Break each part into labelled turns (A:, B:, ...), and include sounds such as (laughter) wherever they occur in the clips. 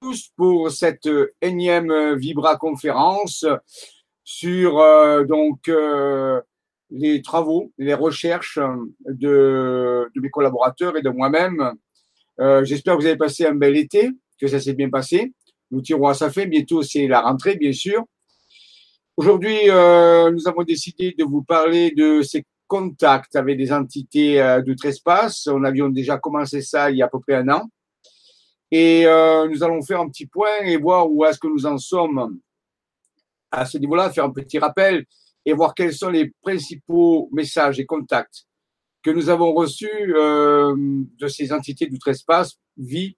A: tous pour cette énième Vibra conférence sur euh, donc euh, les travaux, les recherches de, mes collaborateurs et de moi-même. Euh, J'espère que vous avez passé un bel été, que ça s'est bien passé. Nous tirons à sa fin. Bientôt, c'est la rentrée, bien sûr. Aujourd'hui, euh, nous avons décidé de vous parler de ces contacts avec des entités euh, d'outre-espace. On avions déjà commencé ça il y a à peu près un an. Et euh, nous allons faire un petit point et voir où est-ce que nous en sommes à ce niveau-là, faire un petit rappel et voir quels sont les principaux messages et contacts que nous avons reçus euh, de ces entités d'outre-espace, vie,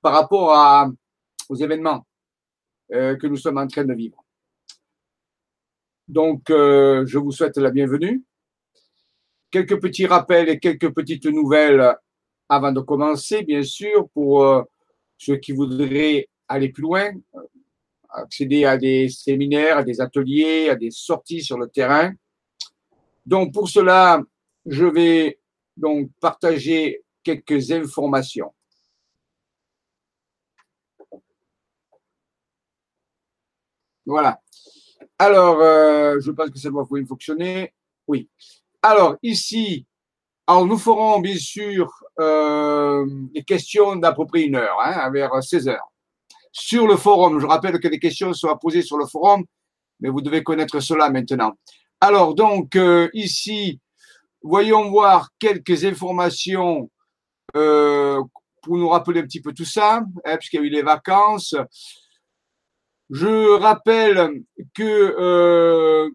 A: par rapport à, aux événements euh, que nous sommes en train de vivre. Donc, euh, je vous souhaite la bienvenue. Quelques petits rappels et quelques petites nouvelles avant de commencer, bien sûr, pour euh, ceux qui voudraient aller plus loin, accéder à des séminaires, à des ateliers, à des sorties sur le terrain. Donc, pour cela, je vais donc partager quelques informations. Voilà. Alors, euh, je pense que ça doit fonctionner. Oui. Alors, ici, alors nous ferons bien sûr euh, les questions d'à peu près une heure, hein, vers 16 heures sur le forum. Je rappelle que les questions sont posées sur le forum, mais vous devez connaître cela maintenant. Alors, donc, euh, ici, voyons voir quelques informations euh, pour nous rappeler un petit peu tout ça, hein, puisqu'il y a eu les vacances. Je rappelle que euh,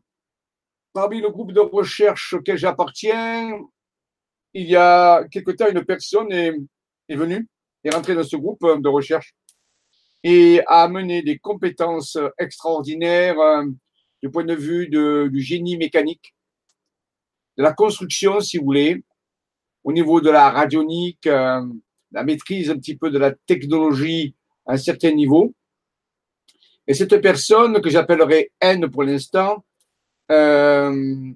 A: parmi le groupe de recherche auquel j'appartiens, il y a quelque temps, une personne est, venue, est rentrée dans ce groupe de recherche et a amené des compétences extraordinaires euh, du point de vue du génie mécanique, de la construction, si vous voulez, au niveau de la radionique, euh, la maîtrise un petit peu de la technologie à un certain niveau. Et cette personne, que j'appellerai N pour l'instant, euh,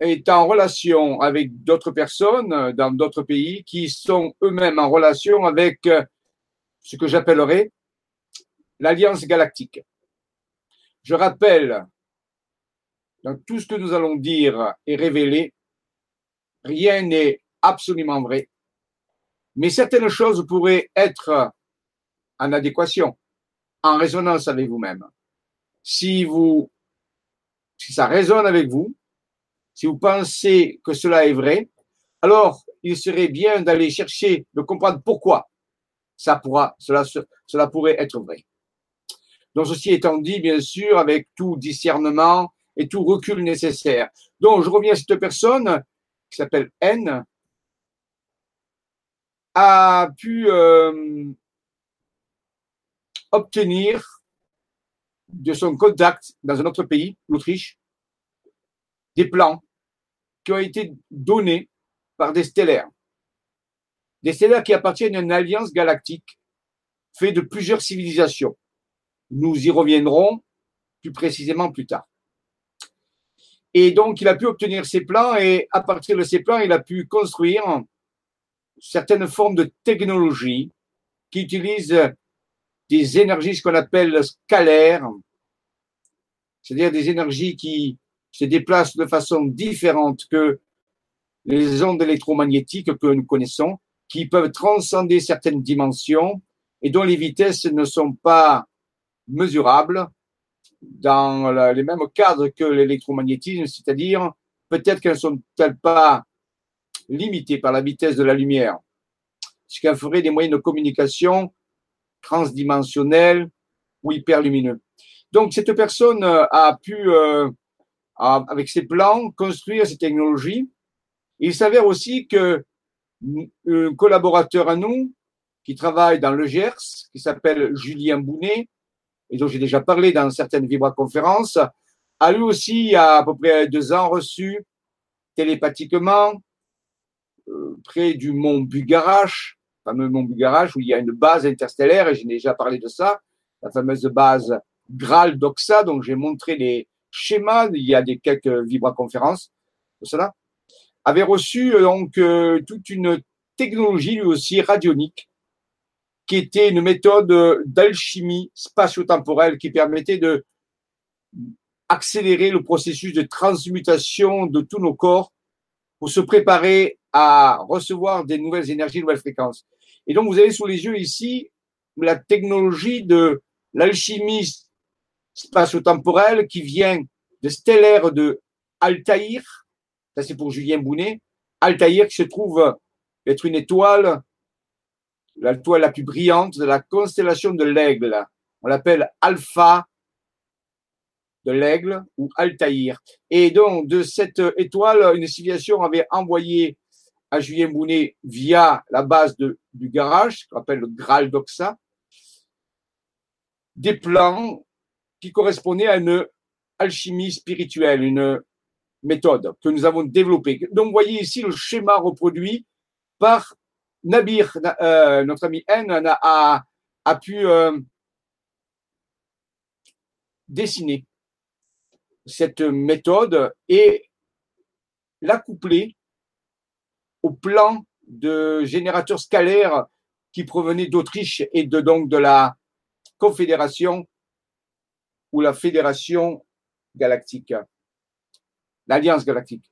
A: est en relation avec d'autres personnes dans d'autres pays qui sont eux-mêmes en relation avec ce que j'appellerais l'Alliance galactique. Je rappelle, dans tout ce que nous allons dire et révéler, rien n'est absolument vrai, mais certaines choses pourraient être en adéquation, en résonance avec vous-même. Si vous, si ça résonne avec vous, si vous pensez que cela est vrai, alors il serait bien d'aller chercher de comprendre pourquoi ça pourra, cela, cela pourrait être vrai. Donc, ceci étant dit, bien sûr, avec tout discernement et tout recul nécessaire. Donc, je reviens à cette personne qui s'appelle N, a pu euh, obtenir de son contact dans un autre pays, l'Autriche, des plans qui ont été donnés par des stellaires des stellaires qui appartiennent à une alliance galactique faite de plusieurs civilisations. Nous y reviendrons plus précisément plus tard. Et donc, il a pu obtenir ces plans et à partir de ces plans, il a pu construire certaines formes de technologie qui utilisent des énergies, ce qu'on appelle scalaires, c'est-à-dire des énergies qui se déplacent de façon différente que les ondes électromagnétiques que nous connaissons qui peuvent transcender certaines dimensions et dont les vitesses ne sont pas mesurables dans les mêmes cadres que l'électromagnétisme, c'est-à-dire peut-être qu'elles ne sont-elles pas limitées par la vitesse de la lumière, ce qui ferait des moyens de communication transdimensionnels ou hyperlumineux. Donc cette personne a pu, euh, avec ses plans, construire ces technologies. Il s'avère aussi que un collaborateur à nous qui travaille dans le Gers, qui s'appelle Julien Bounet, et dont j'ai déjà parlé dans certaines vibra-conférences, a lui aussi, il y a à peu près deux ans, reçu télépathiquement, euh, près du mont Bugarache, fameux mont Bugarache, où il y a une base interstellaire, et j'ai déjà parlé de ça, la fameuse base Graal d'Oxa, donc j'ai montré les schémas, il y a des quelques vibra-conférences cela avait reçu euh, donc euh, toute une technologie lui aussi radionique qui était une méthode d'alchimie spatio-temporelle qui permettait de accélérer le processus de transmutation de tous nos corps pour se préparer à recevoir des nouvelles énergies, nouvelles fréquences. Et donc, vous avez sous les yeux ici la technologie de l'alchimie spatio-temporelle qui vient de stellaire de Altaïr. Ça, c'est pour Julien Bounet. Altaïr qui se trouve être une étoile, l'étoile la plus brillante de la constellation de l'aigle. On l'appelle Alpha de l'aigle ou Altaïr. Et donc, de cette étoile, une civilisation avait envoyé à Julien Bounet via la base de, du garage, qu'on appelle le Graal d'Oxa, des plans qui correspondaient à une alchimie spirituelle, une méthode que nous avons développée. Donc, vous voyez ici le schéma reproduit par Nabir, euh, notre ami N, a, a pu euh, dessiner cette méthode et l'accoupler au plan de générateurs scalaires qui provenaient d'Autriche et de donc de la Confédération ou la Fédération galactique, l'Alliance galactique.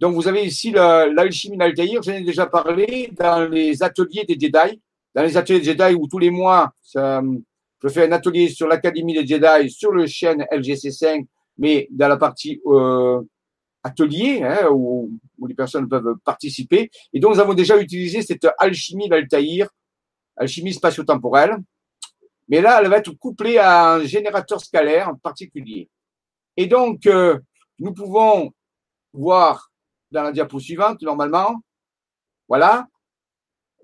A: Donc vous avez ici l'alchimie d'Altaïr, j'en ai déjà parlé dans les ateliers des Jedi, dans les ateliers des Jedi où tous les mois, je fais un atelier sur l'Académie des Jedi, sur le chaîne LGC5, mais dans la partie euh, atelier, hein, où, où, les personnes peuvent participer. Et donc nous avons déjà utilisé cette alchimie d'Altaïr, alchimie spatio-temporelle, mais là, elle va être couplée à un générateur scalaire particulier. Et donc, euh, nous pouvons voir dans la diapo suivante, normalement, voilà,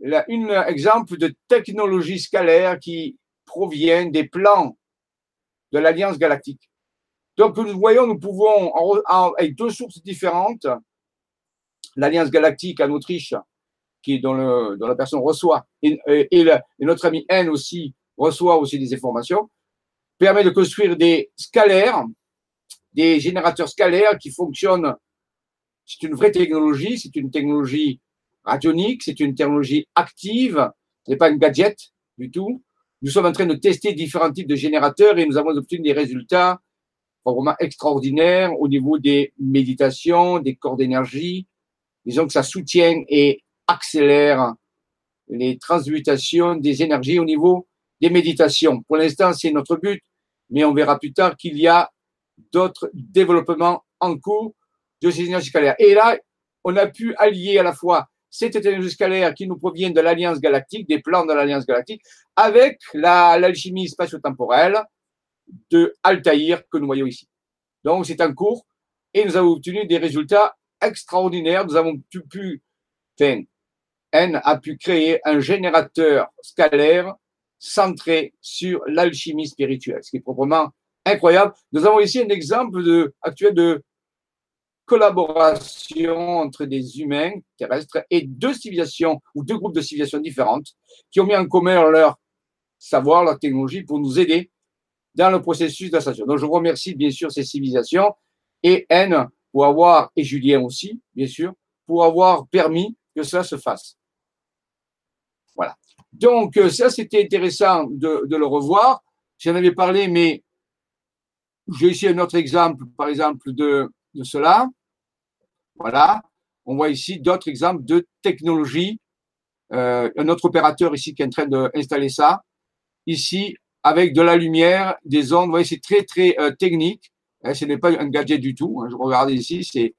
A: un exemple de technologie scalaire qui provient des plans de l'Alliance galactique. Donc, nous voyons, nous pouvons, avec deux sources différentes, l'Alliance galactique en Autriche, qui dont, la personne reçoit, et, notre ami N aussi reçoit aussi des informations, permet de construire des scalaires, des générateurs scalaires qui fonctionnent. C'est une vraie technologie, c'est une technologie radionique, c'est une technologie active, ce n'est pas un gadget du tout. Nous sommes en train de tester différents types de générateurs et nous avons obtenu des résultats vraiment extraordinaires au niveau des méditations, des corps d'énergie. Disons que ça soutient et accélère les transmutations des énergies au niveau des méditations. Pour l'instant, c'est notre but, mais on verra plus tard qu'il y a d'autres développements en cours de ces énergies scalaires. Et là, on a pu allier à la fois cette énergie scalaire qui nous provient de l'Alliance galactique, des plans de l'Alliance galactique, avec l'alchimie spatio-temporelle de Altaïr que nous voyons ici. Donc, c'est en cours et nous avons obtenu des résultats extraordinaires. Nous avons pu, pu enfin, N a pu créer un générateur scalaire centré sur l'alchimie spirituelle, ce qui est proprement incroyable. Nous avons ici un exemple de, actuel de collaboration entre des humains terrestres et deux civilisations ou deux groupes de civilisations différentes qui ont mis en commun leur savoir, leur technologie pour nous aider dans le processus d'ascension. Donc, je remercie bien sûr ces civilisations et N pour avoir, et Julien aussi, bien sûr, pour avoir permis que cela se fasse. Donc, euh, ça, c'était intéressant de, le revoir. J'en avais parlé, mais j'ai ici un autre exemple, par exemple, de, de cela. Voilà. On voit ici d'autres exemples de technologie. Euh, un autre opérateur ici qui est en train d'installer ça. Ici, avec de la lumière, des ondes. Vous voyez, c'est très, très euh, technique. Hein, ce n'est pas un gadget du tout. Hein. Je regarde ici, c'est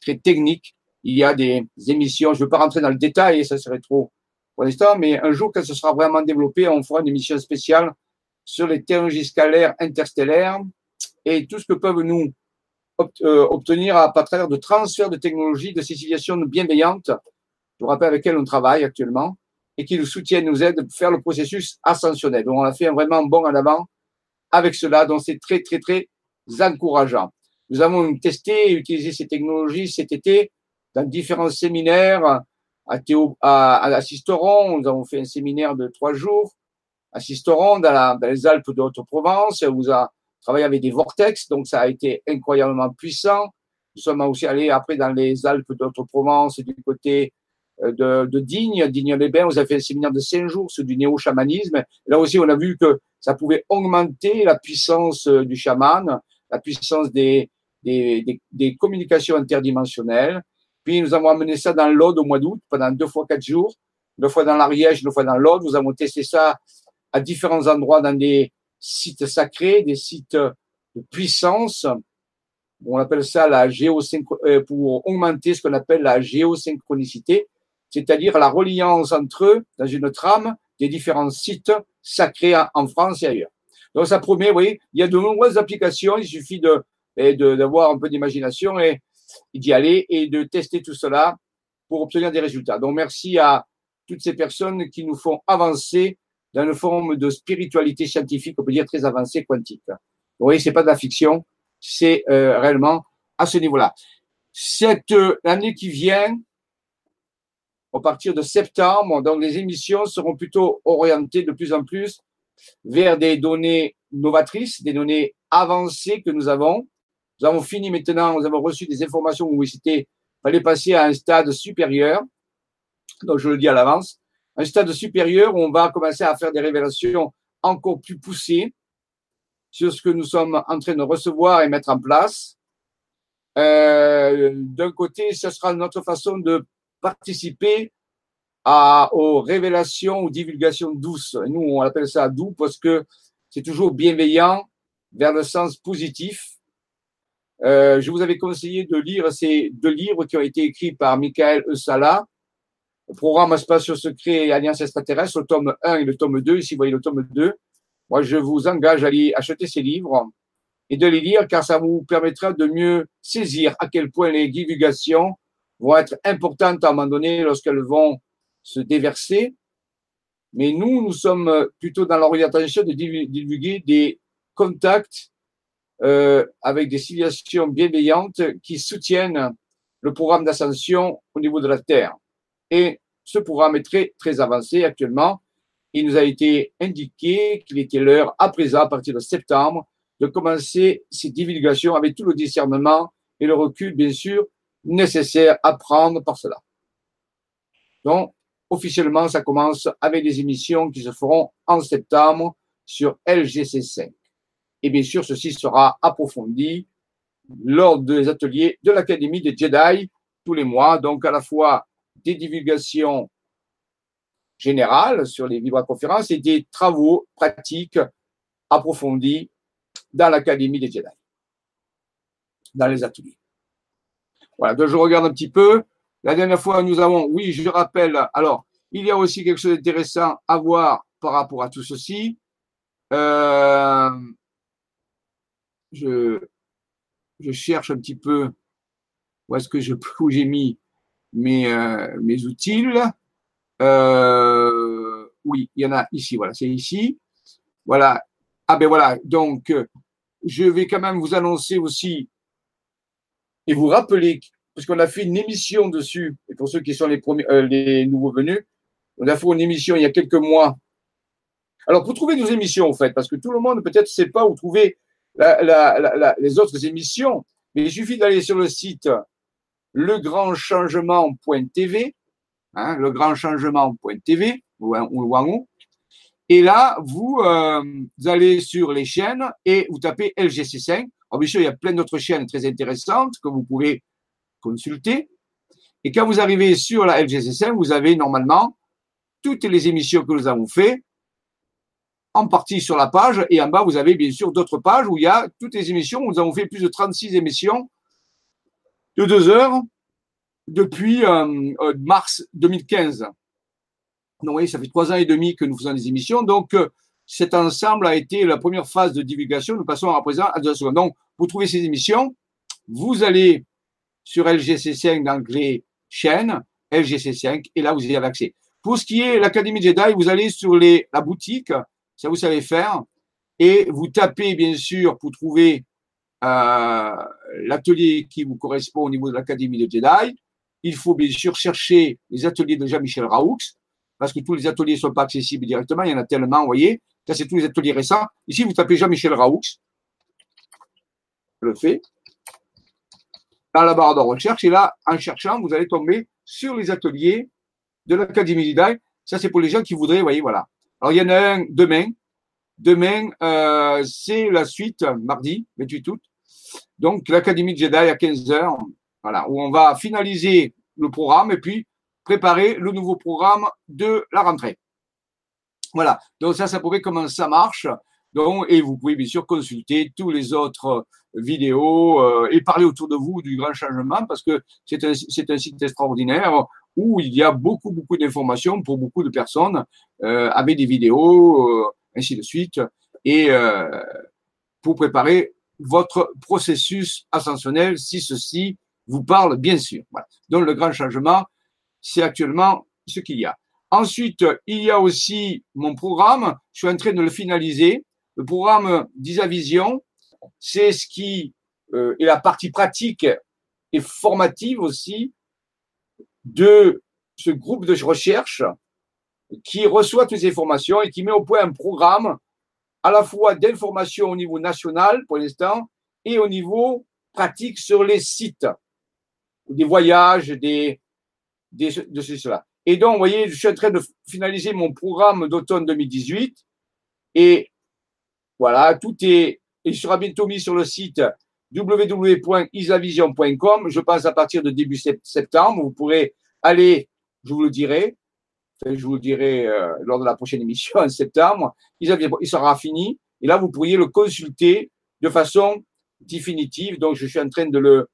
A: très technique. Il y a des émissions. Je ne veux pas rentrer dans le détail, ça serait trop pour l'instant, mais un jour, quand ce sera vraiment développé, on fera une émission spéciale sur les technologies scalaires interstellaires et tout ce que peuvent nous euh, obtenir à travers de transfert de technologies de ces civilisations bienveillantes, je vous rappelle avec lesquelles on travaille actuellement, et qui nous soutiennent, nous aident à faire le processus ascensionnel. Donc, on a fait un vraiment bon en avant avec cela, donc c'est très, très, très encourageant. Nous avons testé et utilisé ces technologies cet été dans différents séminaires à, Théo, à, à Sisteron. Nous avons fait un séminaire de trois jours à Sisteron, dans, dans les Alpes de Haute-Provence. Vous a travaillé avec des vortex, donc ça a été incroyablement puissant. Nous sommes aussi allés après dans les Alpes de Haute-Provence du côté de, de Digne, Digne-les-Bains, vous avez fait un séminaire de cinq jours sur du néo-chamanisme. Là aussi, on a vu que ça pouvait augmenter la puissance du chaman, la puissance des, des, des communications interdimensionnelles. Puis nous avons amené ça dans l'Aude au mois d'août pendant deux fois quatre jours, deux fois dans l'Ariège, deux fois dans l'Aude. Nous avons testé ça à différents endroits dans des sites sacrés, des sites de puissance. On appelle ça la géosynchronicité, euh, pour augmenter ce qu'on appelle la géosynchronicité, c'est-à-dire la reliance entre eux dans une trame des différents sites sacrés en France et ailleurs. Donc ça promet, oui, il y a de nombreuses applications, il suffit de d'avoir un peu d'imagination et d'y aller et de tester tout cela pour obtenir des résultats. Donc merci à toutes ces personnes qui nous font avancer dans une forme de spiritualité scientifique, on peut dire très avancée, quantique. Vous voyez, c'est pas de la fiction, c'est euh, réellement à ce niveau-là. Cette euh, année qui vient, à partir de septembre, donc les émissions seront plutôt orientées de plus en plus vers des données novatrices, des données avancées que nous avons. Nous avons fini maintenant, nous avons reçu des informations où il fallait passer à un stade supérieur. Donc, je le dis à l'avance un stade supérieur où on va commencer à faire des révélations encore plus poussées sur ce que nous sommes en train de recevoir et mettre en place. Euh, D'un côté, ce sera notre façon de participer à, aux révélations, aux divulgations douces. Nous, on appelle ça doux parce que c'est toujours bienveillant vers le sens positif. Euh, je vous avais conseillé de lire ces deux livres qui ont été écrits par Michael Eusala, programme Espace Secret et Alliance Extraterrestre, le tome 1 et le tome 2. Ici, vous voyez le tome 2. Moi, je vous engage à aller acheter ces livres et de les lire car ça vous permettra de mieux saisir à quel point les divulgations vont être importantes à un moment donné lorsqu'elles vont se déverser. Mais nous, nous sommes plutôt dans l'orientation de divulguer des contacts euh, avec des civilisations bienveillantes qui soutiennent le programme d'ascension au niveau de la Terre. Et ce programme est très, très avancé actuellement. Il nous a été indiqué qu'il était l'heure, à présent, à partir de septembre, de commencer ces divulgations avec tout le discernement et le recul, bien sûr, nécessaire à prendre par cela. Donc, officiellement, ça commence avec des émissions qui se feront en septembre sur LGC5. Et bien sûr, ceci sera approfondi lors des ateliers de l'Académie des Jedi tous les mois, donc à la fois des divulgations générales sur les vibra-conférences et des travaux pratiques approfondis dans l'Académie des Jedi, dans les ateliers. Voilà, donc je regarde un petit peu. La dernière fois, nous avons, oui, je rappelle, alors, il y a aussi quelque chose d'intéressant à voir par rapport à tout ceci. Euh, je, je cherche un petit peu où est-ce que je, où j'ai mis mes, euh, mes outils. Euh, oui, il y en a ici, voilà, c'est ici. Voilà. Ah ben voilà, donc je vais quand même vous annoncer aussi et vous rappeler, parce qu'on a fait une émission dessus, et pour ceux qui sont les, premiers, euh, les nouveaux venus, on a fait une émission il y a quelques mois. Alors, pour trouver nos émissions, en fait, parce que tout le monde peut-être ne sait pas où trouver les autres émissions, mais il suffit d'aller sur le site legrandchangement.tv, hein, legrandchangement.tv, ou, ou, et là, vous, euh, allez sur les chaînes et vous tapez LGC5. Alors, bien sûr, il y a plein d'autres chaînes très intéressantes que vous pouvez consulter. Et quand vous arrivez sur la LGC5, vous avez normalement toutes les émissions que nous avons faites en partie sur la page et en bas, vous avez bien sûr d'autres pages où il y a toutes les émissions. Nous avons fait plus de 36 émissions de deux heures depuis euh, euh, mars 2015. Donc, oui, ça fait trois ans et demi que nous faisons des émissions. Donc, euh, cet ensemble a été la première phase de divulgation. Nous passons à présent à deux secondes. Donc, vous trouvez ces émissions, vous allez sur LGC5 dans les chaînes, LGC5, et là, vous y avez accès. Pour ce qui est l'Académie Jedi, vous allez sur les, la boutique, ça vous savez faire, et vous tapez, bien sûr, pour trouver euh, l'atelier qui vous correspond au niveau de l'Académie de Jedi. Il faut bien sûr chercher les ateliers de Jean-Michel Raoux, parce que tous les ateliers ne sont pas accessibles directement, il y en a tellement, vous voyez. Ça, c'est tous les ateliers récents. Ici, vous tapez Jean-Michel Raoux. Je le fais. Dans la barre de recherche, et là, en cherchant, vous allez tomber sur les ateliers de l'Académie Jedi. Ça, c'est pour les gens qui voudraient, vous voyez, voilà. Alors, il y en a un demain. Demain, euh, c'est la suite, mardi, 28 août. Donc, l'Académie Jedi à 15 heures, voilà, où on va finaliser le programme et puis préparer le nouveau programme de la rentrée. Voilà. Donc, ça, ça pouvait comment ça marche. Donc, et vous pouvez bien sûr consulter tous les autres vidéos euh, et parler autour de vous du grand changement parce que c'est un site extraordinaire où il y a beaucoup, beaucoup d'informations pour beaucoup de personnes euh, avec des vidéos, euh, ainsi de suite, et euh, pour préparer votre processus ascensionnel si ceci vous parle, bien sûr. Voilà. Donc, le grand changement, c'est actuellement ce qu'il y a. Ensuite, il y a aussi mon programme. Je suis en train de le finaliser. Le programme d'Isa Vision, c'est ce qui euh, est la partie pratique et formative aussi de ce groupe de recherche qui reçoit toutes ces informations et qui met au point un programme à la fois d'information au niveau national pour l'instant et au niveau pratique sur les sites, des voyages, des, de cela. Et donc, vous voyez, je suis en train de finaliser mon programme d'automne 2018 et voilà, tout est, il sera bientôt mis sur le site www.isavision.com. Je pense à partir de début septembre. Vous pourrez aller, je vous le dirai, je vous le dirai euh, lors de la prochaine émission en septembre. Il sera fini. Et là, vous pourriez le consulter de façon définitive. Donc, je suis en train de le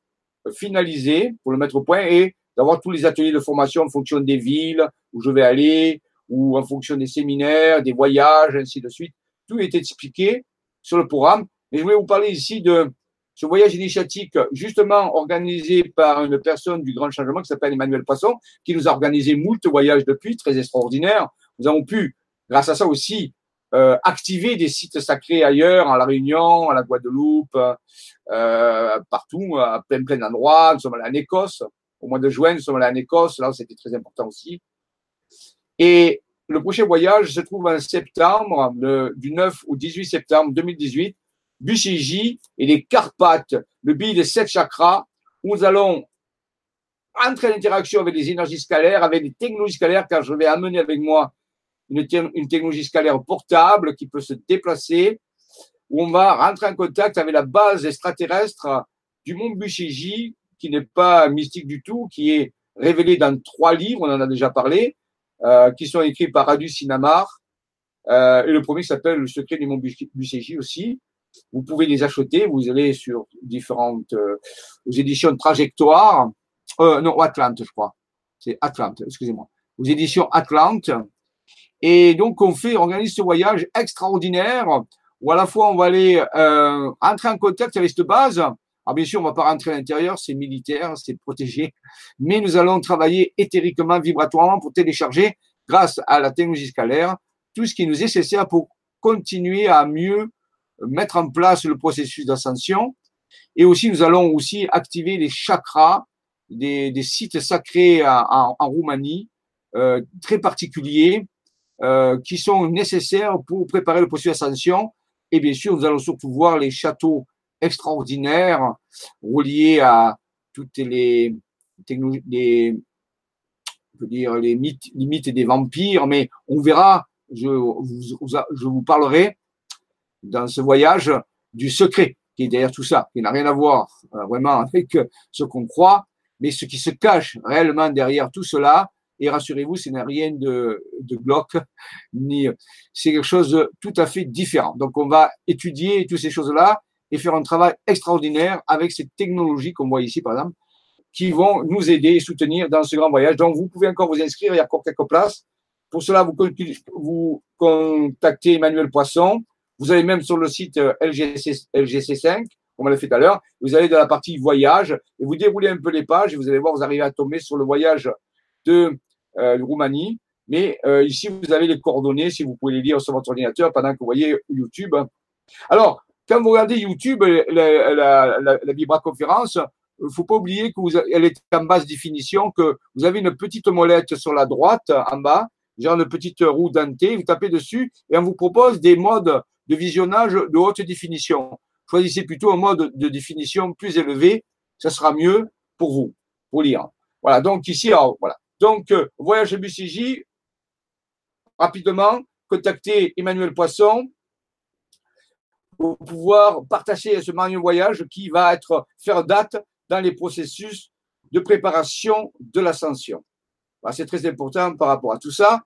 A: finaliser pour le mettre au point et d'avoir tous les ateliers de formation en fonction des villes où je vais aller ou en fonction des séminaires, des voyages, ainsi de suite. Tout est expliqué sur le programme. Mais je voulais vous parler ici de ce voyage initiatique justement organisé par une personne du Grand Changement qui s'appelle Emmanuel Poisson, qui nous a organisé moult voyages depuis, très extraordinaire. Nous avons pu, grâce à ça aussi, euh, activer des sites sacrés ailleurs, à La Réunion, à la Guadeloupe, euh, partout, à plein, plein d'endroits. Nous sommes allés en Écosse. Au mois de juin, nous sommes allés en Écosse. Là, c'était très important aussi. Et le prochain voyage se trouve en septembre, du 9 au 18 septembre 2018 BCJ et les Carpates, le billet des sept chakras, où nous allons entrer en interaction avec les énergies scalaires, avec les technologies scalaires, car je vais amener avec moi une, technologie scalaire portable qui peut se déplacer, où on va rentrer en contact avec la base extraterrestre du monde BCJ, qui n'est pas mystique du tout, qui est révélé dans trois livres, on en a déjà parlé, euh, qui sont écrits par Adu Sinamar, euh, et le premier s'appelle Le secret du monde BCJ aussi. Vous pouvez les acheter. Vous allez sur différentes euh, éditions Trajectoire. Euh, non, Atlante, je crois. C'est Atlante, excusez-moi. Aux éditions Atlante. Et donc, on fait, on organise ce voyage extraordinaire où à la fois on va aller euh, entrer en contact avec cette base. Alors bien sûr, on va pas rentrer à l'intérieur, c'est militaire, c'est protégé, mais nous allons travailler éthériquement, vibratoirement pour télécharger, grâce à la technologie scalaire, tout ce qui nous est nécessaire pour continuer à mieux mettre en place le processus d'ascension. Et aussi, nous allons aussi activer les chakras des, sites sacrés en, Roumanie, euh, très particuliers, euh, qui sont nécessaires pour préparer le processus d'ascension. Et bien sûr, nous allons surtout voir les châteaux extraordinaires reliés à toutes les les, je dire, les mythes, les mythes des vampires, mais on verra, je, je vous parlerai dans ce voyage du secret qui est derrière tout ça, qui n'a rien à voir euh, vraiment (laughs) avec euh, ce qu'on croit, mais ce qui se cache réellement derrière tout cela. Et rassurez-vous, ce n'est rien de, de bloc, (laughs) ni c'est quelque chose de tout à fait différent. Donc, on va étudier toutes ces choses-là et faire un travail extraordinaire avec ces technologies qu'on voit ici, par exemple, qui vont nous aider et soutenir dans ce grand voyage. Donc, vous pouvez encore vous inscrire, il y a encore quelques places. Pour cela, vous, vous contactez Emmanuel Poisson vous allez même sur le site euh, LGC, LGC5, on l'a fait tout à l'heure, vous allez dans la partie voyage et vous déroulez un peu les pages et vous allez voir, vous arrivez à tomber sur le voyage de, euh, Roumanie. Mais euh, ici, vous avez les coordonnées, si vous pouvez les lire sur votre ordinateur pendant que vous voyez YouTube. Alors, quand vous regardez YouTube, la, la, la, la Vibra conférence, il faut pas oublier que vous, elle est en basse définition, que vous avez une petite molette sur la droite, en bas, genre une petite roue dentée, vous tapez dessus et on vous propose des modes de visionnage de haute définition. Choisissez plutôt un mode de définition plus élevé, ça sera mieux pour vous, pour lire. Voilà, donc ici, voilà. Donc, euh, voyage BCJ, rapidement, contactez Emmanuel Poisson pour pouvoir partager ce manuel voyage qui va être faire date dans les processus de préparation de l'ascension. C'est très important par rapport à tout ça.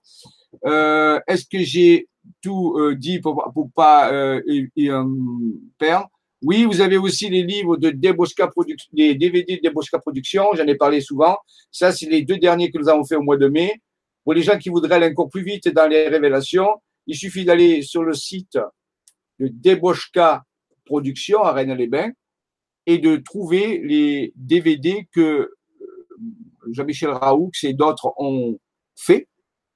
A: Euh, est-ce que j'ai tout euh, dit pour, pour pas euh, perdre Oui, vous avez aussi les livres de Debosca Production, les DVD de Debosca Production, j'en ai parlé souvent. Ça, c'est les deux derniers que nous avons fait au mois de mai. Pour les gens qui voudraient aller encore plus vite dans les révélations, il suffit d'aller sur le site de Deboschka Production à Rennes-les-Bains et de trouver les DVD que euh, Jean-Michel Raoux et d'autres ont fait.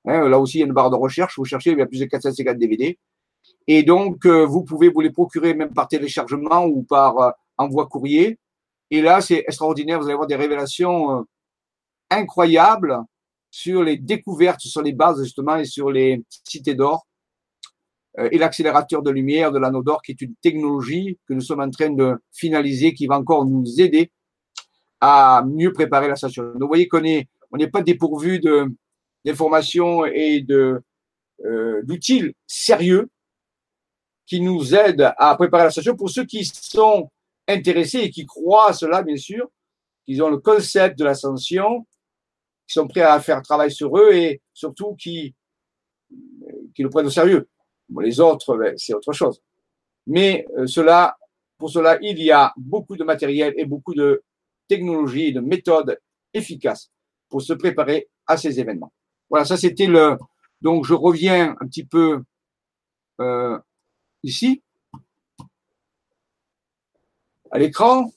A: Hein, là aussi, il y a une barre de recherche. Vous cherchez, il y a plus de 450 DVD. Et donc, euh, vous pouvez vous les procurer même par téléchargement ou par euh, envoi courrier. Et là, c'est extraordinaire. Vous allez avoir des révélations incroyables sur les découvertes, sur les bases justement et sur les cités d'or euh, et l'accélérateur de lumière de l'anneau d'or, qui est une technologie que nous sommes en train de finaliser, qui va encore nous aider à mieux préparer la station. Donc, vous voyez qu'on on n'est pas dépourvu de, d'informations et de, euh, d'outils sérieux qui nous aident à préparer la station pour ceux qui sont intéressés et qui croient à cela, bien sûr, qu'ils ont le concept de l'ascension, qui sont prêts à faire travail sur eux et surtout qui, qui le prennent au sérieux les autres, ben, c'est autre chose. Mais euh, cela, pour cela, il y a beaucoup de matériel et beaucoup de technologies de méthodes efficaces pour se préparer à ces événements. Voilà, ça c'était le. Donc je reviens un petit peu euh, ici à l'écran.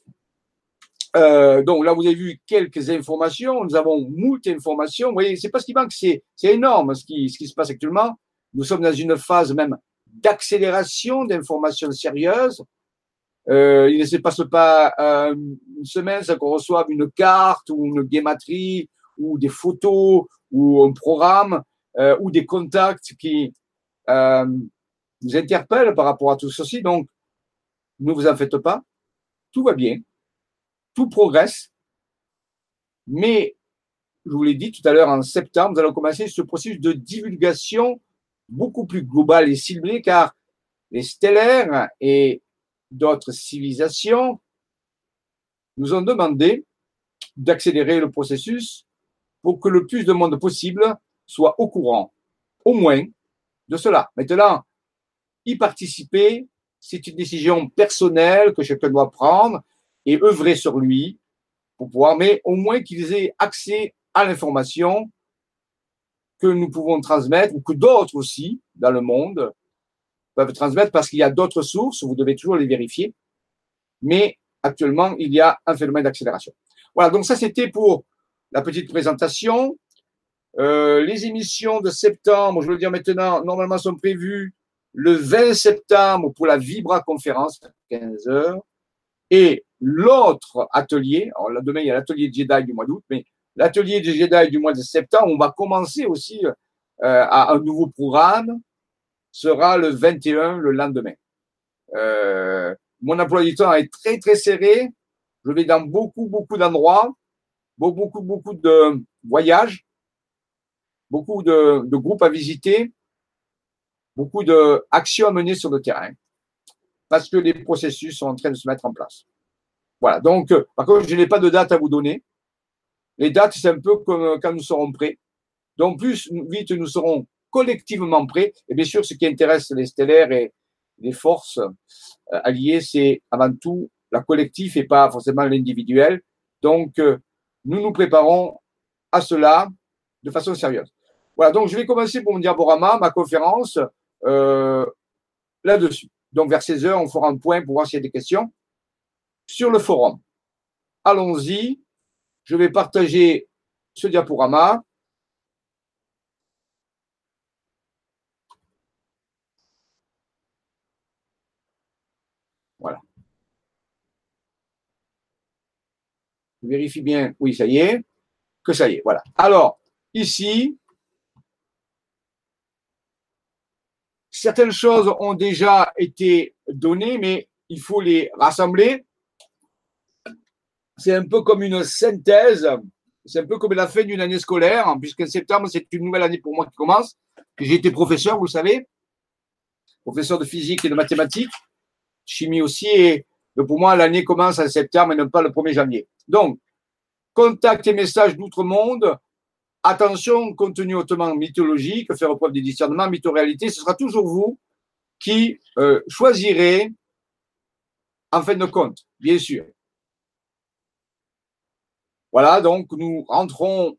A: Euh, donc là, vous avez vu quelques informations. Nous avons moult informations. Vous voyez, c'est pas ce qui manque, c'est énorme ce qui, ce qui se passe actuellement. Nous sommes dans une phase même d'accélération d'informations sérieuses. Euh, il ne se passe pas une semaine sans qu'on reçoive une carte ou une guématrie ou des photos ou un programme euh, ou des contacts qui euh, nous interpellent par rapport à tout ceci. Donc, ne vous en faites pas. Tout va bien. Tout progresse. Mais, je vous l'ai dit tout à l'heure, en septembre, nous allons commencer ce processus de divulgation beaucoup plus global et ciblé car les stellaires et d'autres civilisations nous ont demandé d'accélérer le processus pour que le plus de monde possible soit au courant, au moins, de cela. Maintenant, y participer, c'est une décision personnelle que chacun doit prendre et œuvrer sur lui pour pouvoir, mais au moins qu'ils aient accès à l'information que nous pouvons transmettre ou que d'autres aussi dans le monde peuvent transmettre parce qu'il y a d'autres sources, vous devez toujours les vérifier. Mais actuellement, il y a un phénomène d'accélération. Voilà, donc ça c'était pour la petite présentation. Euh, les émissions de septembre, je veux dire maintenant, normalement sont prévues le 20 septembre pour la Vibra conférence, 15 heures. Et l'autre atelier, alors demain il y a l'atelier Jedi du mois d'août, mais l'atelier du Jedi du mois de septembre, on va commencer aussi euh, à un nouveau programme, sera le 21, le lendemain. Euh, mon emploi du temps est très, très serré. Je vais dans beaucoup, beaucoup d'endroits, beaucoup, beaucoup, de voyages, beaucoup de, de groupes à visiter, beaucoup d'actions à mener sur le terrain, parce que les processus sont en train de se mettre en place. Voilà. Donc, euh, par contre, je n'ai pas de date à vous donner. Les dates, c'est un peu comme euh, quand nous serons prêts. Donc, plus vite nous serons collectivement prêts, et bien sûr, ce qui intéresse les stellaires et les forces euh, alliées, c'est avant tout la collective et pas forcément l'individuel. Donc, euh, nous nous préparons à cela de façon sérieuse. Voilà, donc je vais commencer pour mon diaporama, ma conférence, euh, là-dessus. Donc, vers 16 heures, on fera un point pour voir s'il y a des questions sur le forum. Allons-y je vais partager ce diaporama. Voilà. Je vérifie bien. Oui, ça y est. Que ça y est. Voilà. Alors, ici, certaines choses ont déjà été données, mais il faut les rassembler c'est un peu comme une synthèse c'est un peu comme la fin d'une année scolaire, puisqu'en septembre, c'est une nouvelle année pour moi qui commence. J'ai été professeur, vous savez, professeur de physique et de mathématiques, chimie aussi, et pour moi, l'année commence en septembre et non pas le 1er janvier. Donc, contact et messages d'outre-monde, attention, contenu hautement mythologique, faire preuve de discernement, mytho-réalité, ce sera toujours vous qui euh, choisirez en fin de compte, bien sûr. Voilà, donc nous rentrons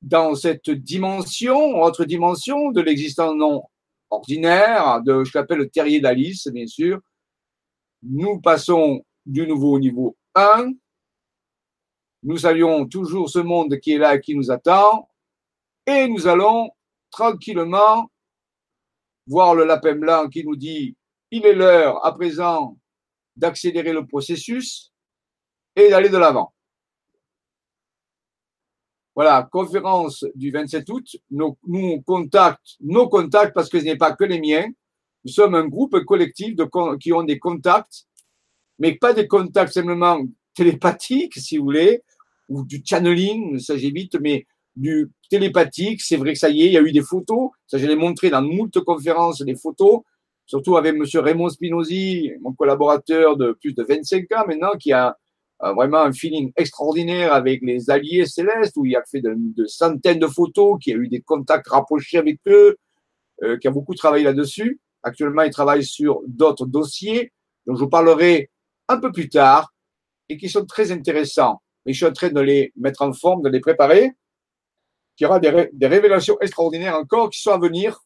A: dans cette dimension, autre dimension de l'existence non ordinaire, de ce qu'appelle le terrier d'Alice, bien sûr. Nous passons du nouveau au niveau 1. Nous saluons toujours ce monde qui est là et qui nous attend. Et nous allons tranquillement voir le lapin blanc qui nous dit il est l'heure à présent d'accélérer le processus et d'aller de l'avant. Voilà, conférence du 27 août. Nous contacts, nos contacts, parce que ce n'est pas que les miens. Nous sommes un groupe collectif qui ont des contacts, mais pas des contacts simplement télépathiques, si vous voulez, ou du channeling, ça j'évite, mais du télépathique. C'est vrai que ça y est, il y a eu des photos. Ça, je l'ai montré dans moult conférences, des photos, surtout avec monsieur Raymond Spinozzi, mon collaborateur de plus de 25 ans maintenant, qui a vraiment un feeling extraordinaire avec les alliés célestes, où il a fait de, centaines de photos, qui a eu des contacts rapprochés avec eux, euh, qui a beaucoup travaillé là-dessus. Actuellement, il travaille sur d'autres dossiers, dont je vous parlerai un peu plus tard, et qui sont très intéressants. Mais je suis en train de les mettre en forme, de les préparer. Il y aura des, révélations extraordinaires encore qui sont à venir,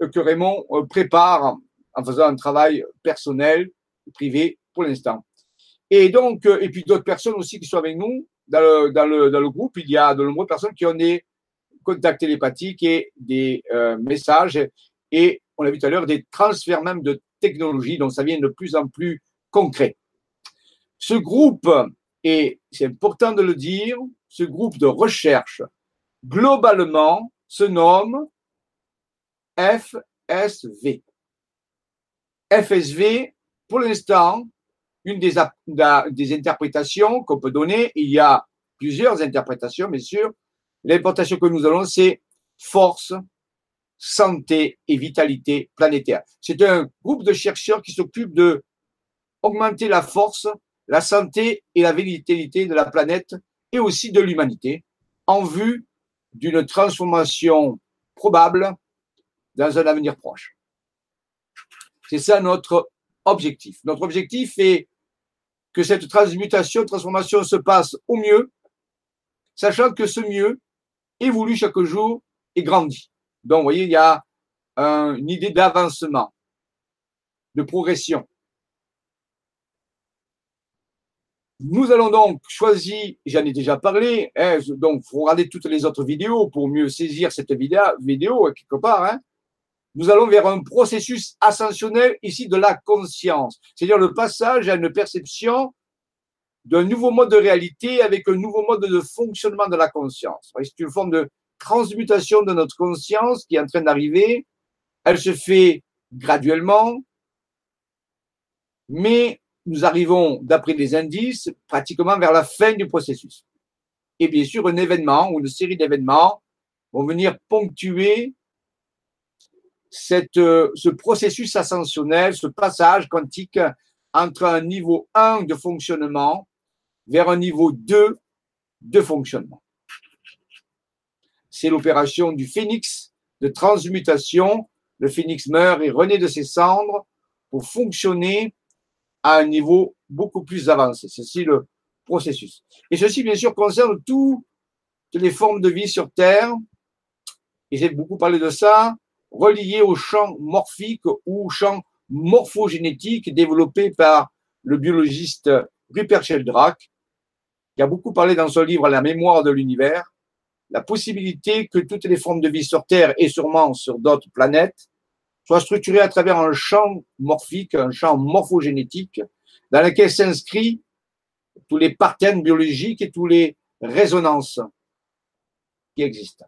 A: euh, que Raymond euh, prépare en faisant un travail personnel, privé pour l'instant. Et donc, euh, et puis d'autres personnes aussi qui sont avec nous dans le, dans le, dans le groupe. Il y a de nombreuses personnes qui ont des contacts télépathiques et des messages et on l'a vu tout à l'heure, des transferts même de technologie, donc ça vient de plus en plus concret. Ce groupe, et c'est important de le dire, ce groupe de recherche, globalement, se nomme FSV. FSV, pour l'instant, une des, interprétations qu'on peut donner, il y a plusieurs interprétations, bien sûr. L'importation que nous allons, c'est force, santé et vitalité planétaire. C'est un groupe de chercheurs qui s'occupe de augmenter la force, la santé et la vitalité de la planète et aussi de l'humanité en vue d'une transformation probable dans un avenir proche. C'est ça notre objectif. Notre objectif est que cette transmutation, transformation se passe au mieux, sachant que ce mieux évolue chaque jour et grandit. Donc, vous voyez, il y a une idée d'avancement, de progression. Nous allons donc choisir, j'en ai déjà parlé, hein, donc il faut regarder toutes les autres vidéos pour mieux saisir cette vidéo, vidéo quelque part. Hein. Nous allons vers un processus ascensionnel ici de la conscience, c'est-à-dire le passage à une perception d'un nouveau mode de réalité avec un nouveau mode de fonctionnement de la conscience. C'est une forme de transmutation de notre conscience qui est en train d'arriver. Elle se fait graduellement, mais nous arrivons, d'après les indices, pratiquement vers la fin du processus. Et bien sûr, un événement ou une série d'événements vont venir ponctuer cette, euh, ce processus ascensionnel, ce passage quantique entre un niveau 1 de fonctionnement vers un niveau 2 de fonctionnement. C'est l'opération du phénix de transmutation. Le phénix meurt et renaît de ses cendres pour fonctionner à un niveau beaucoup plus avancé. C'est le processus. Et ceci, bien sûr, concerne toutes les formes de vie sur Terre. Et j'ai beaucoup parlé de ça, relié au champ morphique ou champ morphogénétique développé par le biologiste Rupert Sheldrake, qui a beaucoup parlé dans son livre La mémoire de l'univers, la possibilité que toutes les formes de vie sur Terre et sûrement sur d'autres planètes soient structurées à travers un champ morphique, un champ morphogénétique, dans lequel s'inscrit tous les patterns biologiques et tous les résonances qui existent.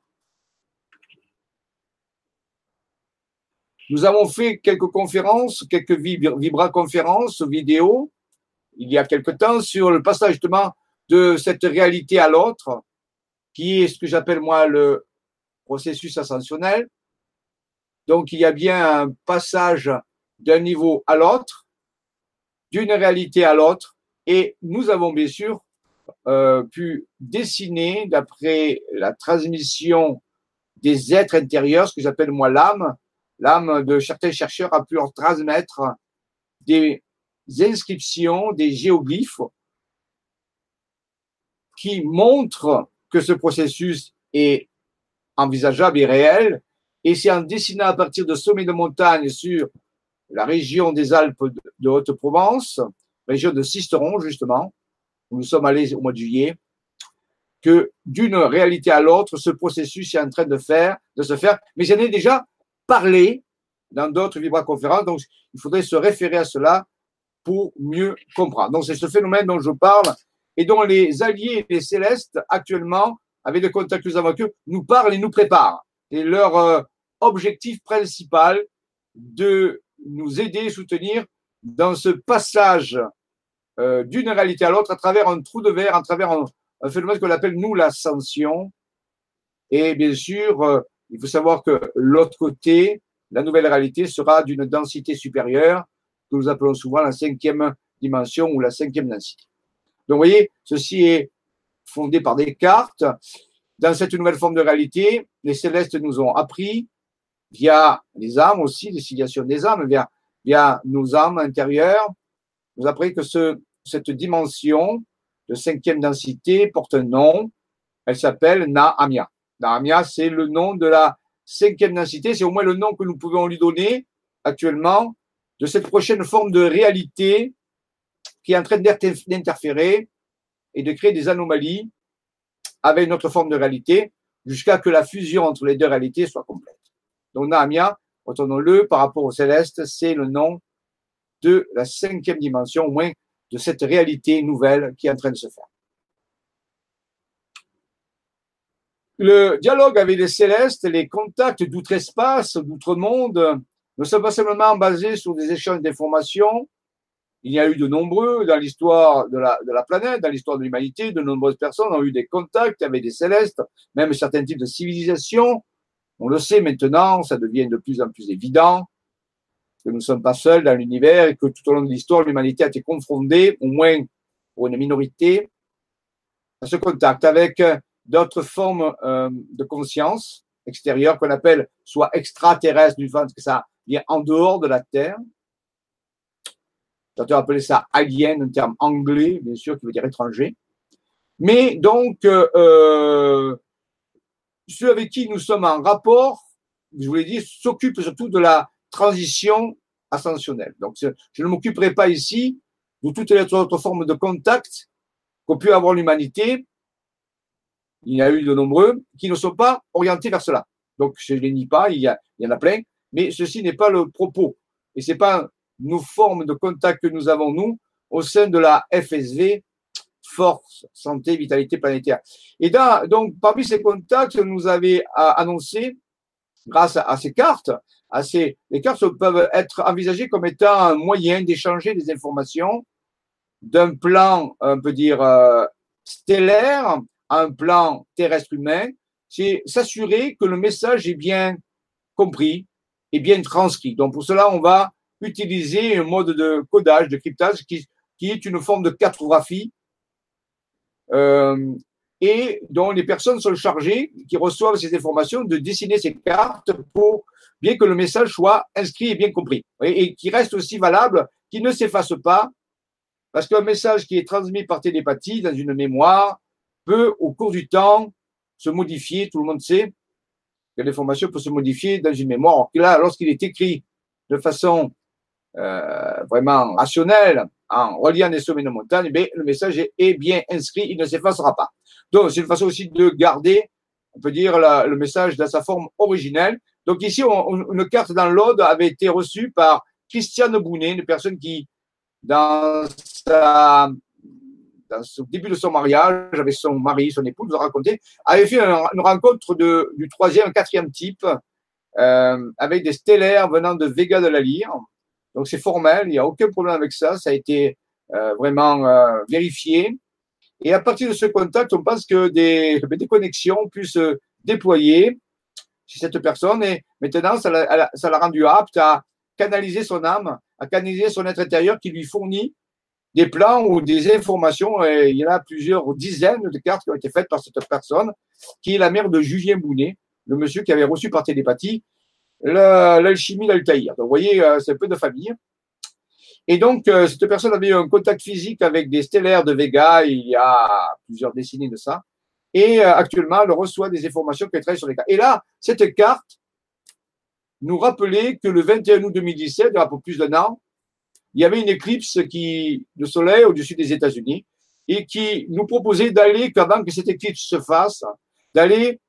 A: Nous avons fait quelques conférences, quelques vibra-conférences vidéo, il y a quelque temps, sur le passage justement de cette réalité à l'autre, qui est ce que j'appelle moi le processus ascensionnel. Donc, il y a bien un passage d'un niveau à l'autre, d'une réalité à l'autre, et nous avons bien sûr euh, pu dessiner, d'après la transmission des êtres intérieurs, ce que j'appelle moi l'âme, l'âme de certains chercheurs a pu leur transmettre des inscriptions, des géoglyphes qui montrent que ce processus est envisageable et réel. Et c'est en dessinant à partir de sommets de montagne sur la région des Alpes de Haute-Provence, région de Sisteron justement, où nous sommes allés au mois de juillet, que d'une réalité à l'autre, ce processus est en train de faire, de se faire. Mais j'en ai déjà parlé dans d'autres vibra-conférences, donc il faudrait se référer à cela pour mieux comprendre. Donc c'est ce phénomène dont je parle et dont les alliés, les célestes, actuellement, avec le contact que nous avons avec eux, nous parlent et nous préparent. Et leur euh, objectif principal de nous aider et soutenir dans ce passage euh, d'une réalité à l'autre à travers un trou de verre, à travers un, phénomène qu'on appelle, nous, l'ascension. Et bien sûr, euh, il faut savoir que l'autre côté, la nouvelle réalité sera d'une densité supérieure, que nous appelons souvent la cinquième dimension ou la cinquième densité. Donc, vous voyez, ceci est fondé par des cartes. Dans cette nouvelle forme de réalité, les célestes nous ont appris, via les âmes aussi, les filiations des âmes, via, via nos âmes intérieures, nous appris que ce, cette dimension de cinquième densité porte un nom. Elle s'appelle Naamia. Naamia, c'est le nom de la cinquième densité. C'est au moins le nom que nous pouvons lui donner actuellement de cette prochaine forme de réalité qui est en train d'interférer et de créer des anomalies avec notre forme de réalité jusqu'à que la fusion entre les deux réalités soit complète. Donc Naamia, retenons-le, par rapport au céleste, c'est le nom de la cinquième dimension, au moins de cette réalité nouvelle qui est en train de se faire. Le dialogue avec les célestes, les contacts d'outre-espace, d'outre-monde, ne sont pas simplement basés sur des échanges d'informations. Il y a eu de nombreux dans l'histoire de la, planète, dans l'histoire de l'humanité, de nombreuses personnes ont eu des contacts avec des célestes, même certains types de civilisations. On le sait maintenant, ça devient de plus en plus évident que nous ne sommes pas seuls dans l'univers et que tout au long de l'histoire, l'humanité a été confrontée, au moins pour une minorité, à ce contact avec d'autres formes euh, de conscience extérieure qu'on appelle soit extraterrestre, du fait que ça vient en dehors de la Terre. Certains appellent ça alien, un terme anglais, bien sûr, qui veut dire étranger. Mais donc, euh, euh ceux avec qui nous sommes en rapport, je vous l'ai dit, s'occupent surtout de la transition ascensionnelle. Donc, je ne m'occuperai pas ici de toutes les autres formes de contact qu'ont pu avoir l'humanité. Il y a eu de nombreux qui ne sont pas orientés vers cela. Donc, je ne les nie pas, il y, il y en a plein, mais ceci n'est pas le propos. Et c'est pas nos formes de contact que nous avons, nous, au sein de la FSV, Force, Santé, Vitalité Planétaire. Et donc, parmi ces contacts, nous avait annoncé, grâce à ces cartes, les cartes peuvent être envisagées comme étant un moyen d'échanger des informations d'un plan, on peut dire, euh, stellaire à un plan terrestre humain. C'est s'assurer que le message est bien compris et bien transcrit. Donc, pour cela, on va utiliser un mode de codage, de cryptage qui, qui est une forme de cartographie euh, et dont les personnes sont chargées, qui reçoivent ces informations, de dessiner ces cartes pour bien que le message soit inscrit et bien compris, et, qui reste aussi valable, qui ne s'efface pas, parce qu'un message qui est transmis par télépathie dans une mémoire peut, au cours du temps, se modifier. Tout le monde sait que l'information peut se modifier dans une mémoire. Là, lorsqu'il est écrit de façon euh, vraiment rationnelle, en reliant des sommets de montagne, eh le message est, bien inscrit, il ne s'effacera pas. Donc, c'est une façon aussi de garder, on peut dire, le message dans sa forme originelle, donc ici, une carte dans l'Aude avait été reçue par Christiane Bounet, une personne qui, dans, sa, dans ce début de son mariage, avec son mari, son épouse, nous a raconté, avait fait une, rencontre du troisième, quatrième type, euh, avec des stellaires venant de Vega de la Lyre. Donc c'est formel, il n'y a aucun problème avec ça, ça a été euh, vraiment euh, vérifié. Et à partir de ce contact, on pense que des, (laughs) des connexions puissent se déployer chez cette personne. Et maintenant, ça l'a rendu apte à canaliser son âme, à canaliser son être intérieur qui lui fournit des plans ou des informations. Et il y en a plusieurs dizaines de cartes qui ont été faites par cette personne, qui est la mère de Julien Bounet, le monsieur qui avait reçu par télépathie l'alchimie d'Altaïr. Donc, vous voyez, euh, c'est un peu de famille. Et donc, euh, cette personne avait eu un contact physique avec des stellaires de Vega il y a plusieurs décennies de ça. Et euh, actuellement, elle reçoit des informations qui travaille sur les cartes. Et là, cette carte nous rappelait que le 21 août 2017, il y a peu plus d'un an, il y avait une éclipse qui, de soleil au-dessus des États-Unis et qui nous proposait d'aller, qu'avant que cette éclipse se fasse, d'aller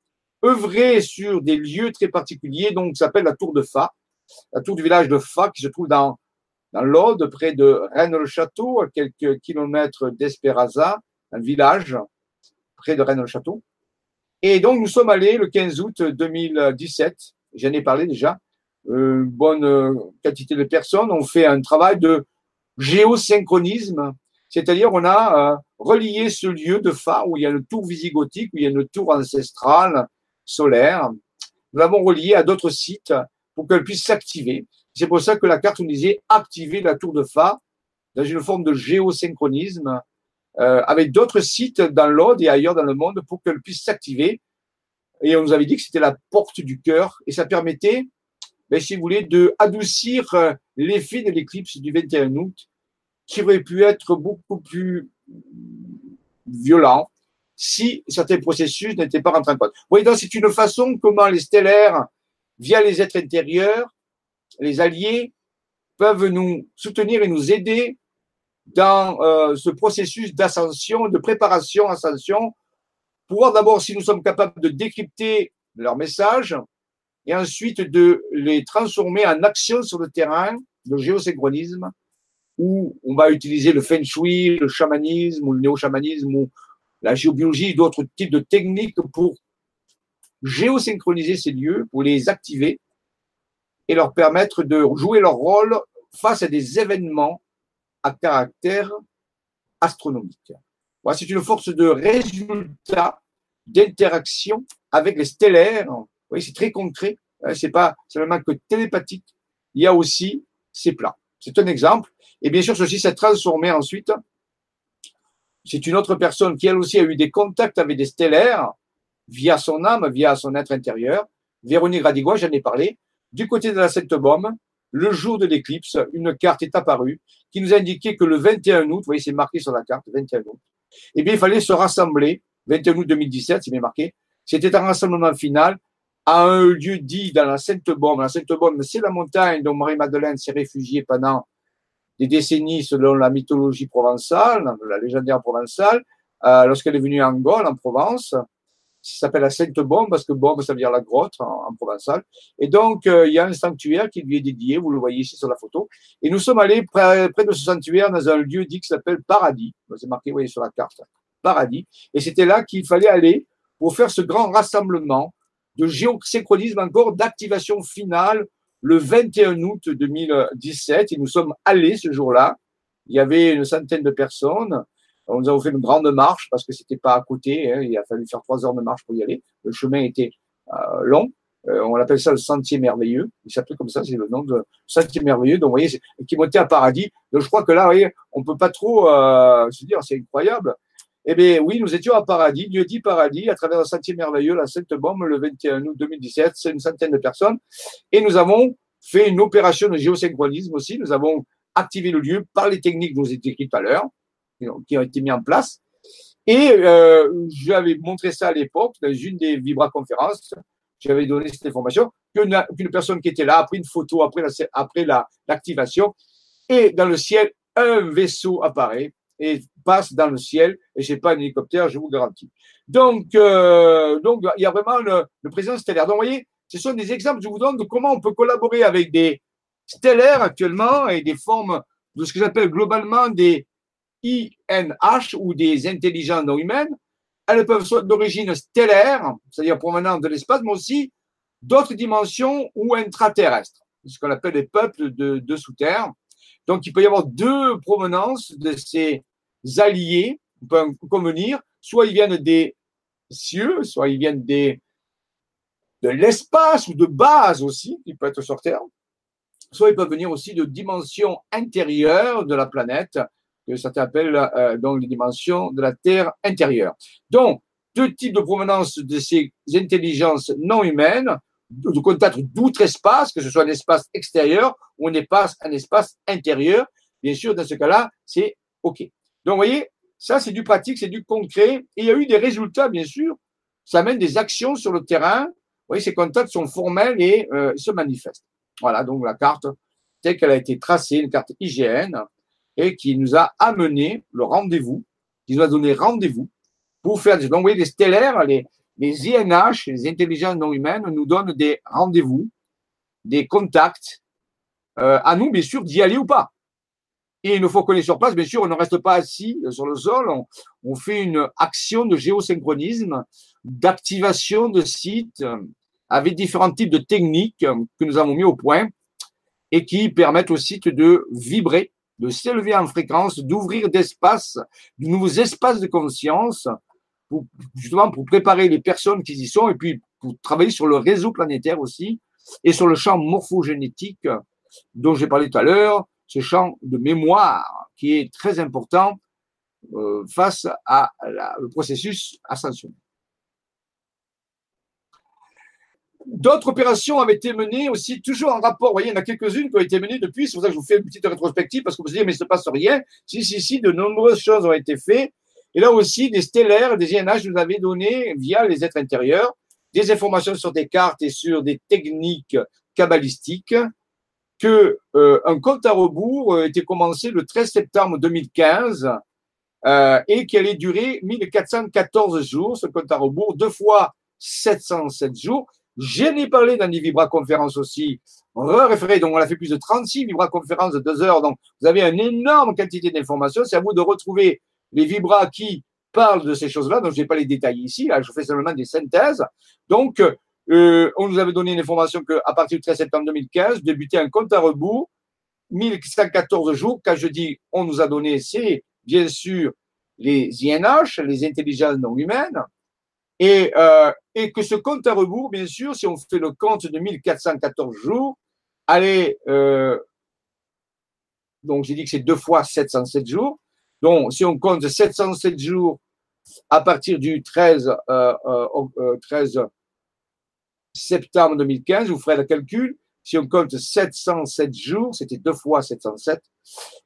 A: œuvrer sur des lieux très particuliers, donc s'appelle la tour de Fa, la tour du village de Fa qui se trouve dans, dans l'Aude, près de Rennes-le-Château, à quelques kilomètres d'Esperaza, un village près de Rennes-le-Château. Et donc nous sommes allés le 15 août 2017, j'en ai parlé déjà, une bonne quantité de personnes ont fait un travail de géosynchronisme, c'est-à-dire on a euh, relié ce lieu de Fa où il y a une tour visigothique, où il y a une tour ancestrale, solaire. Nous l'avons relié à d'autres sites pour qu'elle puisse s'activer. C'est pour ça que la carte nous disait activer la tour de Fa dans une forme de géosynchronisme euh, avec d'autres sites dans l'Aude et ailleurs dans le monde pour qu'elle puisse s'activer. Et on nous avait dit que c'était la porte du cœur et ça permettait, ben, si vous voulez, de adoucir euh, l'effet de l'éclipse du 21 août qui aurait pu être beaucoup plus violent si certains processus n'étaient pas rentrés en compte. Vous voyez, donc c'est une façon comment les stellaires, via les êtres intérieurs, les alliés, peuvent nous soutenir et nous aider dans euh, ce processus d'ascension, de préparation, ascension, pour voir d'abord si nous sommes capables de décrypter leurs messages et ensuite de les transformer en action sur le terrain, le géosynchronisme, où on va utiliser le feng shui, le chamanisme ou le néo-chamanisme ou la géobiologie, d'autres types de techniques pour géosynchroniser ces lieux, pour les activer et leur permettre de jouer leur rôle face à des événements à caractère astronomique. Voilà, c'est une force de résultat, d'interaction avec les stellaires. Vous c'est très concret. Hein, c'est pas seulement que télépathique. Il y a aussi ces plans. C'est un exemple. Et bien sûr, ceci s'est transformé ensuite c'est une autre personne qui, elle aussi, a eu des contacts avec des stellaires via son âme, via son être intérieur. Véronique Radigois, j'en ai parlé. Du côté de la Sainte Bombe, le jour de l'éclipse, une carte est apparue qui nous indiquait que le 21 août, vous voyez, c'est marqué sur la carte, 21 août, eh bien, il fallait se rassembler, 21 août 2017, c'est bien marqué. C'était un rassemblement final à un lieu dit dans la Sainte Bombe. La Sainte Bombe, c'est la montagne dont Marie-Madeleine s'est réfugiée pendant des décennies selon la mythologie provençale, la légendaire provençale, euh, lorsqu'elle est venue en Gaule, en Provence. S'appelle la Sainte Bombe parce que Bombe, ça veut dire la grotte en, provençal. Et donc, euh, il y a un sanctuaire qui lui est dédié, vous le voyez ici sur la photo. Et nous sommes allés près, de ce sanctuaire dans un lieu dit qui s'appelle Paradis. C'est marqué, vous voyez, sur la carte. Paradis. Et c'était là qu'il fallait aller pour faire ce grand rassemblement de géosynchronisme encore, d'activation finale le 21 août 2017 et nous sommes allés ce jour-là. Il y avait une centaine de personnes. Nous avons fait une grande marche parce que c'était pas à côté. Hein. Il a fallu faire trois heures de marche pour y aller. Le chemin était euh, long. Euh, on appelle ça le sentier merveilleux. Il s'appelle comme ça, c'est le nom de sentier merveilleux. Donc, vous voyez, qui montait à paradis. Donc, je crois que là, vous voyez, on peut pas trop euh, se dire, c'est incroyable. Eh bien, oui, nous étions à Paradis, Dieu dit Paradis, à travers le sentier merveilleux, la Sainte Bombe, le 21 août 2017. C'est une centaine de personnes. Et nous avons fait une opération de géosynchronisme aussi. Nous avons activé le lieu par les techniques que vous ai décrites tout à l'heure, qui ont été mises en place. Et euh, j'avais montré ça à l'époque dans une des Vibra-conférences. J'avais donné cette information qu'une personne qui était là a pris une photo après après l'activation. et dans le ciel, un vaisseau apparaît et dans le ciel, et c'est pas un hélicoptère, je vous garantis. Donc, euh, donc il y a vraiment le, le présent stellaire. Donc, vous voyez, ce sont des exemples que je vous donne de comment on peut collaborer avec des stellaires actuellement et des formes de ce que j'appelle globalement des INH ou des intelligences non humaines. Elles peuvent être d'origine stellaire, c'est-à-dire provenant de l'espace, mais aussi d'autres dimensions ou intraterrestres, ce qu'on appelle les peuples de, de sous terre. Donc, il peut y avoir deux provenances de ces alliés on peut convenir, soit ils viennent des cieux, soit ils viennent des, de l'espace ou de base aussi, qui peut être sur Terre, soit ils peuvent venir aussi de dimensions intérieures de la planète, que ça s'appelle euh, donc les dimensions de la Terre intérieure. Donc, deux types de provenance de ces intelligences non humaines, de contact d'outre-espace, que ce soit un espace extérieur ou un espace, un espace intérieur. Bien sûr, dans ce cas-là, c'est OK. Donc, vous voyez, ça, c'est du pratique, c'est du concret. Et il y a eu des résultats, bien sûr. Ça amène des actions sur le terrain. Vous voyez, ces contacts sont formels et euh, se manifestent. Voilà, donc la carte telle qu'elle a été tracée, une carte IGN, et qui nous a amené le rendez-vous, qui nous a donné rendez-vous pour faire des. Donc, vous voyez, les stellaires, les, les INH, les intelligences non humaines, nous donnent des rendez-vous, des contacts. Euh, à nous, bien sûr, d'y aller ou pas. Et une fois qu'on est sur place, bien sûr, on ne reste pas assis sur le sol. On, fait une action de géosynchronisme, d'activation de sites euh, avec différents types de techniques que nous avons mis au point et qui permettent au site de vibrer, de s'élever en fréquence, d'ouvrir d'espace, de nouveaux espaces de conscience justement pour préparer les personnes qui y sont et puis pour travailler sur le réseau planétaire aussi et sur le champ morphogénétique dont j'ai parlé tout à l'heure, ce champ de mémoire qui est très important euh, face à la, le processus ascensionnel. D'autres opérations avaient été menées aussi, toujours en rapport. Vous voyez, il y en a quelques-unes qui ont été menées depuis. C'est pour ça que je vous fais une petite rétrospective parce que vous vous dites, mais il ne se passe rien. Si, si, si, de nombreuses choses ont été faites. Et là aussi, des stellaires, des INH nous avaient donné, via les êtres intérieurs, des informations sur des cartes et sur des techniques cabalistiques que euh, un compte à rebours euh, était commencé le 13 septembre 2015 euh, et qu'elle allait durer 1414 jours, ce compte à rebours, deux fois 707 jours. J'en ai parlé dans des vibra-conférences aussi, référé, donc on a fait plus de 36 vibra-conférences de deux heures, donc vous avez une énorme quantité d'informations, c'est à vous de retrouver les vibras qui parlent de ces choses-là, donc je vais pas les détailler ici, là, je fais seulement des synthèses. Donc, euh, on nous avait donné une information qu'à partir du 13 septembre 2015, débutait un compte à rebours, 1114 jours. Quand je dis on nous a donné, c'est bien sûr les INH, les intelligences non humaines, et, euh, et que ce compte à rebours, bien sûr, si on fait le compte de 1414 jours, allez, euh, donc j'ai dit que c'est deux fois 707 jours, donc, si on compte 707 jours à partir du 13, euh, euh, 13 euh, septembre 2015, vous ferez le calcul. Si on compte 707 jours, c'était deux fois 707,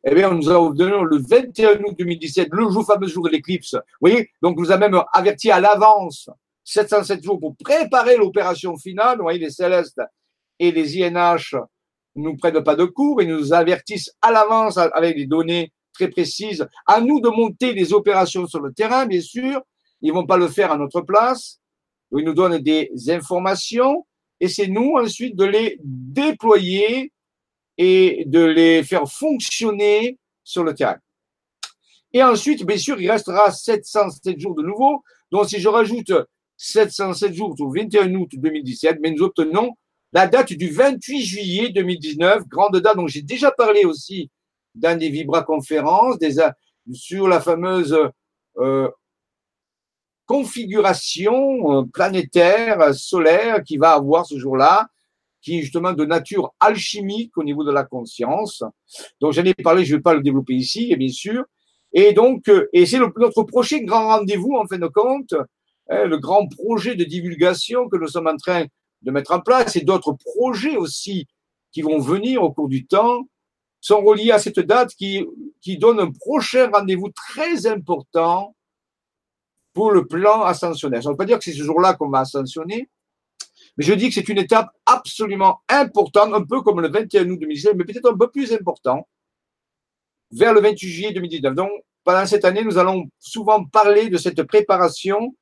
A: eh bien, on nous a donné le 21 août 2017, le jour, fameux jour de l'éclipse. Vous voyez Donc, nous a même averti à l'avance 707 jours pour préparer l'opération finale. Vous voyez, les célestes et les INH nous prennent pas de cours et nous avertissent à l'avance avec des données très précises. À nous de monter les opérations sur le terrain, bien sûr. Ils vont pas le faire à notre place. Ils nous donnent des informations et c'est nous ensuite de les déployer et de les faire fonctionner sur le terrain. Et ensuite, bien sûr, il restera 707 jours de nouveau. Donc, si je rajoute 707 jours au 21 août 2017, mais nous obtenons la date du 28 juillet 2019, grande date dont j'ai déjà parlé aussi dans des vibra-conférences, des, sur la fameuse euh, configuration euh, planétaire, solaire qui va avoir ce jour-là, qui est justement de nature alchimique au niveau de la conscience. Donc j'en ai parlé, je ne vais pas le développer ici, bien sûr. Et donc, euh, et c'est notre prochain grand rendez-vous en fin de compte, hein, le grand projet de divulgation que nous sommes en train de mettre en place, et d'autres projets aussi qui vont venir au cours du temps, sont reliés à cette date qui, qui donne un prochain rendez-vous très important pour le plan ascensionnel. Ça ne veut pas dire que c'est ce jour-là qu'on va ascensionner, mais je dis que c'est une étape absolument importante, un peu comme le 21 août 2019, mais peut-être un peu plus important, vers le 28 juillet 2019. Donc, pendant cette année, nous allons souvent parler de cette préparation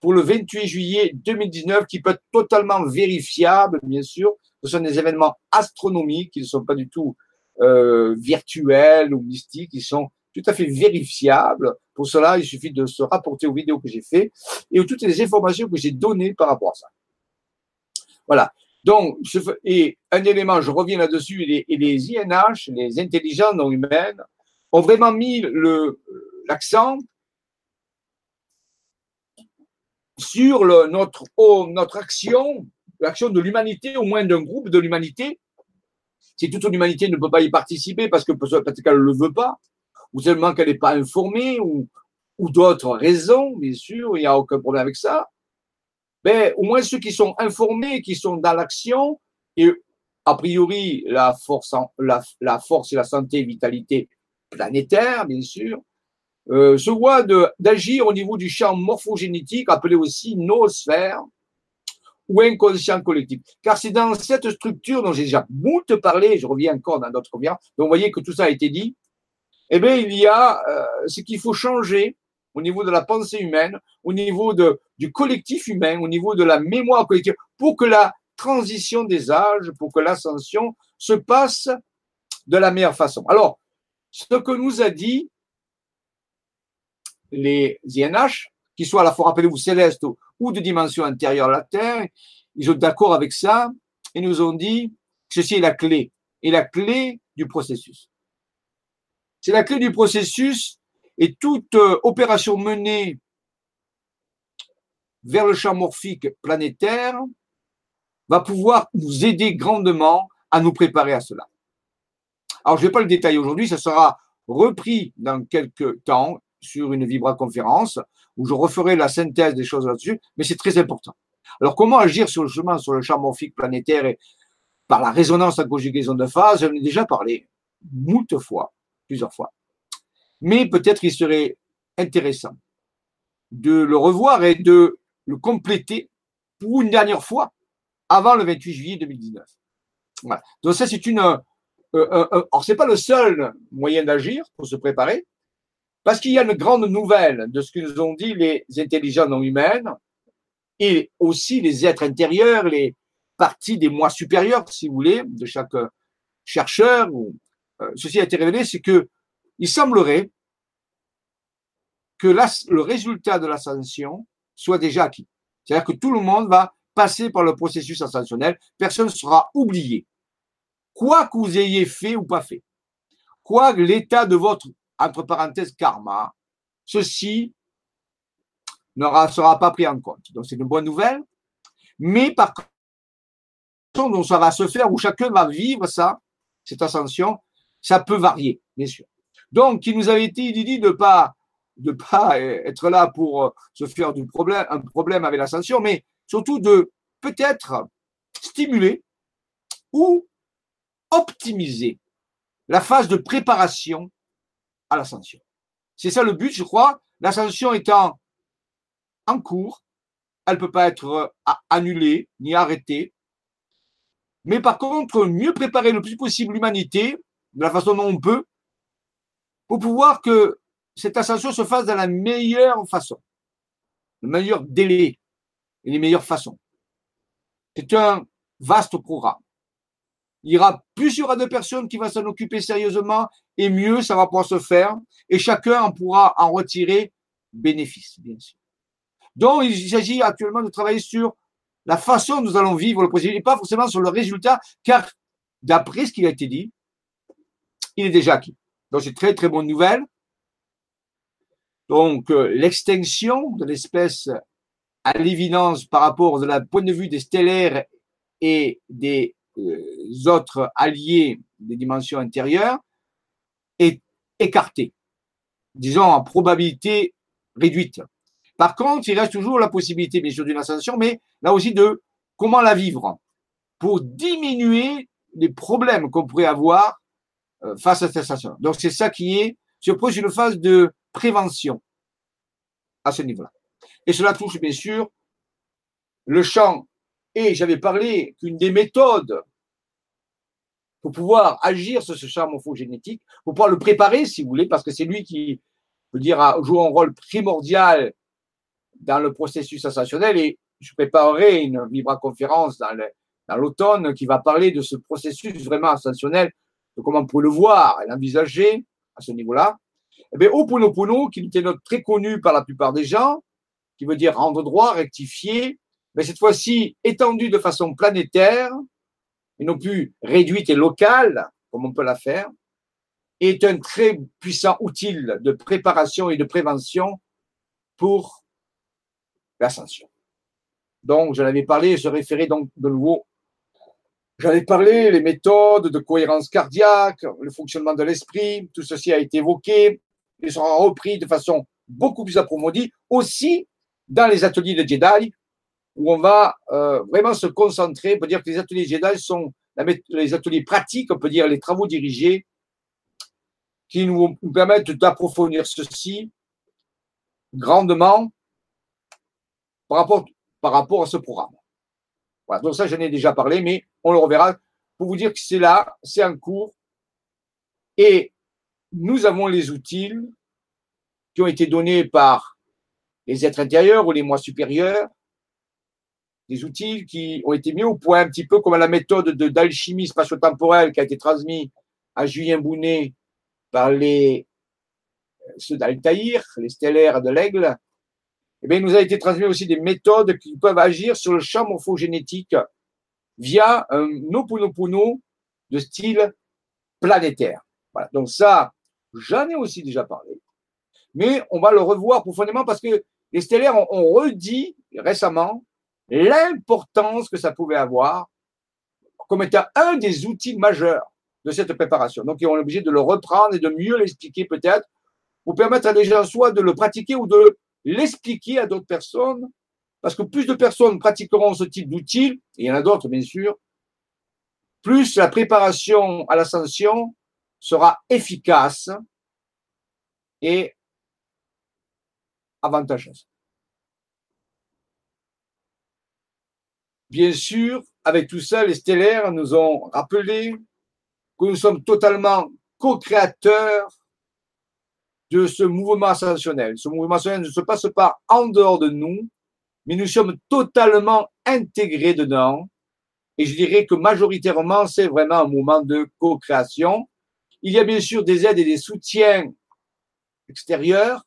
A: pour le 28 juillet 2019 qui peut être totalement vérifiable, bien sûr. Ce sont des événements astronomiques qui ne sont pas du tout euh, virtuels ou mystiques, ils sont tout à fait vérifiables. Pour cela, il suffit de se rapporter aux vidéos que j'ai fait et aux toutes les informations que j'ai données par rapport à ça. Voilà. Donc, et un élément, je reviens là-dessus, et les, INH, les intelligences non humaines, ont vraiment mis l'accent sur notre, notre action, l'action de l'humanité, au moins d'un groupe de l'humanité. Si toute l'humanité ne peut pas y participer parce que peut-être qu'elle ne le veut pas, ou seulement qu'elle n'est pas informée, ou, d'autres raisons, bien sûr, il n'y a aucun problème avec ça. Mais au moins ceux qui sont informés, qui sont dans l'action, et a priori la force, la, force et la santé vitalité planétaire, bien sûr, euh, se voit d'agir au niveau du champ morphogénétique, appelé aussi noosphère, ou inconscient collectif. Car c'est dans cette structure dont j'ai déjà beaucoup parlé, je reviens encore dans d'autres conférences, donc vous voyez que tout ça a été dit, eh bien, il y a euh, ce qu'il faut changer au niveau de la pensée humaine, au niveau du collectif humain, au niveau de la mémoire collective, pour que la transition des âges, pour que l'ascension se passe de la meilleure façon. Alors, ce que nous a dit les INH, qui soient à la fois, rappelez-vous, célestes ou de dimension intérieure à la Terre, ils sont d'accord avec ça et nous ont dit ceci est la clé, et la clé du processus. C'est la clé du processus et toute euh, opération menée vers le champ morphique planétaire va pouvoir nous aider grandement à nous préparer à cela. Alors, je ne vais pas le détailler aujourd'hui, ça sera repris dans quelques temps sur une vibra-conférence où je referai la synthèse des choses là-dessus, mais c'est très important. Alors, comment agir sur le chemin, sur le champ morphique planétaire et par la résonance à conjugaison de phase, j'en ai déjà parlé moult fois, plusieurs fois. Mais peut-être il serait intéressant de le revoir et de le compléter pour une dernière fois avant le 28 juillet 2019. Voilà. Donc ça, c'est une... Euh, euh, euh, alors, c'est pas le seul moyen d'agir pour se préparer, parce qu'il y a une grande nouvelle de ce que nous ont dit les intelligences non humaines et aussi les êtres intérieurs, les parties des moi supérieurs, si vous voulez, de chaque chercheur. Ceci a été révélé, c'est que il semblerait que le résultat de l'ascension soit déjà acquis. C'est-à-dire que tout le monde va passer par le processus ascensionnel, personne ne sera oublié. Quoi que vous ayez fait ou pas fait, quoi l'état de votre, entre parenthèses, karma, ceci ne sera pas pris en compte. Donc c'est une bonne nouvelle, mais par contre, dont ça va se faire, où chacun va vivre ça, cette ascension, ça peut varier, bien sûr. Donc, il nous avait été dit de pas de pas être là pour euh, se faire du problème, un problème avec l'ascension, mais surtout de peut-être stimuler ou optimiser la phase de préparation à l'ascension. C'est ça le but, je crois. L'ascension étant en cours, elle ne peut pas être euh, annulée ni arrêtée. Mais par contre, mieux préparer le plus possible l'humanité, de la façon dont on peut, pour pouvoir que cette ascension se fasse de la meilleure façon, le meilleur délai et les meilleures façons. C'est un vaste programme. Il y aura plusieurs de personnes qui vont s'en occuper sérieusement et mieux ça va pouvoir se faire et chacun en pourra en retirer bénéfice, bien sûr. Donc, il s'agit actuellement de travailler sur la façon dont nous allons vivre le processus et pas forcément sur le résultat, car d'après ce qui a été dit, il est déjà acquis. Donc, c'est très, très bonne nouvelle. Donc, euh, l'extinction de l'espèce, à l'évidence, par rapport de la point de vue des stellaires et des euh, autres alliés des dimensions intérieures, est écartée. Disons, en probabilité réduite. Par contre, il reste toujours la possibilité, bien sûr, d'une ascension, mais là aussi de comment la vivre pour diminuer les problèmes qu'on pourrait avoir face à cette station. Donc c'est ça qui est, se pose une phase de prévention à ce niveau-là. Et cela touche bien sûr le champ. Et j'avais parlé qu'une des méthodes pour pouvoir agir sur ce champ morphogénétique, pour pouvoir le préparer, si vous voulez, parce que c'est lui qui, veut dire, joue un rôle primordial dans le processus ascensionnel. Et je préparerai une vibra-conférence dans l'automne qui va parler de ce processus vraiment ascensionnel comment on peut le voir et l'envisager à ce niveau-là? Eh bien, Oponopono, qui était notre très connu par la plupart des gens, qui veut dire rendre droit, rectifier, mais cette fois-ci étendu de façon planétaire, et non plus réduite et locale, comme on peut la faire, est un très puissant outil de préparation et de prévention pour l'ascension. Donc, j'en avais parlé, je référais donc de nouveau. J'en ai parlé, les méthodes de cohérence cardiaque, le fonctionnement de l'esprit, tout ceci a été évoqué et sera repris de façon beaucoup plus approfondie aussi dans les ateliers de Jedi où on va euh, vraiment se concentrer. On peut dire que les ateliers Jedi sont les ateliers pratiques, on peut dire les travaux dirigés qui nous, permettent d'approfondir ceci grandement par rapport, par rapport à ce programme. Voilà, donc ça, j'en ai déjà parlé, mais on le reverra pour vous dire que c'est là, c'est en cours. Et nous avons les outils qui ont été donnés par les êtres intérieurs ou les mois supérieurs, des outils qui ont été mis au point un petit peu comme la méthode d'alchimie spatio-temporelle qui a été transmise à Julien Bounet par les ceux d'Altaïr, les stellaires de l'aigle, eh bien, il nous a été transmis aussi des méthodes qui peuvent agir sur le champ morphogénétique via un Noponopono de style planétaire. Voilà. Donc ça, j'en ai aussi déjà parlé. Mais on va le revoir profondément parce que les stellaires ont, redit récemment l'importance que ça pouvait avoir comme étant un des outils majeurs de cette préparation. Donc, on est obligé de le reprendre et de mieux l'expliquer peut-être pour permettre à des gens soit de le pratiquer ou de l'expliquer à d'autres personnes, parce que plus de personnes pratiqueront ce type d'outils, et il y en a d'autres bien sûr, plus la préparation à l'ascension sera efficace et avantageuse. Bien sûr, avec tout ça, les stellaires nous ont rappelé que nous sommes totalement co-créateurs de ce mouvement ascensionnel. Ce mouvement ascensionnel ne se passe pas en dehors de nous, mais nous sommes totalement intégrés dedans. Et je dirais que majoritairement, c'est vraiment un mouvement de co-création. Il y a bien sûr des aides et des soutiens extérieurs,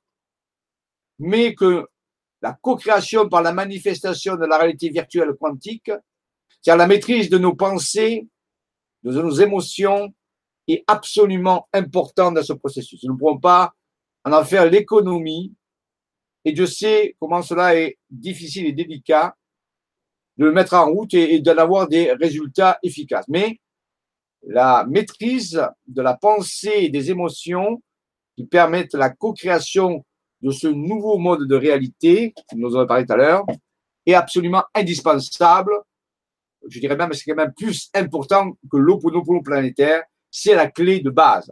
A: mais que la co-création par la manifestation de la réalité virtuelle quantique, c'est-à-dire la maîtrise de nos pensées, de nos émotions, est absolument importante dans ce processus. Nous ne pourrons pas en en faire l'économie. Et je sais comment cela est difficile et délicat de le mettre en route et, d'en avoir des résultats efficaces. Mais la maîtrise de la pensée et des émotions qui permettent la co-création de ce nouveau mode de réalité, nous en parlé tout à l'heure, est absolument indispensable. Je dirais même, c'est quand même plus important que l'Oponopono planétaire. C'est la clé de base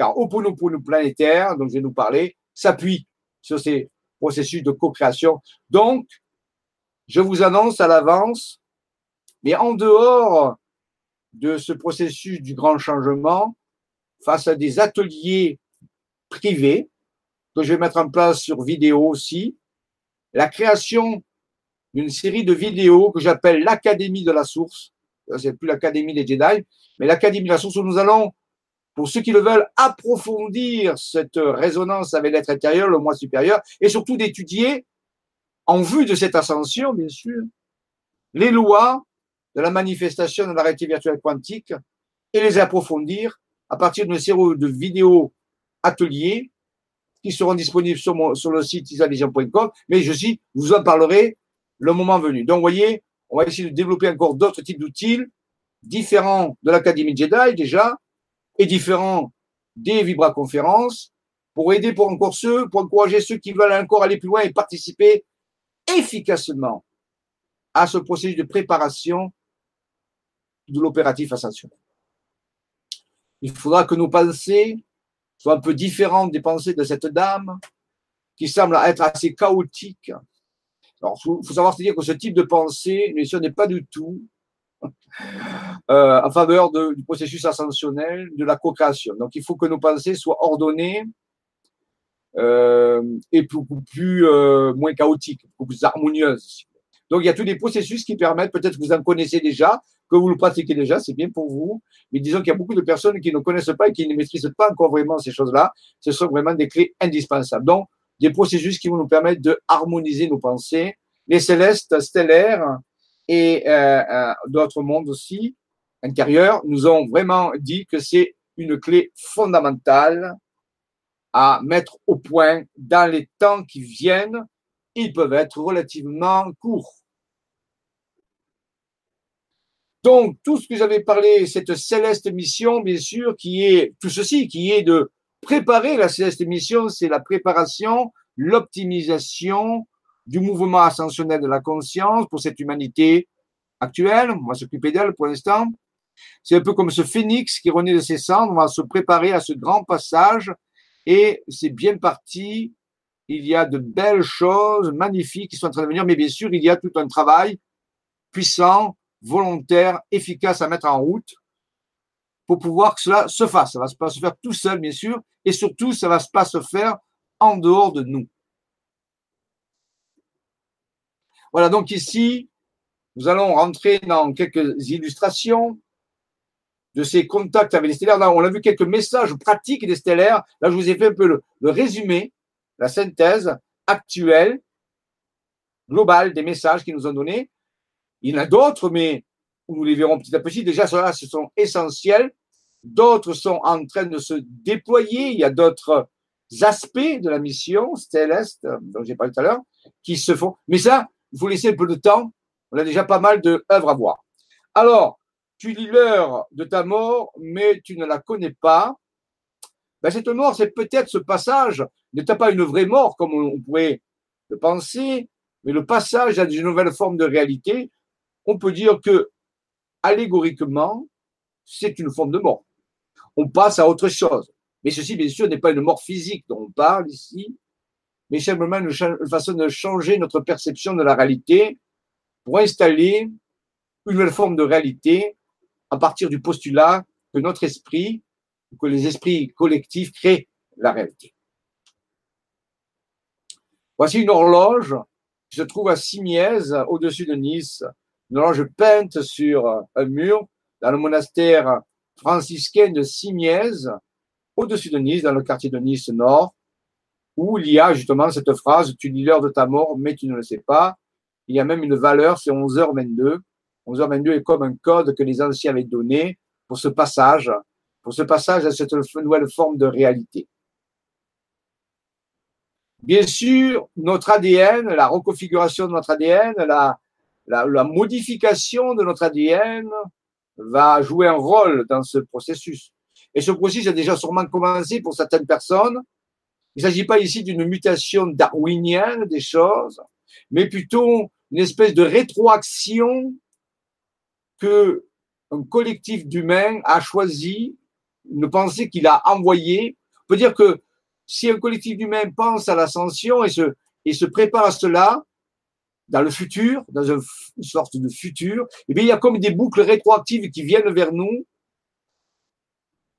A: car Oponopono planétaire, dont je vais nous parler, s'appuie sur ces processus de co-création. Donc, je vous annonce à l'avance, mais en dehors de ce processus du grand changement, face à des ateliers privés que je vais mettre en place sur vidéo aussi, la création d'une série de vidéos que j'appelle l'Académie de la Source. C'est plus l'Académie des Jedi, mais l'Académie de la Source où nous allons pour ceux qui le veulent, approfondir cette résonance avec l'être intérieur, le moi supérieur, et surtout d'étudier, en vue de cette ascension, bien sûr, les lois de la manifestation de la réalité virtuelle quantique et les approfondir à partir d'une série de vidéos ateliers qui seront disponibles sur, le site isavision.com, mais je suis, vous en parlerai le moment venu. Donc, vous voyez, on va essayer de développer encore d'autres types d'outils différents de l'Académie Jedi déjà, et différents des vibraconférences pour aider pour encore ceux, pour encourager ceux qui veulent encore aller plus loin et participer efficacement à ce processus de préparation de l'opératif ascensionnel. Il faudra que nos pensées soient un peu différentes des pensées de cette dame qui semble être assez chaotique. Alors, il faut, savoir se dire que ce type de pensée, ce n'est pas du tout (laughs) euh, en faveur du processus ascensionnel, de la co-création. Donc, il faut que nos pensées soient ordonnées euh, et beaucoup plus euh, moins chaotiques, beaucoup plus harmonieuses. Donc, il y a tous des processus qui permettent, peut-être que vous en connaissez déjà, que vous le pratiquez déjà, c'est bien pour vous. Mais disons qu'il y a beaucoup de personnes qui ne connaissent pas et qui ne maîtrisent pas encore vraiment ces choses-là. Ce sont vraiment des clés indispensables. Donc, des processus qui vont nous permettre de harmoniser nos pensées. Les célestes stellaires, et euh, euh, d'autres mondes aussi intérieurs nous ont vraiment dit que c'est une clé fondamentale à mettre au point dans les temps qui viennent ils peuvent être relativement courts. Donc, tout ce que j'avais parlé, cette céleste mission, bien sûr, qui est tout ceci, qui est de préparer la céleste mission, c'est la préparation, l'optimisation du mouvement ascensionnel de la conscience pour cette humanité actuelle. On va s'occuper d'elle pour l'instant. C'est un peu comme ce phénix qui renaît de ses cendres. On va se préparer à ce grand passage et c'est bien parti. Il y a de belles choses magnifiques qui sont en train de venir, mais bien sûr, il y a tout un travail puissant, volontaire, efficace à mettre en route pour pouvoir que cela se fasse. Ça va pas se faire tout seul, bien sûr, et surtout, ça va pas se faire en dehors de nous. Voilà, donc ici, nous allons rentrer dans quelques illustrations de ces contacts avec les stellaires. On a vu quelques messages pratiques des stellaires. Là, je vous ai fait un peu le, résumé, la synthèse actuelle, globale des messages qu'ils nous ont donnés. Il y en a d'autres, mais nous les verrons petit à petit. Déjà, ceux-là, ce sont essentiels. D'autres sont en train de se déployer. Il y a d'autres aspects de la mission céleste, dont j'ai parlé tout à l'heure, qui se font. Mais ça, il faut laisser un peu de temps. On a déjà pas mal d'œuvres à voir. Alors, tu lis l'heure de ta mort, mais tu ne la connais pas. Ben, cette mort, c'est peut-être ce passage, n'est pas une vraie mort comme on pourrait le penser, mais le passage à une nouvelle forme de réalité. On peut dire que, allégoriquement, c'est une forme de mort. On passe à autre chose. Mais ceci, bien sûr, n'est pas une mort physique dont on parle ici, mais simplement une façon de changer notre perception de la réalité pour installer une nouvelle forme de réalité à partir du postulat que notre esprit, que les esprits collectifs créent la réalité. Voici une horloge qui se trouve à Simiez, au-dessus de Nice, une horloge peinte sur un mur dans le monastère franciscain de Simiez, au-dessus de Nice, dans le quartier de Nice Nord, où il y a justement cette phrase Tu dis l'heure de ta mort, mais tu ne le sais pas. Il y a même une valeur, c'est 11h22. 11h22 est comme un code que les anciens avaient donné pour ce passage, pour ce passage à cette nouvelle forme de réalité. Bien sûr, notre ADN, la reconfiguration de notre ADN, la, la, la modification de notre ADN va jouer un rôle dans ce processus. Et ce processus a déjà sûrement commencé pour certaines personnes. Il ne s'agit pas ici d'une mutation darwinienne des choses, mais plutôt une espèce de rétroaction que un collectif d'humains a choisi, une pensée qu'il a envoyée. On peut dire que si un collectif d'humains pense à l'ascension et se, et se prépare à cela, dans le futur, dans une sorte de futur, eh bien, il y a comme des boucles rétroactives qui viennent vers nous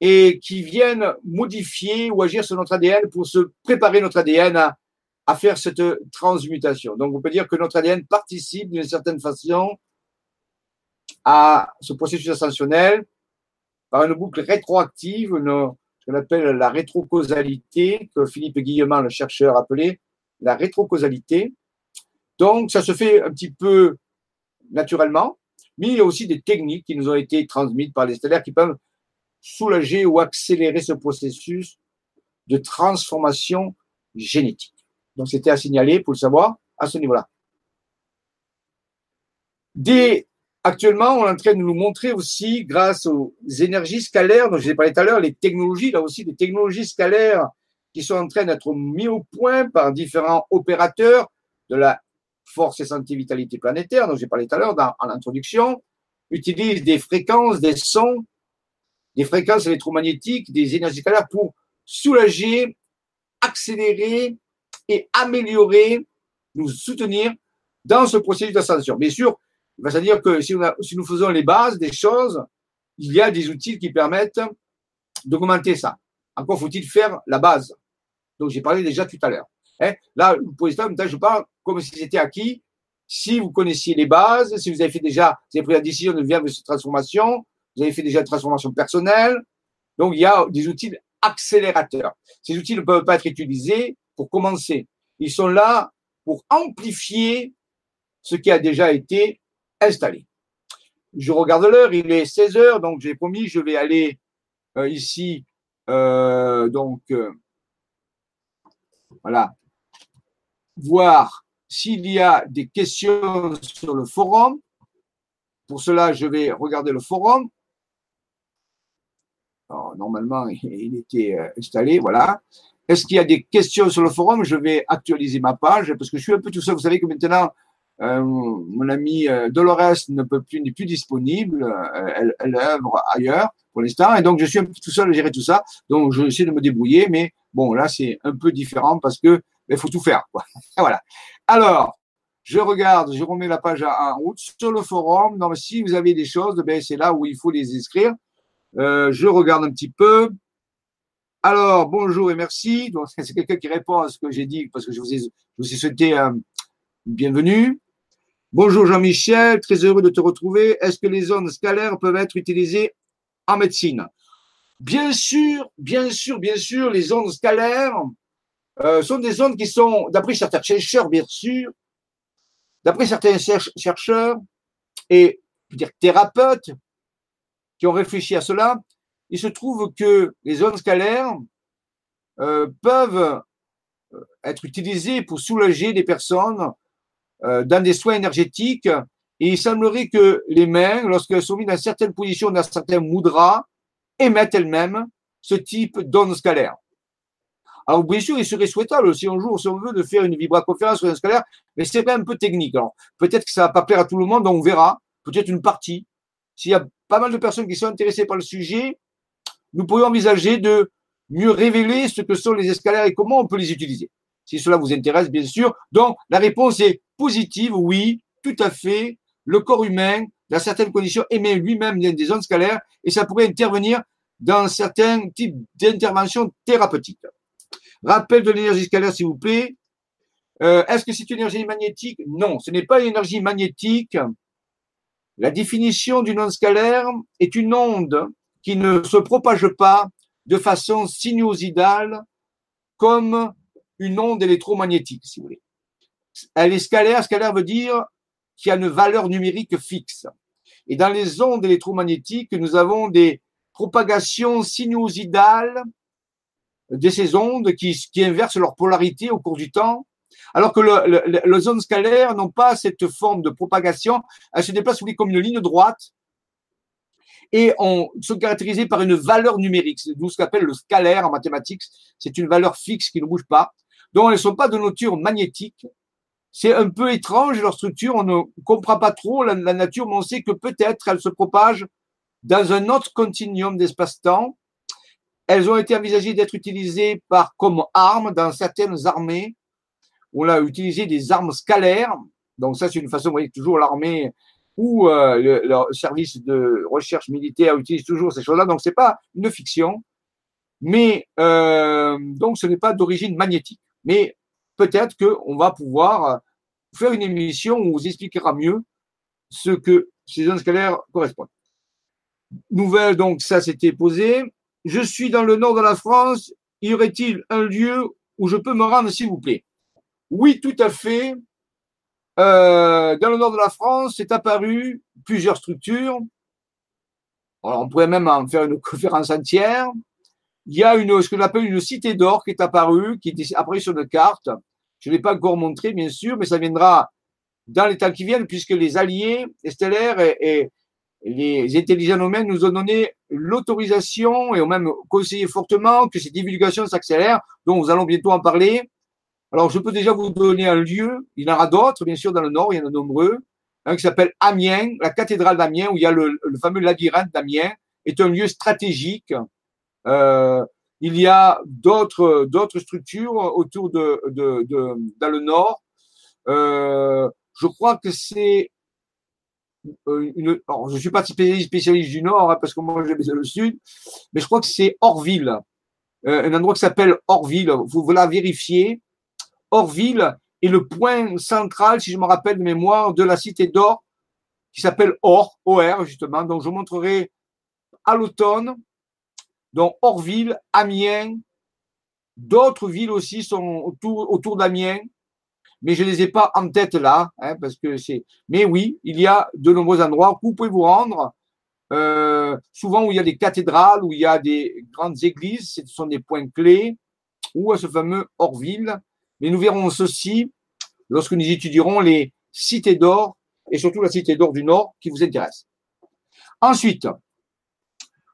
A: et qui viennent modifier ou agir sur notre ADN pour se préparer notre ADN à, faire cette transmutation. Donc, on peut dire que notre ADN participe d'une certaine façon à ce processus ascensionnel par une boucle rétroactive, une, ce qu'on appelle la rétrocausalité, que Philippe Guillemin, le chercheur, appelait la rétrocausalité. Donc, ça se fait un petit peu naturellement, mais il y a aussi des techniques qui nous ont été transmises par les stellaires qui peuvent soulager ou accélérer ce processus de transformation génétique. Donc, c'était à signaler pour le savoir à ce niveau-là. Des Actuellement, on est en train de nous montrer aussi, grâce aux énergies scalaires, dont je vous ai parlé tout à l'heure, les technologies, là aussi, des technologies scalaires qui sont en train d'être mis au point par différents opérateurs de la force et santé vitalité planétaire, dont j'ai parlé tout à l'heure en introduction, utilisent des fréquences, des sons, des fréquences électromagnétiques, des énergies scalaires pour soulager, accélérer et améliorer, nous soutenir dans ce processus d'ascension. Bien sûr, c'est-à-dire que si, nous faisons les bases des choses, il y a des outils qui permettent d'augmenter ça. Encore faut-il faire la base. Donc, j'ai parlé déjà tout à l'heure. Hein. Là, pour l'instant, je parle comme si c'était acquis. Si vous connaissiez les bases, si vous avez fait déjà, vous avez pris la décision de vivre cette transformation, vous avez fait déjà une transformation personnelle. Donc, il y a des outils accélérateurs. Ces outils ne peuvent pas être utilisés pour commencer. Ils sont là pour amplifier ce qui a déjà été installé. Je regarde l'heure, il est 16 heures, donc j'ai promis, je vais aller euh, ici, euh, donc, euh, voilà, voir s'il y a des questions sur le forum. Pour cela, je vais regarder le forum. Normalement, (laughs) il était euh, installé, voilà. Est-ce qu'il y a des questions sur le forum? Je vais actualiser ma page parce que je suis un peu tout seul. Vous savez que maintenant, euh, mon ami euh, Dolores ne peut plus, n'est plus disponible. elle, elle œuvre ailleurs pour l'instant. Et donc, je suis un peu tout seul à gérer tout ça. Donc, je essaie de me débrouiller. Mais bon, là, c'est un peu différent parce que il faut tout faire. (laughs) Voilà. Alors, je regarde, je remets la page en route sur le forum. Donc, si vous avez des choses, ben, c'est là où il faut les inscrire. Euh, je regarde un petit peu. Alors, bonjour et merci. (laughs) C'est quelqu'un qui répond à ce que j'ai dit parce que je vous ai, je vous ai souhaité euh, bienvenue. Bonjour Jean-Michel, très heureux de te retrouver. Est-ce que les zones scalaires peuvent être utilisées en médecine? Bien sûr, bien sûr, bien sûr, les zones scalaires euh, sont des zones qui sont, d'après certains chercheurs, bien sûr, d'après certains chercheurs et dire, thérapeutes qui ont réfléchi à cela, il se trouve que les zones scalaires euh, peuvent euh, être utilisées pour soulager des personnes dans des soins énergétiques. Et il semblerait que les mains, lorsqu'elles sont mises dans certaines positions, dans certains mudras, émettent elles-mêmes ce type d'ondes scalaires. Alors, bien sûr, il serait souhaitable, si un jour, si on veut, de faire une vibra-conférence sur un scalaire, mais c'est un peu technique. Alors, peut-être que ça va pas plaire à tout le monde, on verra. Peut-être une partie. S'il y a pas mal de personnes qui sont intéressées par le sujet, nous pourrions envisager de mieux révéler ce que sont les escalaires et comment on peut les utiliser. Si cela vous intéresse, bien sûr. Donc, la réponse est positive, oui, tout à fait. Le corps humain, dans certaines conditions, émet lui-même des ondes scalaires et ça pourrait intervenir dans certains types d'interventions thérapeutiques. Rappel de l'énergie scalaire, s'il vous plaît. Euh, est-ce que c'est une énergie magnétique? Non, ce n'est pas une énergie magnétique. La définition d'une onde scalaire est une onde qui ne se propage pas de façon sinuosidale comme une onde électromagnétique, si vous voulez. Elle est scalaire. Scalaire veut dire qu'il y a une valeur numérique fixe. Et dans les ondes électromagnétiques, nous avons des propagations sinuosidales de ces ondes qui inversent leur polarité au cours du temps, alors que le, le, les ondes scalaires n'ont pas cette forme de propagation, elles se déplacent comme une ligne droite. Et on, sont caractérisées par une valeur numérique, c'est ce qu'on appelle le scalaire en mathématiques, c'est une valeur fixe qui ne bouge pas, donc elles ne sont pas de nature magnétique, c'est un peu étrange leur structure, on ne comprend pas trop la, la nature, mais on sait que peut-être elles se propagent dans un autre continuum d'espace-temps, elles ont été envisagées d'être utilisées par, comme armes dans certaines armées. On a utilisé des armes scalaires. Donc ça, c'est une façon, vous voyez, toujours l'armée ou euh, le, service de recherche militaire utilise toujours ces choses-là. Donc c'est pas une fiction, mais euh, donc ce n'est pas d'origine magnétique. Mais peut-être qu'on va pouvoir faire une émission où on vous expliquera mieux ce que ces zones scalaires correspondent. Nouvelle, donc ça c'était posé je suis dans le nord de la France, y aurait-il un lieu où je peux me rendre, s'il vous plaît? Oui, tout à fait. Euh, dans le nord de la France, c'est apparu plusieurs structures. On pourrait même en faire une (laughs) conférence entière. Il y a une, ce que j'appelle une cité d'or qui est apparue, qui est apparue sur une carte. Je ne l'ai pas encore montré, bien sûr, mais ça viendra dans les temps qui viennent, puisque les alliés stellaires et, et, les intelligents humains nous ont donné l'autorisation et ont même conseillé fortement que ces divulgations s'accélèrent, dont nous allons bientôt en parler. Alors, je peux déjà vous donner un lieu. Il y en aura d'autres, bien sûr, dans le Nord, il y en a nombreux. Un qui s'appelle Amiens, la cathédrale d'Amiens, où il y a le, fameux labyrinthe d'Amiens, est un lieu stratégique. Euh, il y a d'autres d'autres structures autour de, dans le Nord. Euh, je crois que c'est euh, alors, je suis pas spécialiste du Nord, hein, parce que moi j'aime le Sud, mais je crois que c'est Orville, un endroit qui s'appelle Orville. Vous, vous la vérifiez. Orville est le point central, si je me rappelle de mémoire, de la cité d'Or, qui s'appelle Or, OR justement. Donc je vous montrerai à l'automne. Donc Orville, Amiens, d'autres villes aussi sont autour, d'Amiens mais je les ai pas en tête là, hein, parce que c'est. Mais oui, il y a de nombreux endroits où vous pouvez vous rendre. Euh, souvent où il y a des cathédrales, où il y a des grandes églises, ce sont des points clés, ou à ce fameux Orville. Mais nous verrons ceci lorsque nous étudierons les cités d'or et surtout la cité d'or du Nord qui vous intéresse. Ensuite,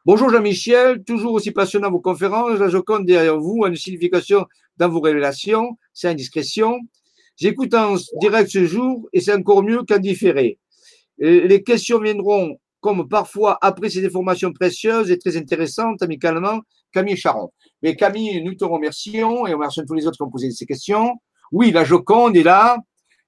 A: bonjour Jean-Michel, toujours aussi passionnant vos conférences. La Joconde derrière vous a une signification dans vos révélations, c'est indiscrétion. J'écoute en direct ce jour et c'est encore mieux qu'en différé. Les questions viendront comme parfois après ces informations précieuses et très intéressantes, amicalement, Camille Charon. Mais Camille, nous te remercions et on remercie tous les autres qui ont posé ces questions. Oui, la Joconde est là.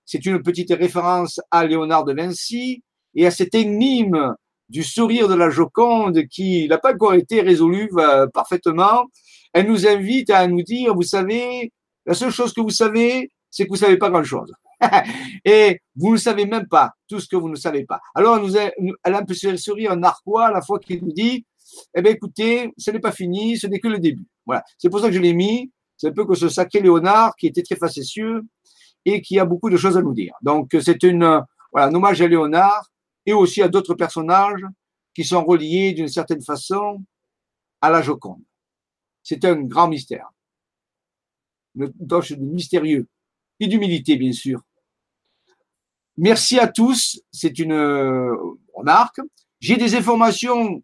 A: C'est une petite référence à Léonard de Vinci et à cette énigme du sourire de la Joconde qui n'a pas encore été résolue euh, parfaitement. Elle nous invite à nous dire, vous savez, la seule chose que vous savez, c'est que vous savez pas grand-chose. (laughs) et vous ne savez même pas tout ce que vous ne savez pas. Alors, elle, a, un peu sourire, un narquois à la fois qui nous dit, eh bien, écoutez, ce n'est pas fini, ce n'est que le début. Voilà. C'est pour ça que je l'ai mis. C'est un peu que ce sacré Léonard qui était très facétieux et qui a beaucoup de choses à nous dire. Donc, c'est une, voilà, un hommage à Léonard et aussi à d'autres personnages qui sont reliés d'une certaine façon à la Joconde. C'est un grand mystère. Une touche de mystérieux et d'humilité, bien sûr. Merci à tous. C'est une euh, remarque. J'ai des informations.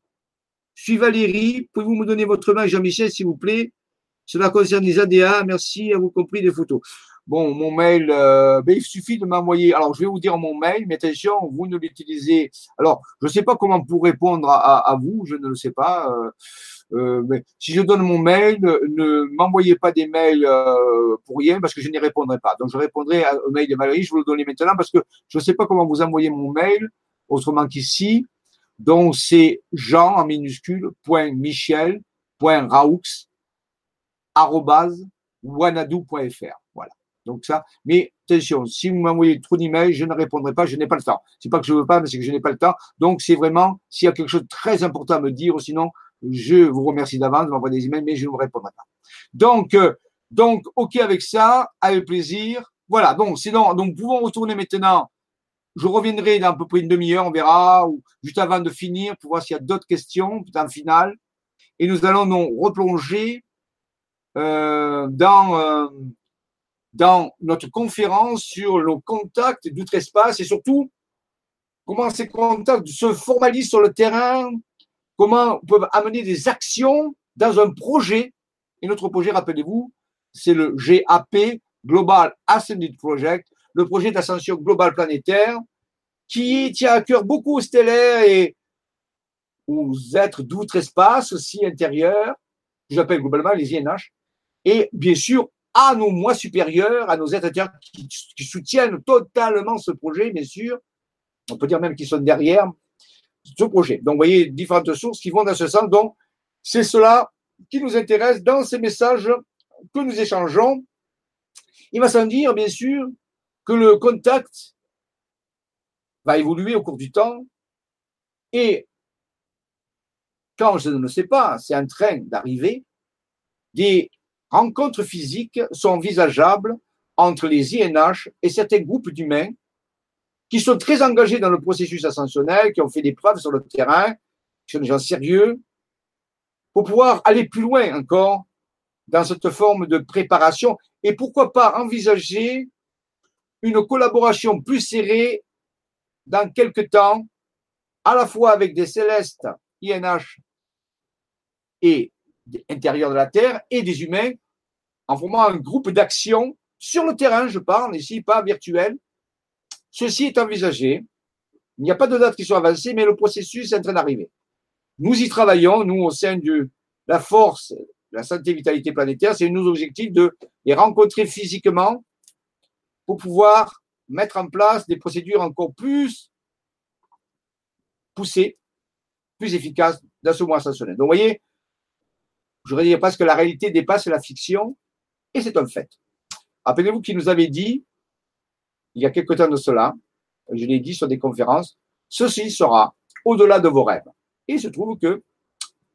A: Je suis Valérie. Pouvez-vous me donner votre main, Jean-Michel, s'il vous plaît? Cela concerne les ADA. Merci à vous compris des photos. Bon, mon mail, euh, ben, il suffit de m'envoyer. Alors, je vais vous dire mon mail, mais attention, vous ne l'utilisez. Alors, je ne sais pas comment pour répondre à, vous, je ne le sais pas. Euh, euh, mais si je donne mon mail, ne m'envoyez pas des mails pour rien parce que je n'y répondrai pas. Donc je répondrai au mail de Valérie, je vous le donner maintenant parce que je ne sais pas comment vous envoyer mon mail autrement qu'ici. Donc c'est Jean en minuscule point Michel point Raoux wanadou.fr. Voilà. Donc ça, mais attention, si vous m'envoyez trop d'emails, je ne répondrai pas, je n'ai pas le temps. C'est pas que je veux pas, mais c'est que je n'ai pas le temps. Donc c'est vraiment, s'il y a quelque chose de très important à me dire, sinon je vous remercie d'avance de m'envoyer des emails, mais je ne vous répondrai pas. Donc, euh, donc, OK avec ça, avec plaisir. Voilà, donc, sinon, donc, pouvons retourner maintenant. Je reviendrai dans à peu près une demi-heure, on verra, ou juste avant de finir, pour voir s'il y a d'autres questions, en finale. Et nous allons nous replonger euh, dans, euh, dans notre conférence sur le contact d'outre-espace et surtout comment ces contacts se formalisent sur le terrain, comment on peut amener des actions dans un projet. Et notre projet, rappelez-vous, c'est le GAP, Global Ascended Project, le projet d'ascension globale planétaire, qui tient à cœur beaucoup aux stellaires et aux êtres d'outre-espace aussi intérieurs, que j'appelle globalement les INH, et bien sûr à nos mois supérieurs, à nos êtres intérieurs qui, qui soutiennent totalement ce projet, bien sûr. On peut dire même qu'ils sont derrière, ce projet. Donc, vous voyez différentes sources qui vont dans ce sens. Donc, c'est cela qui nous intéresse dans ces messages que nous échangeons. Il va sans dire, bien sûr, que le contact va évoluer au cours du temps. Et quand je ne sais pas, c'est en train d'arriver, des rencontres physiques sont envisageables entre les INH et certains groupes d'humains qui sont très engagés dans le processus ascensionnel, qui ont fait des preuves sur le terrain, qui sont des gens sérieux, pour pouvoir aller plus loin encore dans cette forme de préparation et pourquoi pas envisager une collaboration plus serrée dans quelques temps, à la fois avec des célestes INH et intérieurs de la Terre et des humains, en formant un groupe d'action sur le terrain, je parle ici, pas virtuel, Ceci est envisagé. Il n'y a pas de date qui soit avancée, mais le processus est en train d'arriver. Nous y travaillons, nous, au sein de la force, la santé vitalité planétaire, c'est nos objectifs de les rencontrer physiquement pour pouvoir mettre en place des procédures encore plus poussées, plus efficaces dans ce mois ascensionnel. Donc, vous voyez, je dire parce que la réalité dépasse la fiction et c'est un fait. Rappelez-vous qu'il nous avait dit il y a quelque temps de cela, je l'ai dit sur des conférences, ceci sera au-delà de vos rêves. Et il se trouve que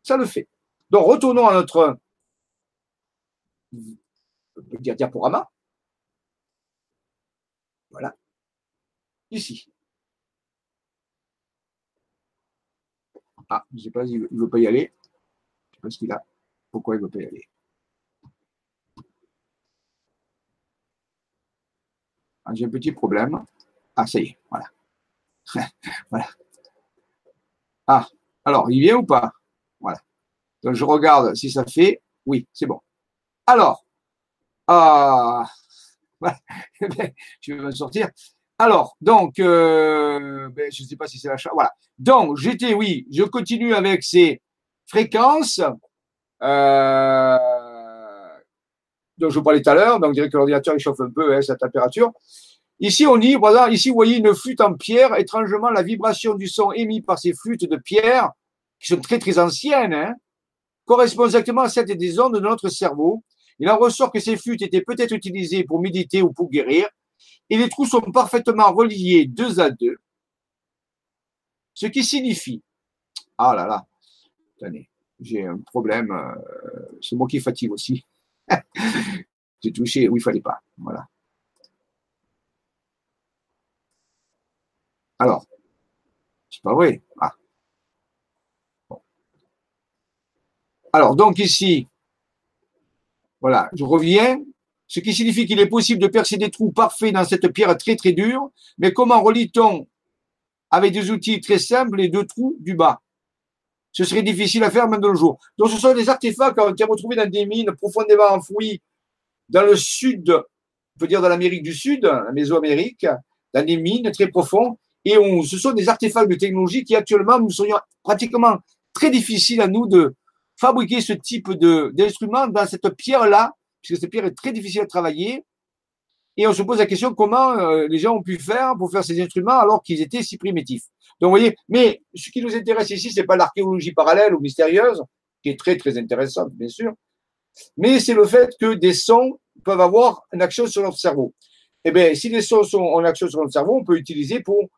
A: ça le fait. Donc retournons à notre dire diaporama. Voilà. Ici. Ah, je ne sais pas, il ne veut pas y aller. Je ne sais pas ce qu'il a. Pourquoi il ne veut pas y aller Ah, j'ai un petit problème. Ah, ça y est, voilà. (laughs) voilà. Ah, alors, il vient ou pas? Voilà. Donc, je regarde si ça fait. Oui, c'est bon. Alors, ah, (laughs) je vais me sortir. Alors, donc, euh, ben, je ne sais pas si c'est la chambre. Voilà. Donc, j'étais, oui, je continue avec ces fréquences. Euh, dont je vous parlais tout à l'heure. Donc, je dirais que l'ordinateur il chauffe un peu hein, sa température. Ici, on dit, voilà, ici, vous voyez une flûte en pierre. Étrangement, la vibration du son émis par ces flûtes de pierre, qui sont très, très anciennes, hein, correspond exactement à celle des ondes de notre cerveau. Il en ressort que ces flûtes étaient peut-être utilisées pour méditer ou pour guérir. Et les trous sont parfaitement reliés deux à deux. Ce qui signifie, ah là là, attendez, j'ai un problème, euh, c'est moi qui fatigue aussi. (laughs) j'ai touché où il fallait pas. Voilà. Alors, c'est pas vrai. Ah. Alors, donc ici, voilà, je reviens. Ce qui signifie qu'il est possible de percer des trous parfaits dans cette pierre très très dure. Mais comment relie-t-on avec des outils très simples les deux trous du bas? Ce serait difficile à faire même de le jour. Donc, ce sont des artefacts qui ont été retrouvés dans des mines profondément enfouies dans le sud, on peut dire dans l'Amérique du Sud, la Mésoamérique, dans des mines très profondes. Et ce sont des artefacts de technologie qui actuellement nous serions pratiquement très difficiles à nous de fabriquer ce type d'instrument dans cette pierre-là, puisque cette pierre est très difficile à travailler. Et on se pose la question comment euh, les gens ont pu faire pour faire ces instruments alors qu'ils étaient si primitifs? Donc, vous voyez, mais ce qui nous intéresse ici, c'est pas l'archéologie parallèle ou mystérieuse, qui est très, très intéressante, bien sûr, mais c'est le fait que des sons peuvent avoir une action sur notre cerveau. Eh bien, si les sons sont en action sur notre cerveau, on peut utiliser pour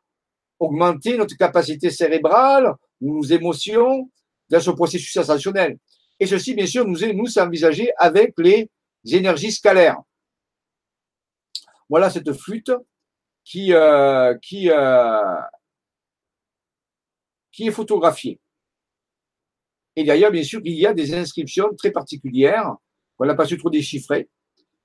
A: augmenter notre capacité cérébrale, nos émotions dans ce processus ascensionnel. Et ceci, bien sûr, nous nous envisagé avec les énergies scalaires. Voilà cette flûte qui, euh, qui, euh, qui est photographiée. Et d'ailleurs, bien sûr, il y a des inscriptions très particulières qu'on n'a pas su trop déchiffrer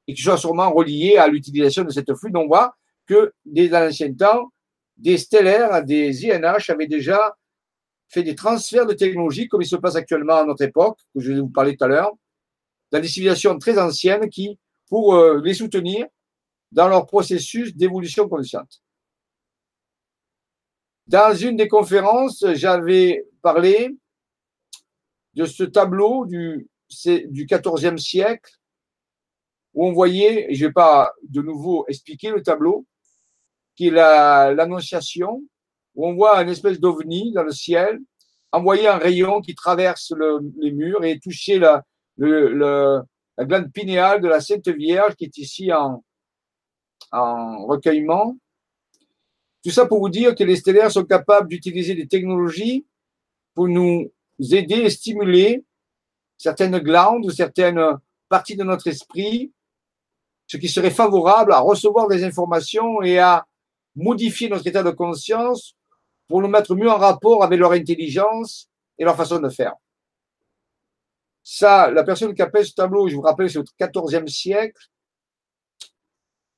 A: et qui sont sûrement reliées à l'utilisation de cette flûte. On voit que dès l'ancien temps, des stellaires, des INH avaient déjà fait des transferts de technologie comme il se passe actuellement à notre époque, que je vais vous parler tout à l'heure, dans des civilisations très anciennes qui, pour euh, les soutenir dans leur processus d'évolution consciente. Dans une des conférences, j'avais parlé de ce tableau du, du 14e siècle où on voyait, et je ne vais pas de nouveau expliquer le tableau, qui est l'annonciation, où on voit une espèce d'ovni dans le ciel, envoyer un rayon qui traverse les murs et toucher la, glande pinéale de la Sainte Vierge qui est ici en, en recueillement. Tout ça pour vous dire que les stellaires sont capables d'utiliser des technologies pour nous aider et stimuler certaines glandes ou certaines parties de notre esprit, ce qui serait favorable à recevoir des informations et à modifier notre état de conscience pour nous mettre mieux en rapport avec leur intelligence et leur façon de faire. Ça, la personne qui a fait ce tableau, je vous rappelle, c'est au XIVe siècle.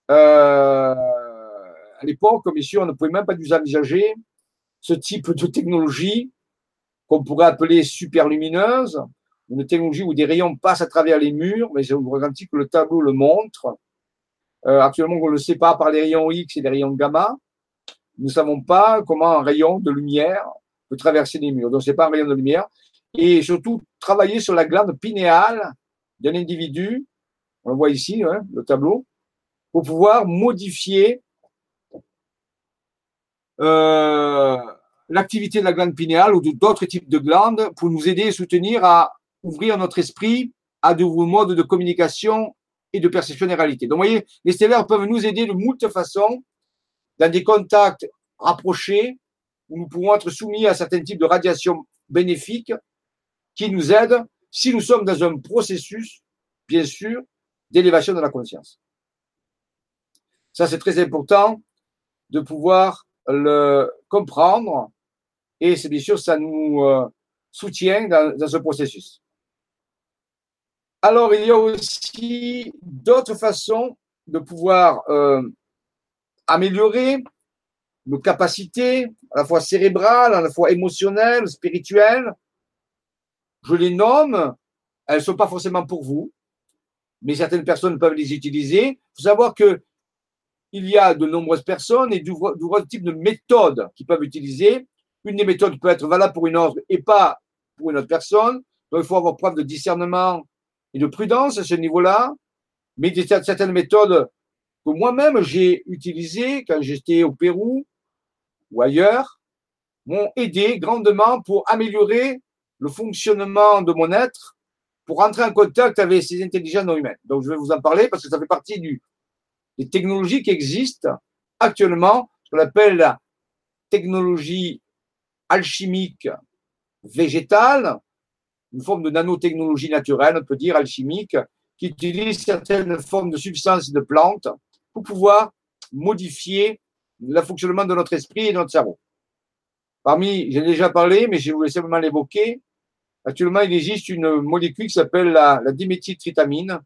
A: Euh, à l'époque, comme ici, on ne pouvait même pas nous envisager ce type de technologie qu'on pourrait appeler super lumineuse, une technologie où des rayons passent à travers les murs, mais je vous garantis que le tableau le montre. Euh, actuellement, on ne le sait pas par les rayons X et les rayons gamma. Nous ne savons pas comment un rayon de lumière peut traverser les murs. Donc, ce n'est pas un rayon de lumière. Et surtout, travailler sur la glande pinéale d'un individu, on le voit ici, hein, le tableau, pour pouvoir modifier euh, l'activité de la glande pinéale ou d'autres types de glandes pour nous aider et soutenir à ouvrir notre esprit à de nouveaux modes de communication et de perception des réalités. Donc, vous voyez, les stellaires peuvent nous aider de moult façons dans des contacts rapprochés où nous pouvons être soumis à certains types de radiations bénéfiques qui nous aident si nous sommes dans un processus, bien sûr, d'élévation de la conscience. Ça, c'est très important de pouvoir le comprendre et c'est bien sûr, ça nous euh, soutient dans, dans, ce processus. Alors, il y a aussi d'autres façons de pouvoir euh, améliorer nos capacités, à la fois cérébrales, à la fois émotionnelles, spirituelles. Je les nomme, elles ne sont pas forcément pour vous, mais certaines personnes peuvent les utiliser. Il faut savoir que il y a de nombreuses personnes et de types de méthodes qu'ils peuvent utiliser. Une des méthodes peut être valable pour une autre et pas pour une autre personne. Donc, il faut avoir preuve de discernement et de prudence à ce niveau-là. Mais certaines méthodes moi-même j'ai utilisées quand j'étais au Pérou ou ailleurs m'ont aidé grandement pour améliorer le fonctionnement de mon être, pour entrer en contact avec ces intelligences non humaines. Donc, je vais vous en parler parce que ça fait partie des technologies qui existent actuellement, ce qu'on appelle la technologie alchimique végétale, une forme de nanotechnologie naturelle, on peut dire alchimique, qui utilise certaines formes de substances de plantes pouvoir modifier le fonctionnement de notre esprit et de notre cerveau. Parmi, j'ai déjà parlé, mais je voulais simplement l'évoquer. Actuellement, il existe une molécule qui s'appelle la, la diméthyltritamine,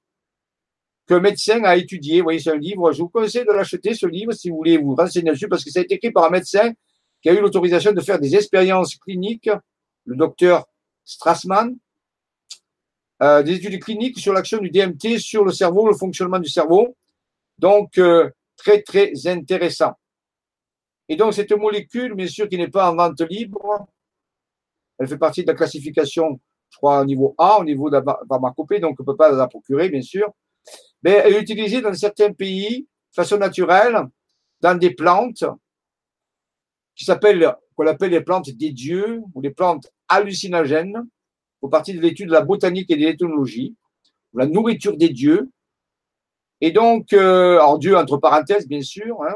A: qu'un médecin a étudié. Vous voyez, c'est un livre. Je vous conseille de l'acheter, ce livre, si vous voulez vous renseigner dessus, parce que ça a été écrit par un médecin qui a eu l'autorisation de faire des expériences cliniques, le docteur Strassman, euh, des études cliniques sur l'action du DMT sur le cerveau, le fonctionnement du cerveau. Donc, euh, très, très intéressant. Et donc, cette molécule, bien sûr, qui n'est pas en vente libre, elle fait partie de la classification, je crois, au niveau A, au niveau de la pharmacopée, donc on ne peut pas la procurer, bien sûr. Mais elle est utilisée dans certains pays de façon naturelle, dans des plantes qui s'appellent, qu'on appelle les plantes des dieux ou les plantes hallucinogènes, au partie de l'étude de la botanique et de l'éthologie, la nourriture des dieux. Et donc, euh, en Dieu entre parenthèses, bien sûr, hein,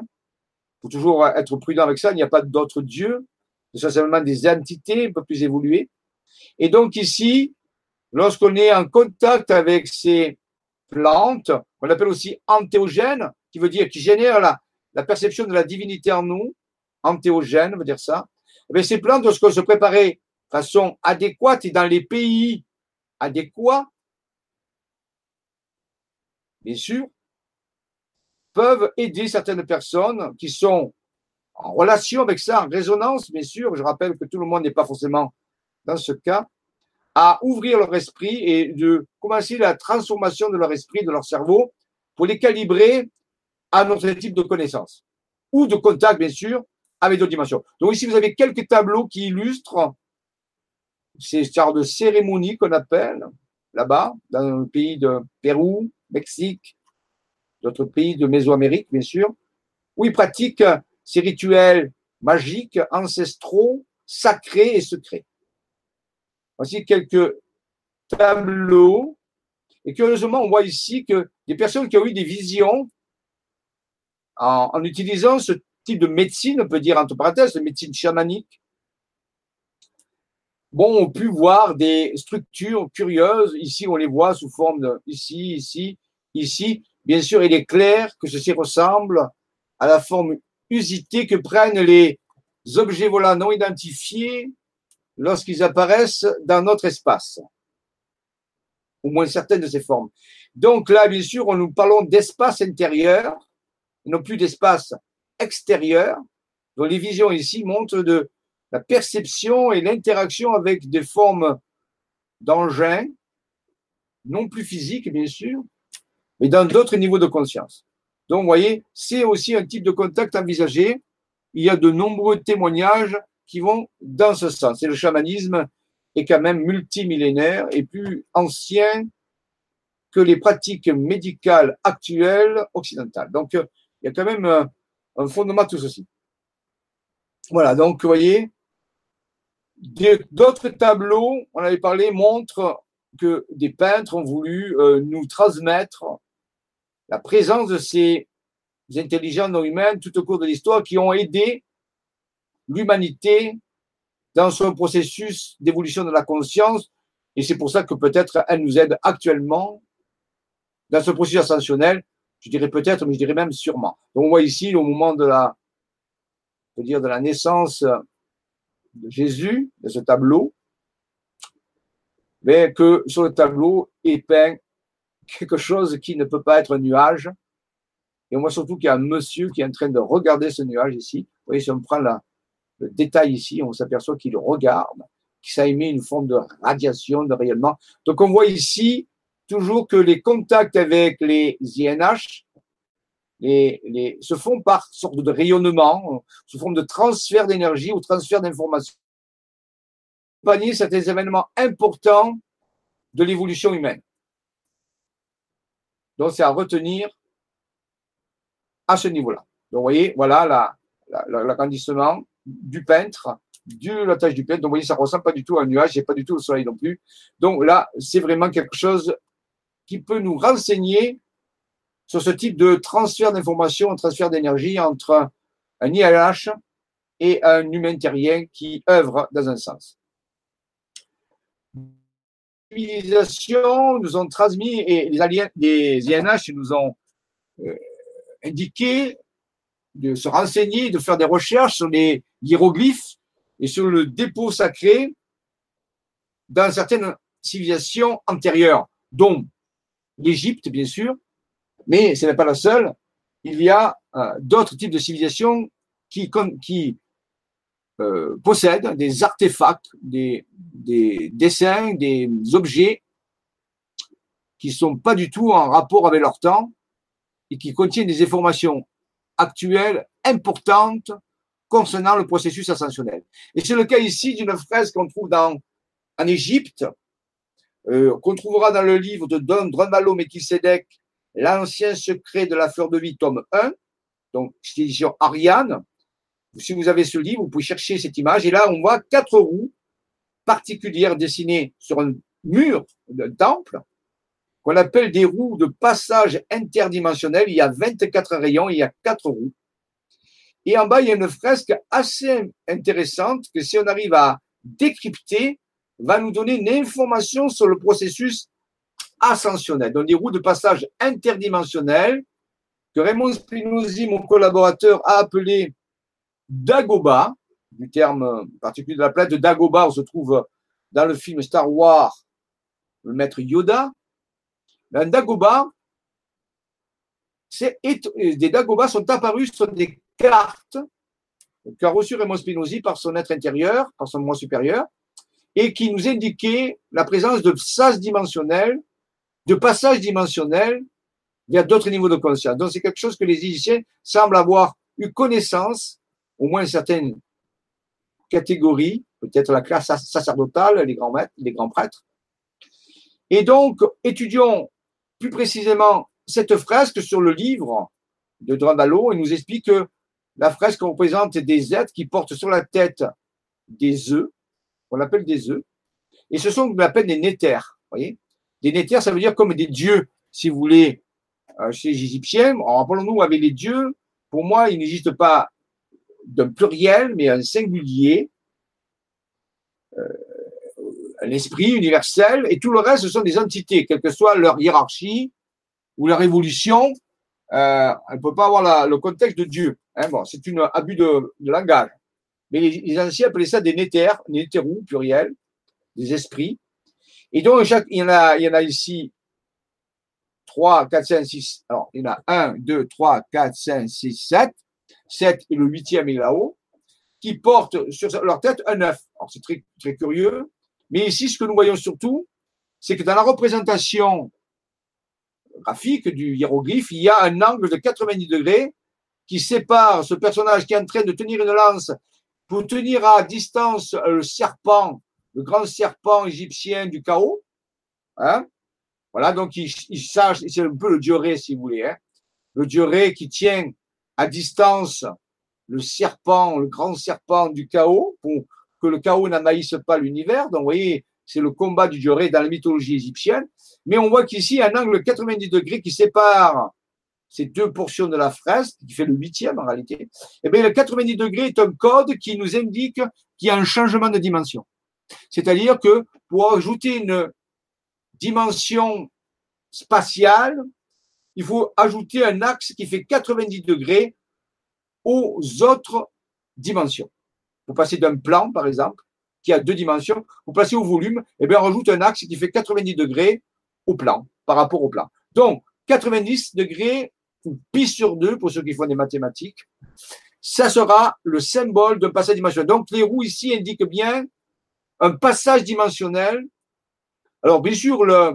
A: faut toujours être prudent avec ça. Il n'y a pas d'autres dieux. Ce sont simplement des entités un peu plus évoluées. Et donc ici, lorsqu'on est en contact avec ces plantes, qu'on appelle aussi antéogènes, qui veut dire qui génèrent la, la perception de la divinité en nous, antéogène veut dire ça. Mais eh ces plantes, lorsqu'on se préparait de façon adéquate et dans les pays adéquats, bien sûr, peuvent aider certaines personnes qui sont en relation avec ça, en résonance, bien sûr. Je rappelle que tout le monde n'est pas forcément dans ce cas, à ouvrir leur esprit et de commencer la transformation de leur esprit, de leur cerveau, pour les calibrer à notre type de connaissance ou de contact, bien sûr, avec d'autres dimensions. Donc ici, vous avez quelques tableaux qui illustrent ces sortes de cérémonies qu'on appelle là-bas, dans le pays de Pérou, Mexique, d'autres pays de Mésoamérique, bien sûr, où ils pratiquent ces rituels magiques, ancestraux, sacrés et secrets. Voici quelques tableaux. Et curieusement, on voit ici que des personnes qui ont eu des visions en, utilisant ce type de médecine, on peut dire entre parenthèses, de médecine chamanique, bon, ont pu voir des structures curieuses. Ici, on les voit sous forme de ici, ici, ici. Bien sûr, il est clair que ceci ressemble à la forme usitée que prennent les objets volants non identifiés lorsqu'ils apparaissent dans notre espace. Au moins certaines de ces formes. Donc là, bien sûr, nous parlons d'espace intérieur, non plus d'espace extérieur. Donc les visions ici montrent de la perception et l'interaction avec des formes d'engins, non plus physiques, bien sûr, mais dans d'autres niveaux de conscience. Donc, vous voyez, c'est aussi un type de contact envisagé. Il y a de nombreux témoignages qui vont dans ce sens. Et le chamanisme est quand même multimillénaire et plus ancien que les pratiques médicales actuelles occidentales. Donc, il y a quand même un fondement de tout ceci. Voilà, donc vous voyez, d'autres tableaux, on avait parlé, montrent que des peintres ont voulu euh, nous transmettre la présence de ces intelligences non humaines tout au cours de l'histoire qui ont aidé l'humanité dans son processus d'évolution de la conscience. Et c'est pour ça que peut-être elles nous aident actuellement dans ce processus ascensionnel. Je dirais peut-être, mais je dirais même sûrement. Donc on voit ici au moment de la, dire de la naissance de Jésus, de ce tableau, mais que sur le tableau est peint quelque chose qui ne peut pas être un nuage, Et on voit surtout qu'il y a un monsieur qui est en train de regarder ce nuage ici. Vous voyez, si on prend le détail ici, on s'aperçoit qu'il regarde, que ça émet une forme de radiation, de rayonnement. Donc on voit ici toujours que les contacts avec les INH se font par sorte de rayonnement, sous forme de transfert d'énergie ou transfert d'information. Certains événements importants de l'évolution humaine. Donc, c'est à retenir à ce niveau-là. Donc, vous voyez, voilà l'agrandissement du peintre, du la tâche du peintre. Donc, vous voyez, ça ne ressemble pas du tout à un nuage, et pas du tout au soleil non plus. Donc, là, c'est vraiment quelque chose qui peut nous renseigner sur ce type de transfert d'information, transfert d'énergie entre un ILH et un humain terrien qui œuvre dans un sens. Civilisations nous ont transmis et les, INH nous ont euh, indiqué de se renseigner, de faire des recherches sur les hiéroglyphes et sur le dépôt sacré dans certaines civilisations antérieures, dont l'Égypte, bien sûr, mais ce n'est pas la seule. Il y a euh, d'autres types de civilisations qui euh, possèdent des artefacts, des, des dessins, des objets qui sont pas du tout en rapport avec leur temps et qui contiennent des informations actuelles importantes concernant le processus ascensionnel. Et c'est le cas ici d'une fresque qu'on trouve dans, en Égypte, euh, qu'on trouvera dans le livre de Don Drunvalo Melchizedek, L'ancien secret de la fleur de vie, tome 1, donc c'est l'édition Ariane. Si vous avez ce livre, vous pouvez chercher cette image. Et là, on voit quatre roues particulières dessinées sur un mur d'un temple qu'on appelle des roues de passage interdimensionnel. Il y a 24 rayons, il y a quatre roues. Et en bas, il y a une fresque assez intéressante que si on arrive à décrypter, va nous donner une information sur le processus ascensionnel, donc des roues de passage interdimensionnelles que Raymond Spinozzi, mon collaborateur, a appelé Dagoba, du terme particulier de la planète de Dagoba, on se trouve dans le film Star Wars, le maître Yoda. Un Dagoba, des Dagoba sont apparus sur des cartes qu'a reçu Raymond Spinozzi par son être intérieur, par son moi supérieur, et qui nous indiquaient la présence de sas dimensionnels de passage dimensionnel vers d'autres niveaux de conscience. Donc, c'est quelque chose que les Égyptiens semblent avoir eu connaissance, au moins certaines catégories, peut-être la classe sacerdotale, les grands prêtres. Et donc, étudions plus précisément cette fresque sur le livre de Drandalo. Il nous explique que la fresque représente des êtres qui portent sur la tête des œufs, on appelle des œufs, et ce sont qu'on appelle des néthers. Voyez des néthers, ça veut dire comme des dieux, si vous voulez, euh, chez les Égyptiens. Rappelons-nous, avec les dieux, pour moi, il n'existe pas d'un pluriel, mais un singulier, euh, un esprit universel, et tout le reste, ce sont des entités, quelle que soit leur hiérarchie ou leur évolution. Euh, elle ne peut pas avoir le contexte de Dieu. Hein, bon, c'est un abus de, langage. Mais les, anciens appelaient ça des néthers, néthérou, pluriel, des esprits. Et donc, il, y en a, il y en a ici 3, 4, 5, 6. Alors, il y en a 1, 2, 3, 4, 5, 6, 7. 7 et le huitième est là-haut, qui portent sur leur tête un 9. Alors, c'est très, curieux. Mais ici, ce que nous voyons surtout, c'est que dans la représentation graphique du hiéroglyphe, il y a un angle de 90 degrés qui sépare ce personnage qui est en train de tenir une lance pour tenir à distance le serpent le grand serpent égyptien du chaos. Hein voilà, donc il, il sache, c'est un peu le dioré, si vous voulez. Hein le dioré qui tient à distance le serpent, le grand serpent du chaos, pour que le chaos n'envahisse pas l'univers. Donc, vous voyez, c'est le combat du dioré dans la mythologie égyptienne. Mais on voit qu'ici, un angle 90 degrés qui sépare ces deux portions de la fresque, qui fait le huitième en réalité. Eh bien, le 90 degrés est un code qui nous indique qu'il y a un changement de dimension. C'est-à-dire que pour ajouter une dimension spatiale, il faut ajouter un axe qui fait 90 degrés aux autres dimensions. Vous passez d'un plan, par exemple, qui a deux dimensions, vous passez au volume, et eh bien on rajoute un axe qui fait 90 degrés au plan, par rapport au plan. Donc, 90 degrés ou pi sur 2 pour ceux qui font des mathématiques, ça sera le symbole d'un passage dimensionnel. Donc les roues ici indiquent bien un passage dimensionnel. Alors bien sûr, le,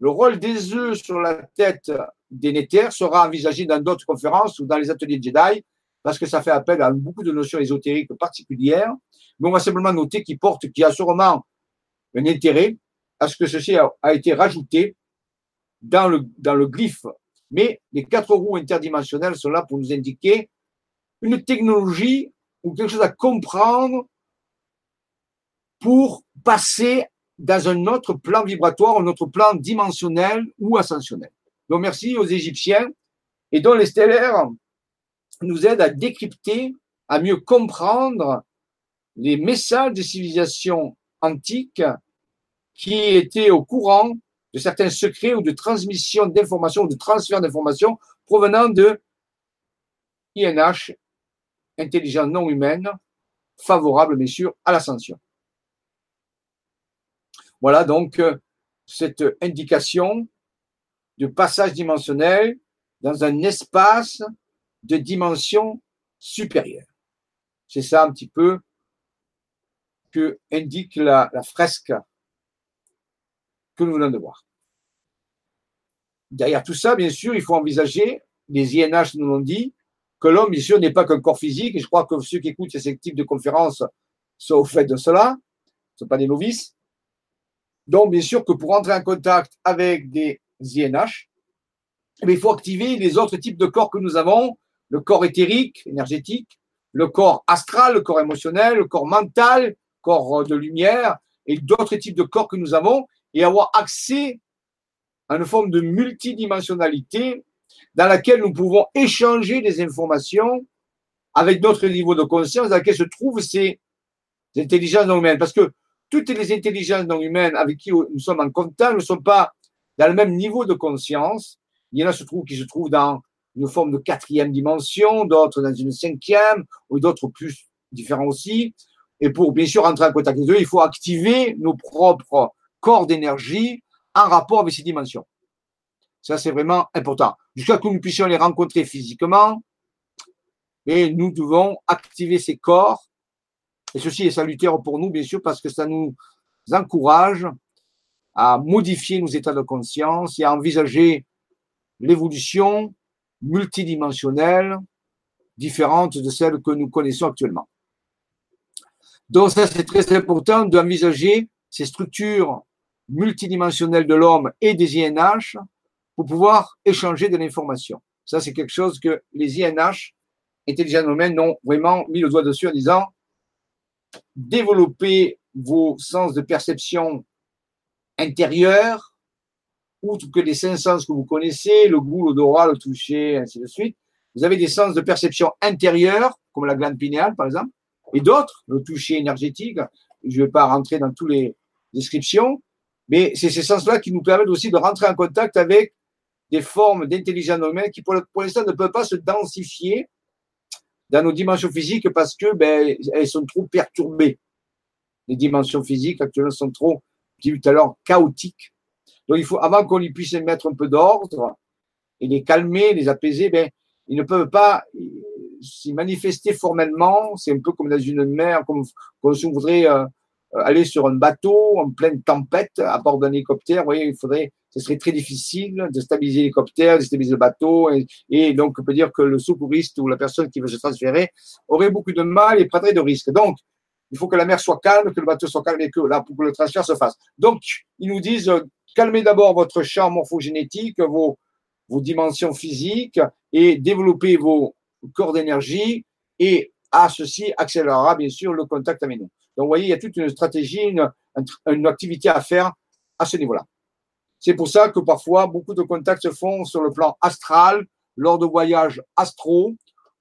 A: le rôle des œufs sur la tête des sera envisagé dans d'autres conférences ou dans les ateliers de Jedi, parce que ça fait appel à beaucoup de notions ésotériques particulières. Mais on va simplement noter qu'il porte, qu'il y a sûrement un intérêt à ce que ceci a, a été rajouté dans le, dans le glyphe. Mais les quatre roues interdimensionnelles sont là pour nous indiquer une technologie ou quelque chose à comprendre pour passer dans un autre plan vibratoire, un autre plan dimensionnel ou ascensionnel. Donc merci aux Égyptiens et dont les stellaires nous aident à décrypter, à mieux comprendre les messages des civilisations antiques qui étaient au courant de certains secrets ou de transmission d'informations ou de transfert d'informations provenant de INH, intelligence non humaine, favorable bien sûr à l'ascension. Voilà donc euh, cette indication de passage dimensionnel dans un espace de dimension supérieure. C'est ça un petit peu que indique la, fresque que nous venons de voir. Derrière tout ça, bien sûr, il faut envisager, les INH nous l'ont dit, que l'homme, bien sûr, n'est pas qu'un corps physique, et je crois que ceux qui écoutent ces types de conférences sont au fait de cela, ne sont pas des novices. Donc, bien sûr que pour entrer en contact avec des INH, eh il faut activer les autres types de corps que nous avons, le corps éthérique, énergétique, le corps astral, le corps émotionnel, le corps mental, corps de lumière, et d'autres types de corps que nous avons, et avoir accès à une forme de multidimensionnalité dans laquelle nous pouvons échanger des informations avec d'autres niveaux de conscience dans lesquels se trouvent ces intelligences non humaines. Parce que toutes les intelligences non humaines avec qui nous sommes en contact ne sont pas dans le même niveau de conscience. Il y en a qui se trouvent dans une forme de quatrième dimension, d'autres dans une cinquième, ou d'autres plus différents aussi. Et pour bien sûr entrer en contact avec eux, il faut activer nos propres corps d'énergie en rapport avec ces dimensions. Ça, c'est vraiment important. Jusqu'à ce que nous puissions les rencontrer physiquement, et nous devons activer ces corps et ceci est salutaire pour nous, bien sûr, parce que ça nous encourage à modifier nos états de conscience et à envisager l'évolution multidimensionnelle différente de celle que nous connaissons actuellement. Donc ça, c'est très important d'envisager ces structures multidimensionnelles de l'homme et des INH pour pouvoir échanger de l'information. Ça, c'est quelque chose que les INH, intelligents humains, ont vraiment mis le doigt dessus en disant développer vos sens de perception intérieurs, outre que les cinq sens que vous connaissez, le goût, l'odorat, le toucher, ainsi de suite. Vous avez des sens de perception intérieurs, comme la glande pinéale, par exemple, et d'autres, le toucher énergétique. Je ne vais pas rentrer dans toutes les descriptions, mais c'est ces sens-là qui nous permettent aussi de rentrer en contact avec des formes d'intelligence humaine qui, pour l'instant, ne peuvent pas se densifier dans nos dimensions physiques parce que ben, elles sont trop perturbées. Les dimensions physiques actuellement sont trop, j'ai vu tout à l'heure, chaotiques. Donc il faut, avant qu'on y puisse mettre un peu d'ordre et les calmer, les apaiser, ben, ils ne peuvent pas s'y manifester formellement. C'est un peu comme dans une mer, comme, si on voudrait euh, aller sur un bateau en pleine tempête à bord d'un hélicoptère. Vous voyez, il faudrait ce serait très difficile de stabiliser l'hélicoptère, de stabiliser le bateau. Et, donc, on peut dire que le secouriste ou la personne qui veut se transférer aurait beaucoup de mal et prendrait de risques. Donc, il faut que la mer soit calme, que le bateau soit calme et que là, pour que le transfert se fasse. Donc, ils nous disent, euh, calmez d'abord votre champ morphogénétique, vos, vos dimensions physiques et développez vos corps d'énergie et à ceci accélérera bien sûr le contact avec nous. Donc, vous voyez, il y a toute une stratégie, une, activité à faire à ce niveau-là. C'est pour ça que parfois, beaucoup de contacts se font sur le plan astral, lors de voyages astro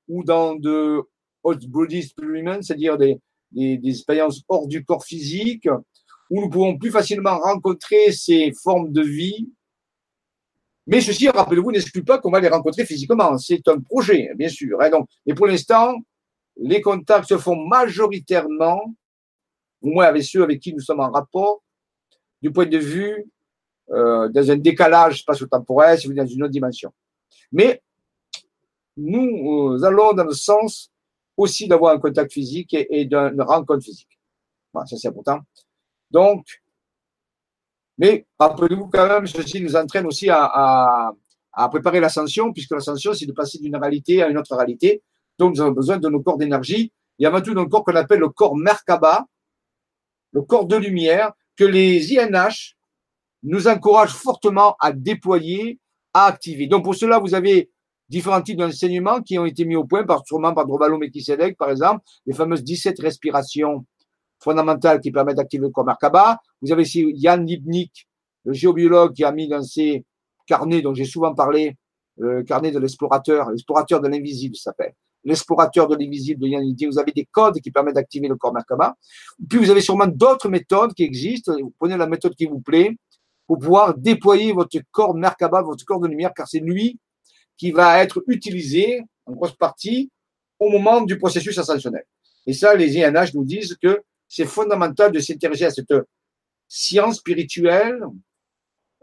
A: ou dans de out body experiments, c'est-à-dire des, des, expériences hors du corps physique, où nous pouvons plus facilement rencontrer ces formes de vie. Mais ceci, rappelez-vous, n'exclut pas qu'on va les rencontrer physiquement. C'est un projet, bien sûr. Hein. Donc, mais pour l'instant, les contacts se font majoritairement, au moins avec ceux avec qui nous sommes en rapport, du point de vue euh, dans un décalage spatio-temporel, si vous dans une autre dimension. Mais nous allons dans le sens aussi d'avoir un contact physique et, et d'une rencontre physique. Voilà, ça c'est important. Donc, mais rappelez-vous quand même, ceci nous entraîne aussi à, préparer l'ascension, puisque l'ascension, c'est de passer d'une réalité à une autre réalité. Donc, nous avons besoin de nos corps d'énergie. Il y a tout un corps qu'on appelle le corps Merkaba, le corps de lumière, que les INH nous encouragent fortement à déployer, à activer. Donc, pour cela, vous avez différents types d'enseignements qui ont été mis au point, par, sûrement par Drobalo Mekisedek, par exemple, les fameuses 17 respirations fondamentales qui permettent d'activer le corps Merkaba. Vous avez ici Yann Lipnik, le géobiologue, qui a mis dans ses carnets dont j'ai souvent parlé, le carnet de l'explorateur, l'explorateur de l'invisible s'appelle. L'explorateur de l'invisible de Yann Lipnik. Vous avez des codes qui permettent d'activer le corps Merkaba. Puis vous avez sûrement d'autres méthodes qui existent. Vous prenez la méthode qui vous plaît pour pouvoir déployer votre corps Merkaba, votre corps de lumière, car c'est lui qui va être utilisé en grosse partie au moment du processus ascensionnel. Et ça, les INH nous disent que c'est fondamental de s'intéresser à cette science spirituelle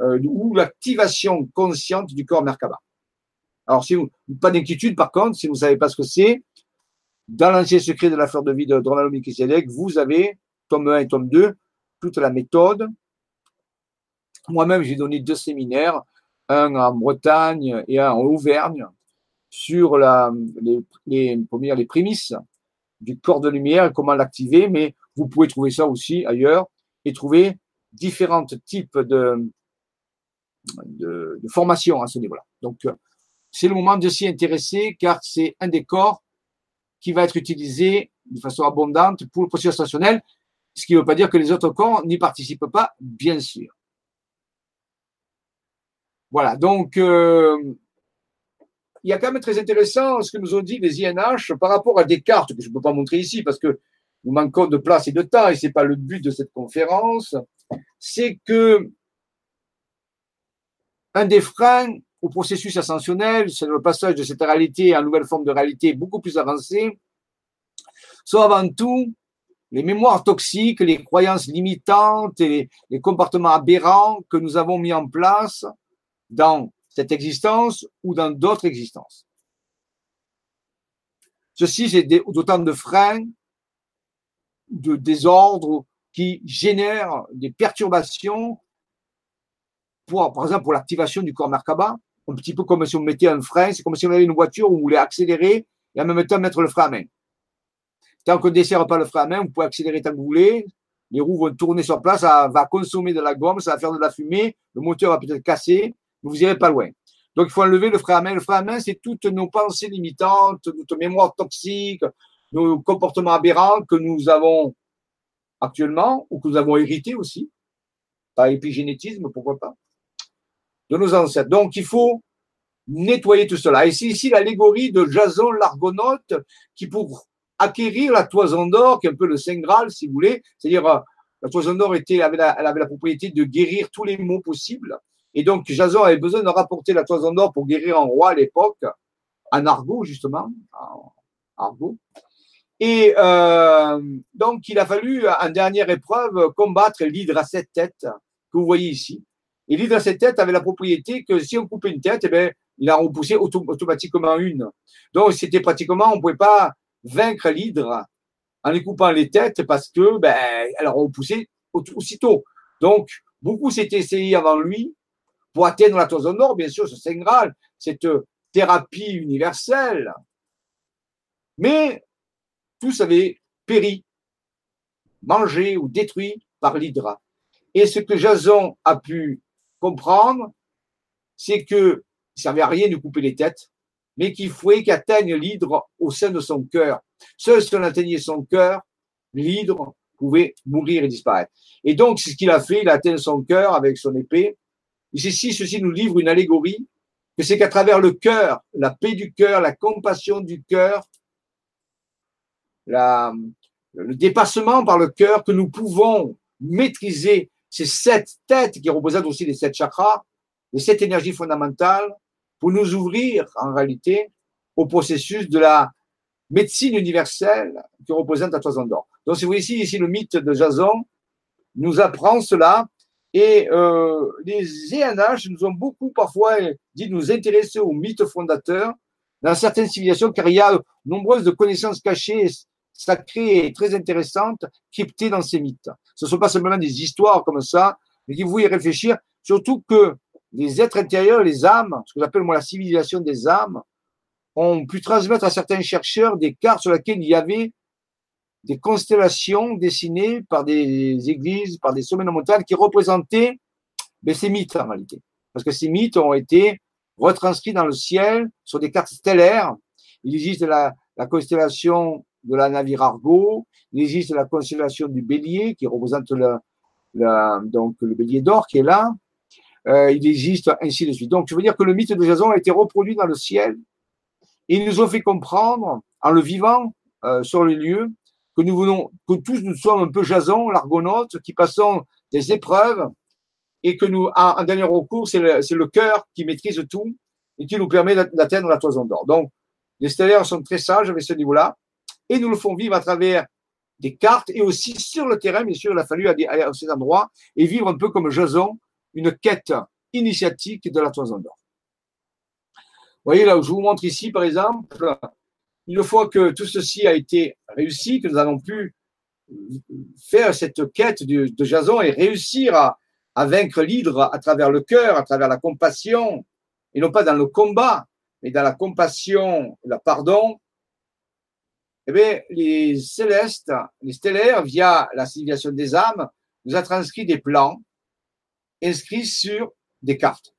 A: euh, ou l'activation consciente du corps Merkaba. Alors, si vous, pas d'inquiétude, par contre, si vous ne savez pas ce que c'est, dans l'ancien secret de la fleur de vie de Donald Melchizedek, vous avez, tome 1 et tome 2, toute la méthode. Moi-même, j'ai donné deux séminaires, un en Bretagne et un en Auvergne, sur les, les, prémices du corps de lumière et comment l'activer, mais vous pouvez trouver ça aussi ailleurs et trouver différents types de, de, de formations à ce niveau-là. Donc, euh, c'est le moment de s'y intéresser car c'est un des corps qui va être utilisé de façon abondante pour le processus stationnel, ce qui ne veut pas dire que les autres corps n'y participent pas, bien sûr. Voilà, donc euh, il y a quand même très intéressant ce que nous ont dit les INH par rapport à des cartes que je ne peux pas montrer ici parce que nous manquons de place et de temps, et ce n'est pas le but de cette conférence, c'est que un des freins au processus ascensionnel, c'est le passage de cette réalité à une nouvelle forme de réalité beaucoup plus avancée, sont avant tout les mémoires toxiques, les croyances limitantes et les comportements aberrants que nous avons mis en place dans cette existence ou dans d'autres existences. Ceci, c'est d'autant de freins de désordre qui génèrent des perturbations pour, par exemple, pour l'activation du corps Merkaba, un petit peu comme si on mettait un frein, c'est comme si on avait une voiture où on voulait accélérer et en même temps mettre le frein à main. Tant qu'on ne dessert pas le frein à main, vous pouvez accélérer tant que vous voulez, les roues vont tourner sur place, ça va consommer de la gomme, ça va faire de la fumée, le moteur va peut-être casser, vous n'irez pas loin. Donc, il faut enlever le frein à main. Le frein à main, c'est toutes nos pensées limitantes, notre mémoire toxique, nos comportements aberrants que nous avons actuellement ou que nous avons hérités aussi, par épigénétisme, pourquoi pas, de nos ancêtres. Donc, il faut nettoyer tout cela. Et c'est ici l'allégorie de Jason l'Argonaute qui, pour acquérir la toison d'or, qui est un peu le Saint Graal, si vous voulez, c'est-à-dire euh, la toison d'or avait la propriété de guérir tous les maux possibles. Et donc, Jason avait besoin de rapporter la toison d'or pour guérir un roi à l'époque, en argot, justement, en argot. Et euh, donc, il a fallu, en dernière épreuve, combattre l'hydre à sept têtes que vous voyez ici. Et l'hydre à sept têtes avait la propriété que si on coupait une tête, eh bien, il en repoussait automatiquement une. Donc, c'était pratiquement, on ne pouvait pas vaincre l'hydre en lui coupant les têtes parce que, ben, elle repoussait aussitôt. Donc, beaucoup s'étaient essayés avant lui pour atteindre la toison d'or, bien sûr, ce Saint Graal, cette thérapie universelle. Mais tous avaient péri, mangé ou détruit par l'hydra. Et ce que Jason a pu comprendre, c'est que ne servait à rien de couper les têtes, mais qu'il fallait qu'atteigne l'hydre au sein de son cœur. Seul si on atteignait son cœur, l'hydre pouvait mourir et disparaître. Et donc, c'est ce qu'il a fait, il a atteint son cœur avec son épée. Et ceci, ceci nous livre une allégorie, que c'est qu'à travers le cœur, la paix du cœur, la compassion du cœur, le dépassement par le cœur que nous pouvons maîtriser ces sept têtes qui représentent aussi les sept chakras, les sept énergies fondamentales, pour nous ouvrir en réalité au processus de la médecine universelle qui représente la toison d'or. Donc, si vous voyez ici, ici le mythe de Jason nous apprend cela. Et euh, les ENH nous ont beaucoup parfois dit de nous intéresser au mythe fondateur dans certaines civilisations, car il y a nombreuses de connaissances cachées, sacrées et très intéressantes, cryptées dans ces mythes. Ce ne sont pas simplement des histoires comme ça, mais qu'il faut y réfléchir, surtout que les êtres intérieurs, les âmes, ce que j'appelle moi la civilisation des âmes, ont pu transmettre à certains chercheurs des cartes sur lesquelles il y avait des constellations dessinées par des églises, par des sommets de montagne qui représentaient mais ben, ces mythes en réalité. Parce que ces mythes ont été retranscrits dans le ciel sur des cartes stellaires. Il existe la, la constellation de la navire Argo, il existe la constellation du bélier qui représente donc le bélier d'or qui est là. Euh, il existe ainsi de suite. Donc, je veux dire que le mythe de Jason a été reproduit dans le ciel. Ils nous ont fait comprendre, en le vivant euh, sur les lieux, que nous voulons, que tous nous sommes un peu Jason, l'argonaute, qui passons des épreuves et que nous, en, dernier recours, c'est le, le cœur qui maîtrise tout et qui nous permet d'atteindre la toison d'or. Donc, les stellaires sont très sages avec ce niveau-là et nous le font vivre à travers des cartes et aussi sur le terrain, bien sûr, il a fallu aller à ces endroits et vivre un peu comme Jason, une quête initiatique de la toison d'or. Vous voyez là, je vous montre ici, par exemple, une fois que tout ceci a été réussi, que nous avons pu faire cette quête de, Jason et réussir à, vaincre l'hydre à travers le cœur, à travers la compassion, et non pas dans le combat, mais dans la compassion, le pardon, eh bien, les célestes, les stellaires, via la civilisation des âmes, nous a transcrit des plans inscrits sur des cartes.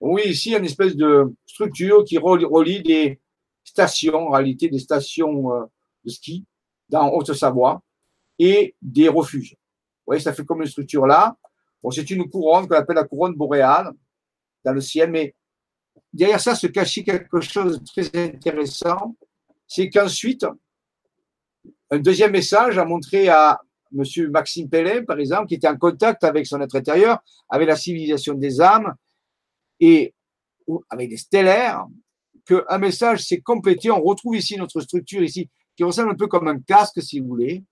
A: Oui, ici, une espèce de structure qui relie, des stations, en réalité des stations euh, de ski dans Haute-Savoie et des refuges. Vous voyez, ça fait comme une structure là. Bon, c'est une couronne qu'on appelle la couronne boréale dans le ciel, mais derrière ça se cachait quelque chose de très intéressant. C'est qu'ensuite, un deuxième message a montré à M. Maxime Pellin, par exemple, qui était en contact avec son être intérieur, avec la civilisation des âmes et avec des stellaires, qu'un message s'est complété. On retrouve ici notre structure ici, qui ressemble un peu comme un casque, si vous voulez,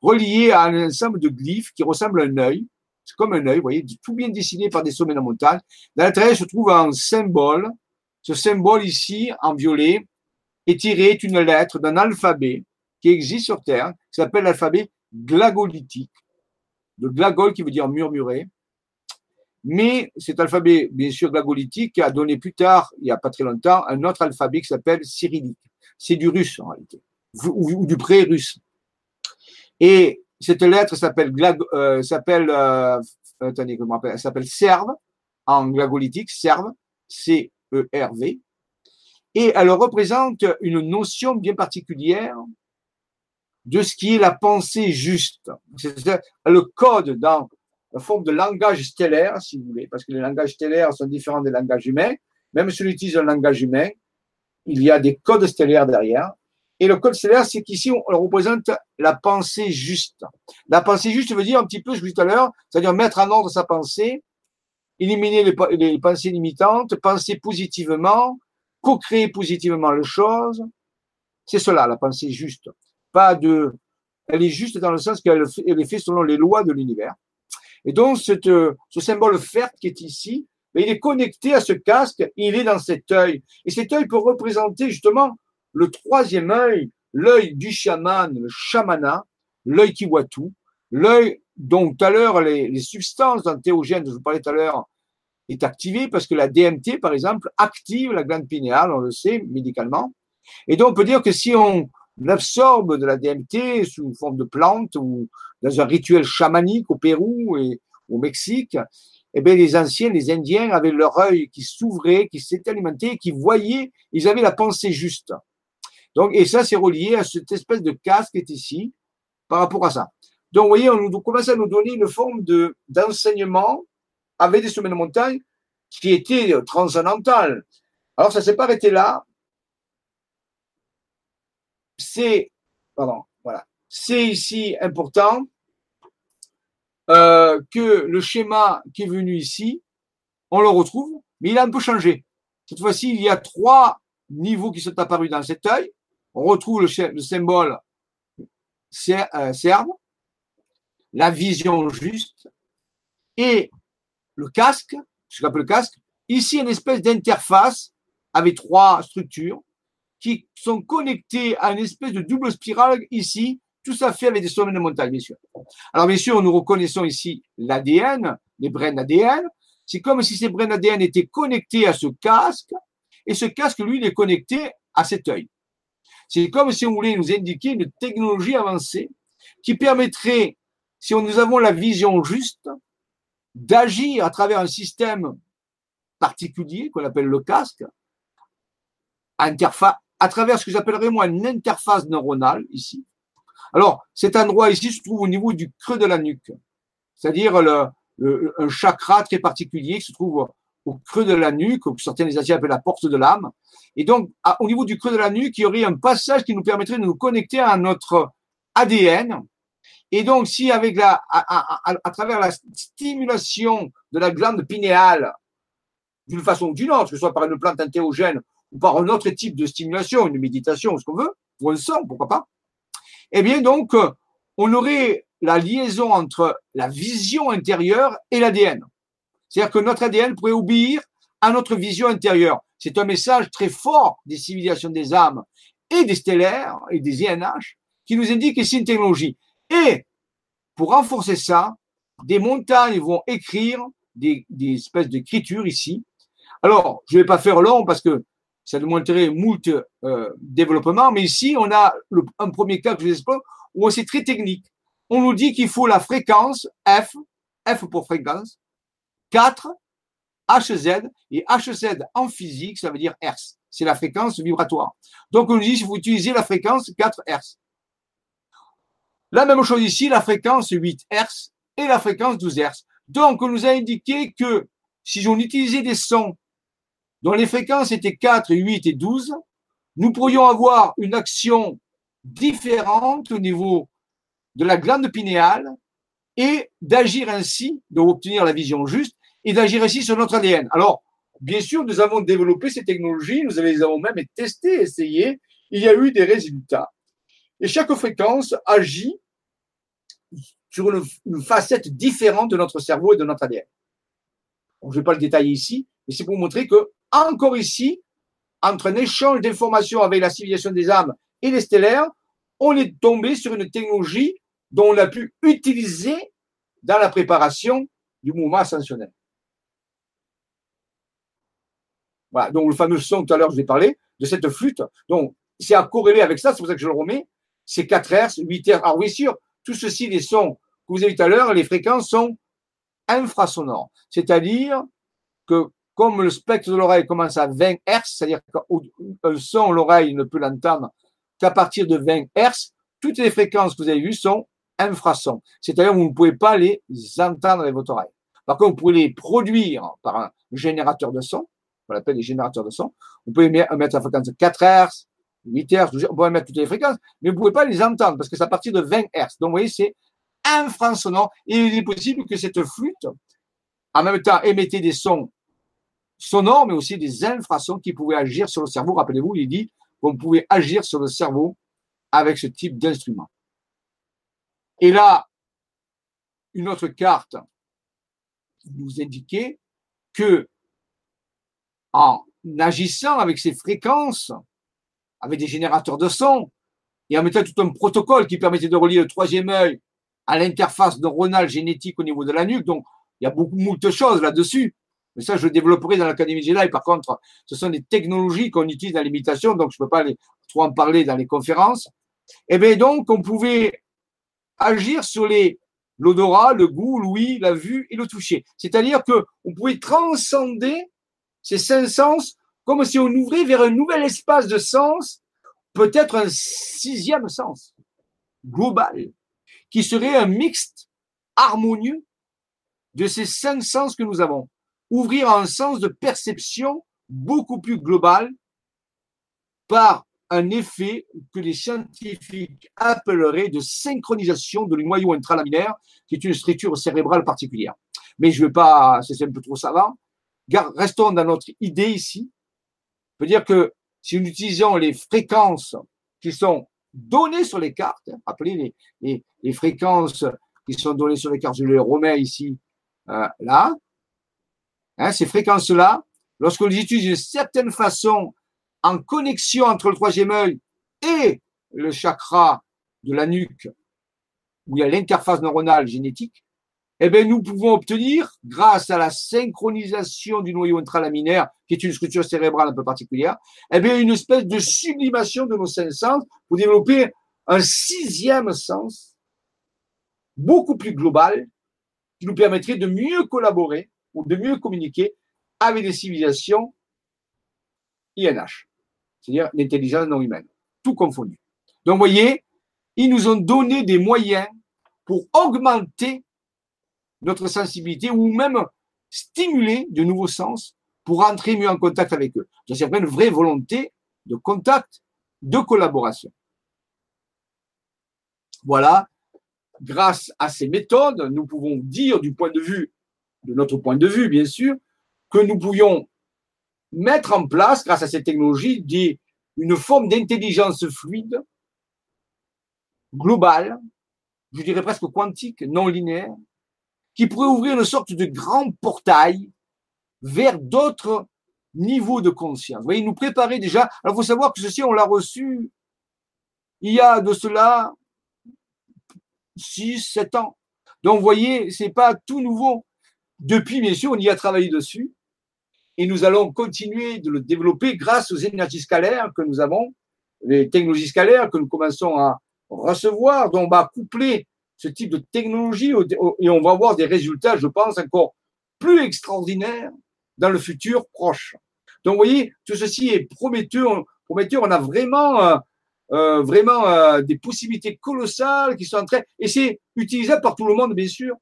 A: relié à un ensemble de glyphes qui ressemble à un œil. C'est comme un œil, vous voyez, tout bien dessiné par des sommets de montagne. L'intérieur se trouve un symbole. Ce symbole ici, en violet, est tiré est une lettre d'un alphabet qui existe sur Terre, qui s'appelle l'alphabet glagolitique. Le glagol qui veut dire murmurer. Mais cet alphabet, bien sûr, glagolitique, a donné plus tard, il n'y a pas très longtemps, un autre alphabet qui s'appelle cyrillique. C'est du russe en réalité, ou, du pré-russe. Et cette lettre s'appelle euh, s'appelle euh, s'appelle serve en glagolitique serve C E R V et elle représente une notion bien particulière de ce qui est la pensée juste. C'est le code dans forme de langage stellaire, si vous voulez, parce que les langages stellaires sont différents des langages humains. Même si on utilise un langage humain, il y a des codes stellaires derrière. Et le code stellaire, c'est qu'ici, on représente la pensée juste. La pensée juste veut dire un petit peu, je vous tout à l'heure, c'est-à-dire mettre en ordre sa pensée, éliminer les, pensées limitantes, penser positivement, co-créer positivement les choses. C'est cela, la pensée juste. Pas de, elle est juste dans le sens qu'elle est faite selon les lois de l'univers. Et donc, cette, ce symbole fer qui est ici, ben, il est connecté à ce casque, il est dans cet œil. Et cet œil peut représenter justement le troisième œil, l'œil du chaman, le chamana, l'œil qui voit tout, l'œil dont tout à l'heure les, substances antéogènes dont je vous parlais tout à l'heure est activé parce que la DMT, par exemple, active la glande pinéale, on le sait médicalement. Et donc, on peut dire que si on absorbe de la DMT sous forme de plante ou dans un rituel chamanique au Pérou et au Mexique, eh bien, les anciens, les Indiens avaient leur œil qui s'ouvrait, qui s'était alimenté, qui voyait, ils avaient la pensée juste. Donc, et ça, c'est relié à cette espèce de casque qui est ici par rapport à ça. Donc, vous voyez, on nous commence à nous donner une forme de, d'enseignement avec des sommets de montagne qui était transcendantal. Alors, ça ne s'est pas arrêté là. C'est, pardon, voilà. C'est ici important euh, que le schéma qui est venu ici, on le retrouve, mais il a un peu changé. Cette fois-ci, il y a trois niveaux qui sont apparus dans cet œil on retrouve le, symbole euh, serbe, la vision juste et le casque, ce qu'on appelle le casque. Ici, une espèce d'interface avec trois structures. Qui sont connectés à une espèce de double spirale ici, tout ça fait avec des sommets de montagne, bien sûr. Alors, bien sûr, nous reconnaissons ici l'ADN, les brins ADN. C'est comme si ces brins ADN étaient connectés à ce casque, et ce casque, lui, il est connecté à cet œil. C'est comme si on voulait nous indiquer une technologie avancée qui permettrait, si nous avons la vision juste, d'agir à travers un système particulier qu'on appelle le casque, interface, à travers ce que j'appellerais moi une interface neuronale ici. Alors, cet endroit ici se trouve au niveau du creux de la nuque, c'est-à-dire le, un chakra très particulier qui se trouve au creux de la nuque, que certains des Asiens appellent la porte de l'âme. Et donc, au niveau du creux de la nuque, il y aurait un passage qui nous permettrait de nous connecter à notre ADN. Et donc, si avec la, à, travers la stimulation de la glande pinéale, d'une façon ou d'une autre, que ce soit par une plante entéogène ou par un autre type de stimulation, une méditation, ce qu'on veut, ou un son, pourquoi pas, eh bien donc, on aurait la liaison entre la vision intérieure et l'ADN. C'est-à-dire que notre ADN pourrait obéir à notre vision intérieure. C'est un message très fort des civilisations des âmes et des stellaires et des INH qui nous indique ici une technologie. Et pour renforcer ça, des montagnes vont écrire des, des espèces d'écriture ici. Alors, je ne vais pas faire long parce que ça demanderait moult euh, développement, mais ici, on a un premier cas que je vous explique où c'est très technique. On nous dit qu'il faut la fréquence F, F pour fréquence, 4 HZ, et HZ en physique, ça veut dire Hertz. C'est la fréquence vibratoire. Donc, on nous dit qu'il faut utiliser la fréquence 4 Hertz. La même chose ici, la fréquence 8 Hertz et la fréquence 12 Hertz. Donc, on nous a indiqué que si on utilisait des sons dont les fréquences étaient 4, 8 et 12, nous pourrions avoir une action différente au niveau de la glande pinéale et d'agir ainsi, d'obtenir la vision juste et d'agir ainsi sur notre ADN. Alors, bien sûr, nous avons développé ces technologies, nous les avons même testées, essayées, il y a eu des résultats. Et chaque fréquence agit sur une, facette différente de notre cerveau et de notre ADN. je ne vais pas le détailler ici, mais c'est pour montrer que encore ici, entre un échange d'informations avec la civilisation des âmes et les stellaires, on est tombé sur une technologie dont on a pu utiliser dans la préparation du mouvement ascensionnel. Voilà, donc le fameux son tout à l'heure, je vous ai parlé de cette flûte. Donc, c'est à corréler avec ça, c'est pour ça que je le remets. C'est 4 Hz, 8 Hz. Alors, oui, sûr, tout ceci, les sons que vous avez vu tout à l'heure, les fréquences sont infrasonores. C'est-à-dire que comme le spectre de l'oreille commence à 20 Hz, c'est-à-dire qu'un son, l'oreille ne peut l'entendre qu'à partir de 20 Hz, toutes les fréquences que vous avez vues sont infrasons. C'est-à-dire que vous ne pouvez pas les entendre avec votre oreille. Par contre, vous pouvez les produire par un générateur de son, on l'appelle les générateurs de son. Vous pouvez mettre la fréquence de 4 Hz, 8 Hz, on peut mettre toutes les fréquences, mais vous ne pouvez pas les entendre parce que c'est à partir de 20 Hz. Donc, vous voyez, c'est infrasonnant et il est possible que cette flûte, en même temps, émettait des sons sonores, mais aussi des infrasons qui pouvaient agir sur le cerveau. Rappelez-vous, il dit qu'on pouvait agir sur le cerveau avec ce type d'instrument. Et là, une autre carte nous indiquait que en agissant avec ces fréquences, avec des générateurs de son, et en mettant tout un protocole qui permettait de relier le troisième œil à l'interface neuronale génétique au niveau de la nuque. Donc, il y a beaucoup, de choses là-dessus. Mais ça, je développerai dans l'Académie Jedi. Par contre, ce sont des technologies qu'on utilise dans l'imitation, donc je ne peux pas trop en parler dans les conférences. Et eh bien donc, on pouvait agir sur les l'odorat, le goût, l'ouïe, la vue et le toucher. C'est-à-dire que on pouvait transcender ces cinq sens comme si on ouvrait vers un nouvel espace de sens, peut-être un sixième sens global, qui serait un mixte harmonieux de ces cinq sens que nous avons ouvrir un sens de perception beaucoup plus global par un effet que les scientifiques appelleraient de synchronisation de noyau intralaminaire, qui est une structure cérébrale particulière. Mais je ne veux pas, c'est un peu trop savant. Restons dans notre idée ici. On peut dire que si nous utilisons les fréquences qui sont données sur les cartes, rappelez les, les, fréquences qui sont données sur les cartes, je les remets ici, euh, là, Hein, ces fréquences-là, lorsqu'on les utilise d'une certaine façon en connexion entre le troisième œil et le chakra de la nuque, où il y a l'interface neuronale génétique, eh bien, nous pouvons obtenir, grâce à la synchronisation du noyau intralaminaire, qui est une structure cérébrale un peu particulière, eh bien, une espèce de sublimation de nos cinq sens pour développer un sixième sens, beaucoup plus global, qui nous permettrait de mieux collaborer ou de mieux communiquer avec des civilisations INH, c'est-à-dire l'intelligence non humaine, tout confondu. Donc, vous voyez, ils nous ont donné des moyens pour augmenter notre sensibilité ou même stimuler de nouveaux sens pour entrer mieux en contact avec eux. C'est une vraie volonté de contact, de collaboration. Voilà, grâce à ces méthodes, nous pouvons dire du point de vue, de notre point de vue bien sûr, que nous pouvions mettre en place, grâce à ces technologies, une forme d'intelligence fluide, globale, je dirais presque quantique, non linéaire, qui pourrait ouvrir une sorte de grand portail vers d'autres niveaux de conscience. Vous voyez, nous préparer déjà. Alors, il faut savoir que ceci, on l'a reçu il y a de cela 6, 7 ans. Donc, vous voyez, c'est pas tout nouveau. Depuis, bien sûr, on y a travaillé dessus. Et nous allons continuer de le développer grâce aux énergies scalaires que nous avons, les technologies scalaires que nous commençons à recevoir, dont on va coupler ce type de technologie et on va avoir des résultats, je pense, encore plus extraordinaires dans le futur proche. Donc, vous voyez, tout ceci est prometteur. prometteur on a vraiment, euh, euh, vraiment euh, des possibilités colossales qui sont en train, et c'est utilisable par tout le monde, bien sûr,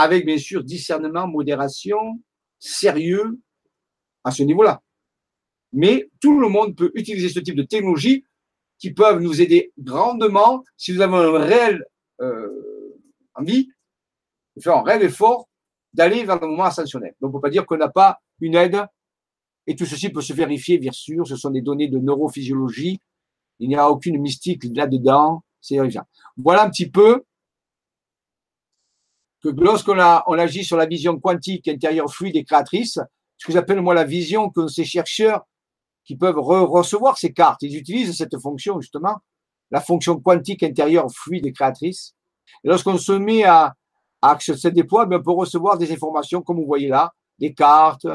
A: avec bien sûr discernement, modération, sérieux à ce niveau-là. Mais tout le monde peut utiliser ce type de technologie qui peuvent nous aider grandement si nous avons un réel euh, envie, faire un réel effort d'aller vers le moment ascensionnel. Donc, on ne peut pas dire qu'on n'a pas une aide et tout ceci peut se vérifier, bien sûr. Ce sont des données de neurophysiologie. Il n'y a aucune mystique là-dedans. C'est Voilà un petit peu que lorsqu'on on agit sur la vision quantique intérieure fluide et créatrice, ce que j'appelle moi la vision que ces chercheurs qui peuvent recevoir ces cartes, ils utilisent cette fonction justement la fonction quantique intérieure fluide et créatrice. Et lorsqu'on se met à, à se déploie, ben, on peut recevoir des informations comme vous voyez là, des cartes,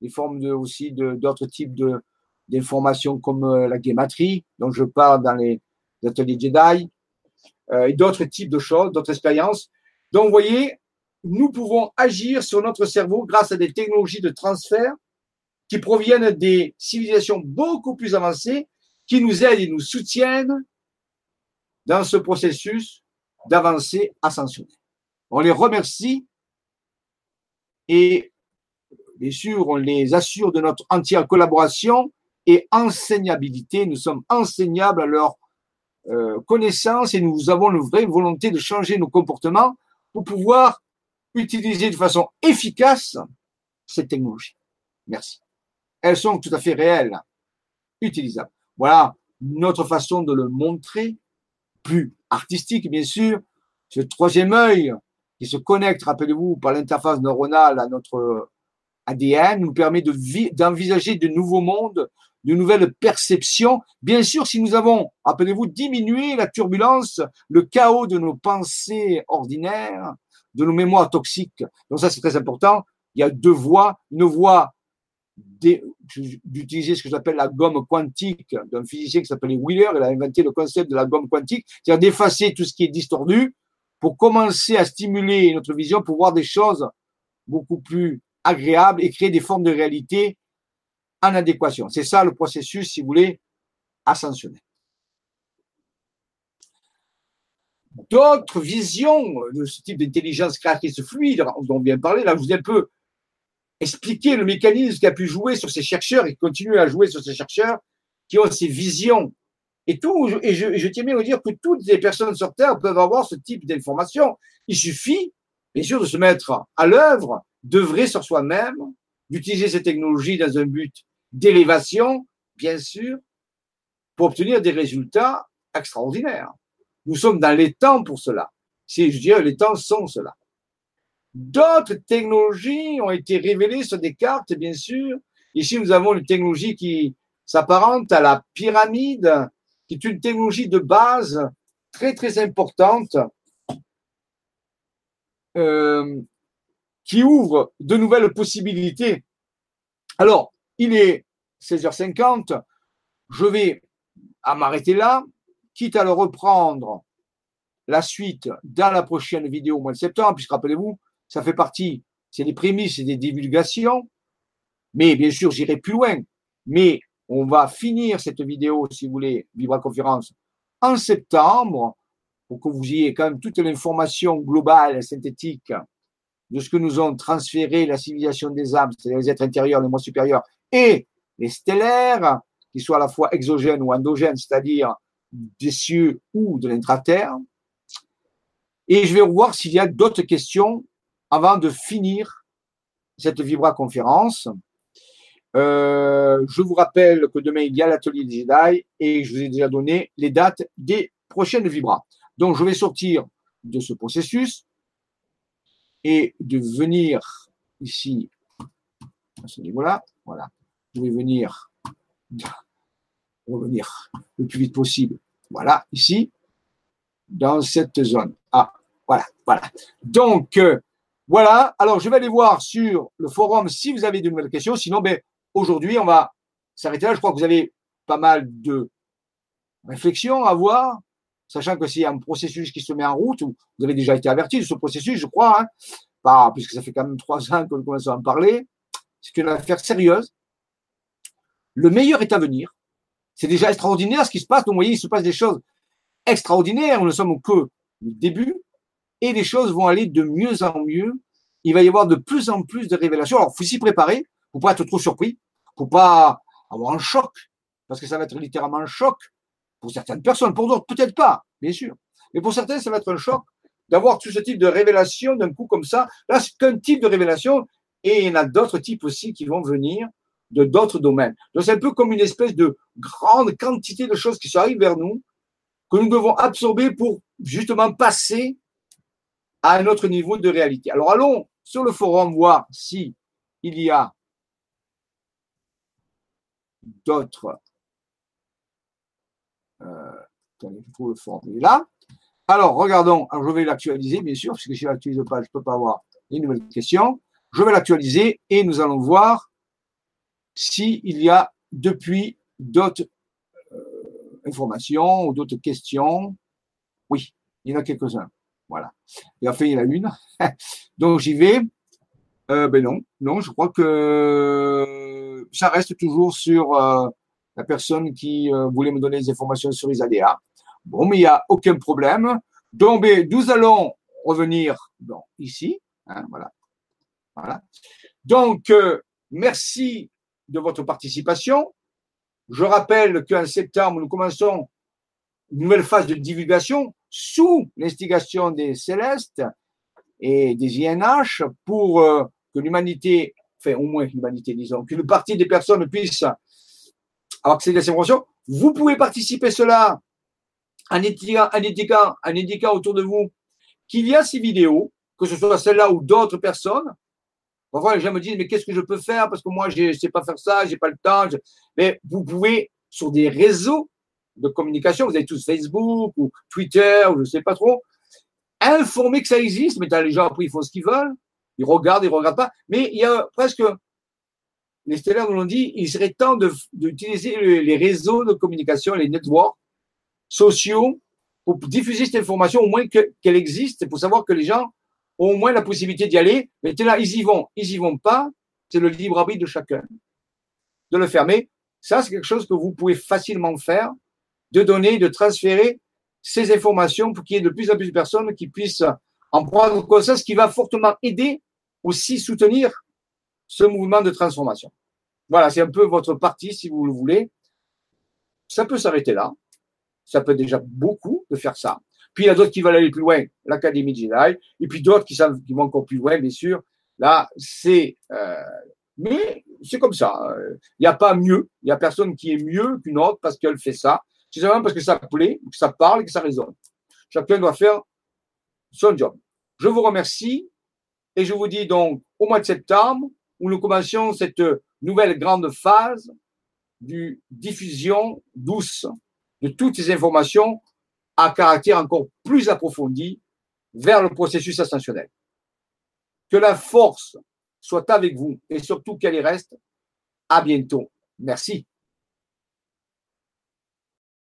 A: des formes de, aussi d'autres types de, d'informations comme euh, la guématrie, dont je parle dans les ateliers Jedi, euh, et d'autres types de choses, d'autres expériences. Donc, vous voyez, nous pouvons agir sur notre cerveau grâce à des technologies de transfert qui proviennent des civilisations beaucoup plus avancées, qui nous aident et nous soutiennent dans ce processus d'avancée ascensionnelle. On les remercie et bien sûr, on les assure de notre entière collaboration et enseignabilité. Nous sommes enseignables à leur euh, connaissance et nous avons une vraie volonté de changer nos comportements pour pouvoir utiliser de façon efficace cette technologie. Merci. Elles sont tout à fait réelles, utilisables. Voilà notre façon de le montrer plus artistique, bien sûr. Ce troisième œil qui se connecte, rappelez-vous, par l'interface neuronale à notre ADN, nous permet d'envisager de, nouveaux mondes, de nouvelles perceptions. Bien sûr, si nous avons, rappelez-vous, diminué la turbulence, le chaos de nos pensées ordinaires, de nos mémoires toxiques. Donc ça, c'est très important. Il y a deux voies. Une voie d'utiliser ce que j'appelle la gomme quantique d'un physicien qui s'appelait Wheeler. Il a inventé le concept de la gomme quantique, c'est-à-dire d'effacer tout ce qui est distordu pour commencer à stimuler notre vision pour voir des choses beaucoup plus agréables et créer des formes de réalité en adéquation. C'est ça le processus, si vous voulez, ascensionnel. D'autres visions de ce type d'intelligence créatrice fluide dont on vient de parler, là, je vous ai un peu expliquer le mécanisme qui a pu jouer sur ces chercheurs et qui continue à jouer sur ces chercheurs qui ont ces visions. Et tout, et je, je tiens bien à vous dire que toutes les personnes sur Terre peuvent avoir ce type d'information. Il suffit, bien sûr, de se mettre à l'œuvre, d'œuvrer sur soi-même, d'utiliser ces technologies dans un but d'élévation, bien sûr, pour obtenir des résultats extraordinaires. Nous sommes dans les temps pour cela. Si je dirais, les temps sont cela. D'autres technologies ont été révélées sur des cartes, bien sûr. Ici, nous avons une technologie qui s'apparente à la pyramide, qui est une technologie de base très très importante euh, qui ouvre de nouvelles possibilités. Alors, il est 16h50, je vais m'arrêter là, quitte à le reprendre la suite dans la prochaine vidéo au mois de septembre, puisque rappelez-vous, ça fait partie, c'est des prémices et des divulgations, mais bien sûr, j'irai plus loin. Mais on va finir cette vidéo, si vous voulez, Vibra Conférence, en septembre, pour que vous ayez quand même toute l'information globale, synthétique de ce que nous ont transféré la civilisation des âmes, c'est-à-dire les êtres intérieurs, les mois supérieurs, et les stellaires, qui soient à la fois exogènes ou endogènes, c'est-à-dire des cieux ou de l'intraterre. Et je vais voir s'il y a d'autres questions avant de finir cette Vibra conférence. Euh, je vous rappelle que demain, il y a l'atelier des Jedi et je vous ai déjà donné les dates des prochaines Vibra. Donc, je vais sortir de ce processus et de venir ici, à ce niveau-là, voilà. Je vais venir, revenir le plus vite possible, voilà, ici, dans cette zone. Ah, voilà, voilà. Donc, euh, voilà. Alors, je vais aller voir sur le forum si vous avez de nouvelles questions. Sinon, ben, aujourd'hui, on va s'arrêter là. Je crois que vous avez pas mal de réflexions à voir sachant que c'est un processus qui se met en route, vous avez déjà été averti de ce processus, je crois, hein, puisque ça fait quand même trois ans qu'on commence à en parler. C'est une affaire sérieuse. Le meilleur est à venir. C'est déjà extraordinaire ce qui se passe. Donc, vous voyez, il se passe des choses extraordinaires. Nous ne sommes que le début et les choses vont aller de mieux en mieux. Il va y avoir de plus en plus de révélations. Alors, faut s'y préparer pour pas être trop surpris, pour pas avoir un choc, parce que ça va être littéralement un choc pour certaines personnes, pour d'autres, peut-être pas, bien sûr. Mais pour certains, ça va être un choc d'avoir tout ce type de révélation d'un coup comme ça. Là, c'est qu'un type de révélation et il y en a d'autres types aussi qui vont venir de d'autres domaines. Donc, c'est un peu comme une espèce de grande quantité de choses qui arrivent vers nous que nous devons absorber pour justement passer à un autre niveau de réalité. Alors, allons sur le forum voir si y a d'autres je trouve le formulaire là. Alors, regardons. Alors, je vais l'actualiser, bien sûr, parce que si je l'actualise pas, je ne peux pas avoir les nouvelles questions. Je vais l'actualiser et nous allons voir s'il y a depuis d'autres euh, informations ou d'autres questions. Oui, il y en a quelques-uns. Voilà. Et enfin, il y en a une. (laughs) Donc, j'y vais. Euh, ben non, non, je crois que ça reste toujours sur euh, la personne qui voulait me donner des informations sur les ADA. Bon, mais il n'y a aucun problème. Donc, ben, nous allons revenir ici. Hein, voilà. Donc, euh, merci de votre participation. Je rappelle qu'en septembre, nous commençons une nouvelle phase de divulgation sous l'instigation des Célestes et des INH pour euh, que l'humanité, enfin au moins l'humanité, disons, qu'une partie des personnes puissent alors que c'est des informations. Vous pouvez participer cela en indiquant, en indiquant, autour de vous qu'il y a ces vidéos, que ce soit celle-là ou d'autres personnes. Parfois, les gens me disent, mais qu'est-ce que je peux faire? Parce que moi, je ne sais pas faire ça, j'ai pas le temps. Mais vous pouvez, sur des réseaux de communication, vous avez tous Facebook ou Twitter, ou je ne sais pas trop, informer que ça existe, mais les gens, après, ils font ce qu'ils veulent. Ils regardent, ils ne regardent pas. Mais il y a presque les stellaires nous l'ont dit, il serait temps d'utiliser les réseaux de communication, les networks sociaux pour diffuser cette information, au moins qu'elle existe, pour savoir que les gens ont au moins la possibilité d'y aller. Mais là, ils y vont, ils y vont pas. C'est le libre arbitre de chacun de le fermer. Ça, c'est quelque chose que vous pouvez facilement faire, de donner, de transférer ces informations pour qu'il y ait de plus en plus de personnes qui puissent en prendre conscience, ce qui va fortement aider aussi soutenir ce mouvement de transformation. Voilà, c'est un peu votre partie, si vous le voulez. Ça peut s'arrêter là. Ça peut déjà beaucoup de faire ça. Puis il y a d'autres qui veulent aller plus loin, l'Académie Jedi, et puis d'autres qui, qui vont encore plus loin, bien sûr. Là, c'est... Euh, mais c'est comme ça. Il n'y a pas mieux. Il n'y a personne qui est mieux qu'une autre parce qu'elle fait ça. C'est simplement parce que ça plaît, que ça parle, que ça résonne. Chacun doit faire son job. Je vous remercie et je vous dis donc au mois de septembre, où nous commencions cette nouvelle grande phase d'une diffusion douce de toutes ces informations à caractère encore plus approfondi vers le processus ascensionnel. Que la force soit avec vous et surtout qu'elle y reste. À bientôt. Merci.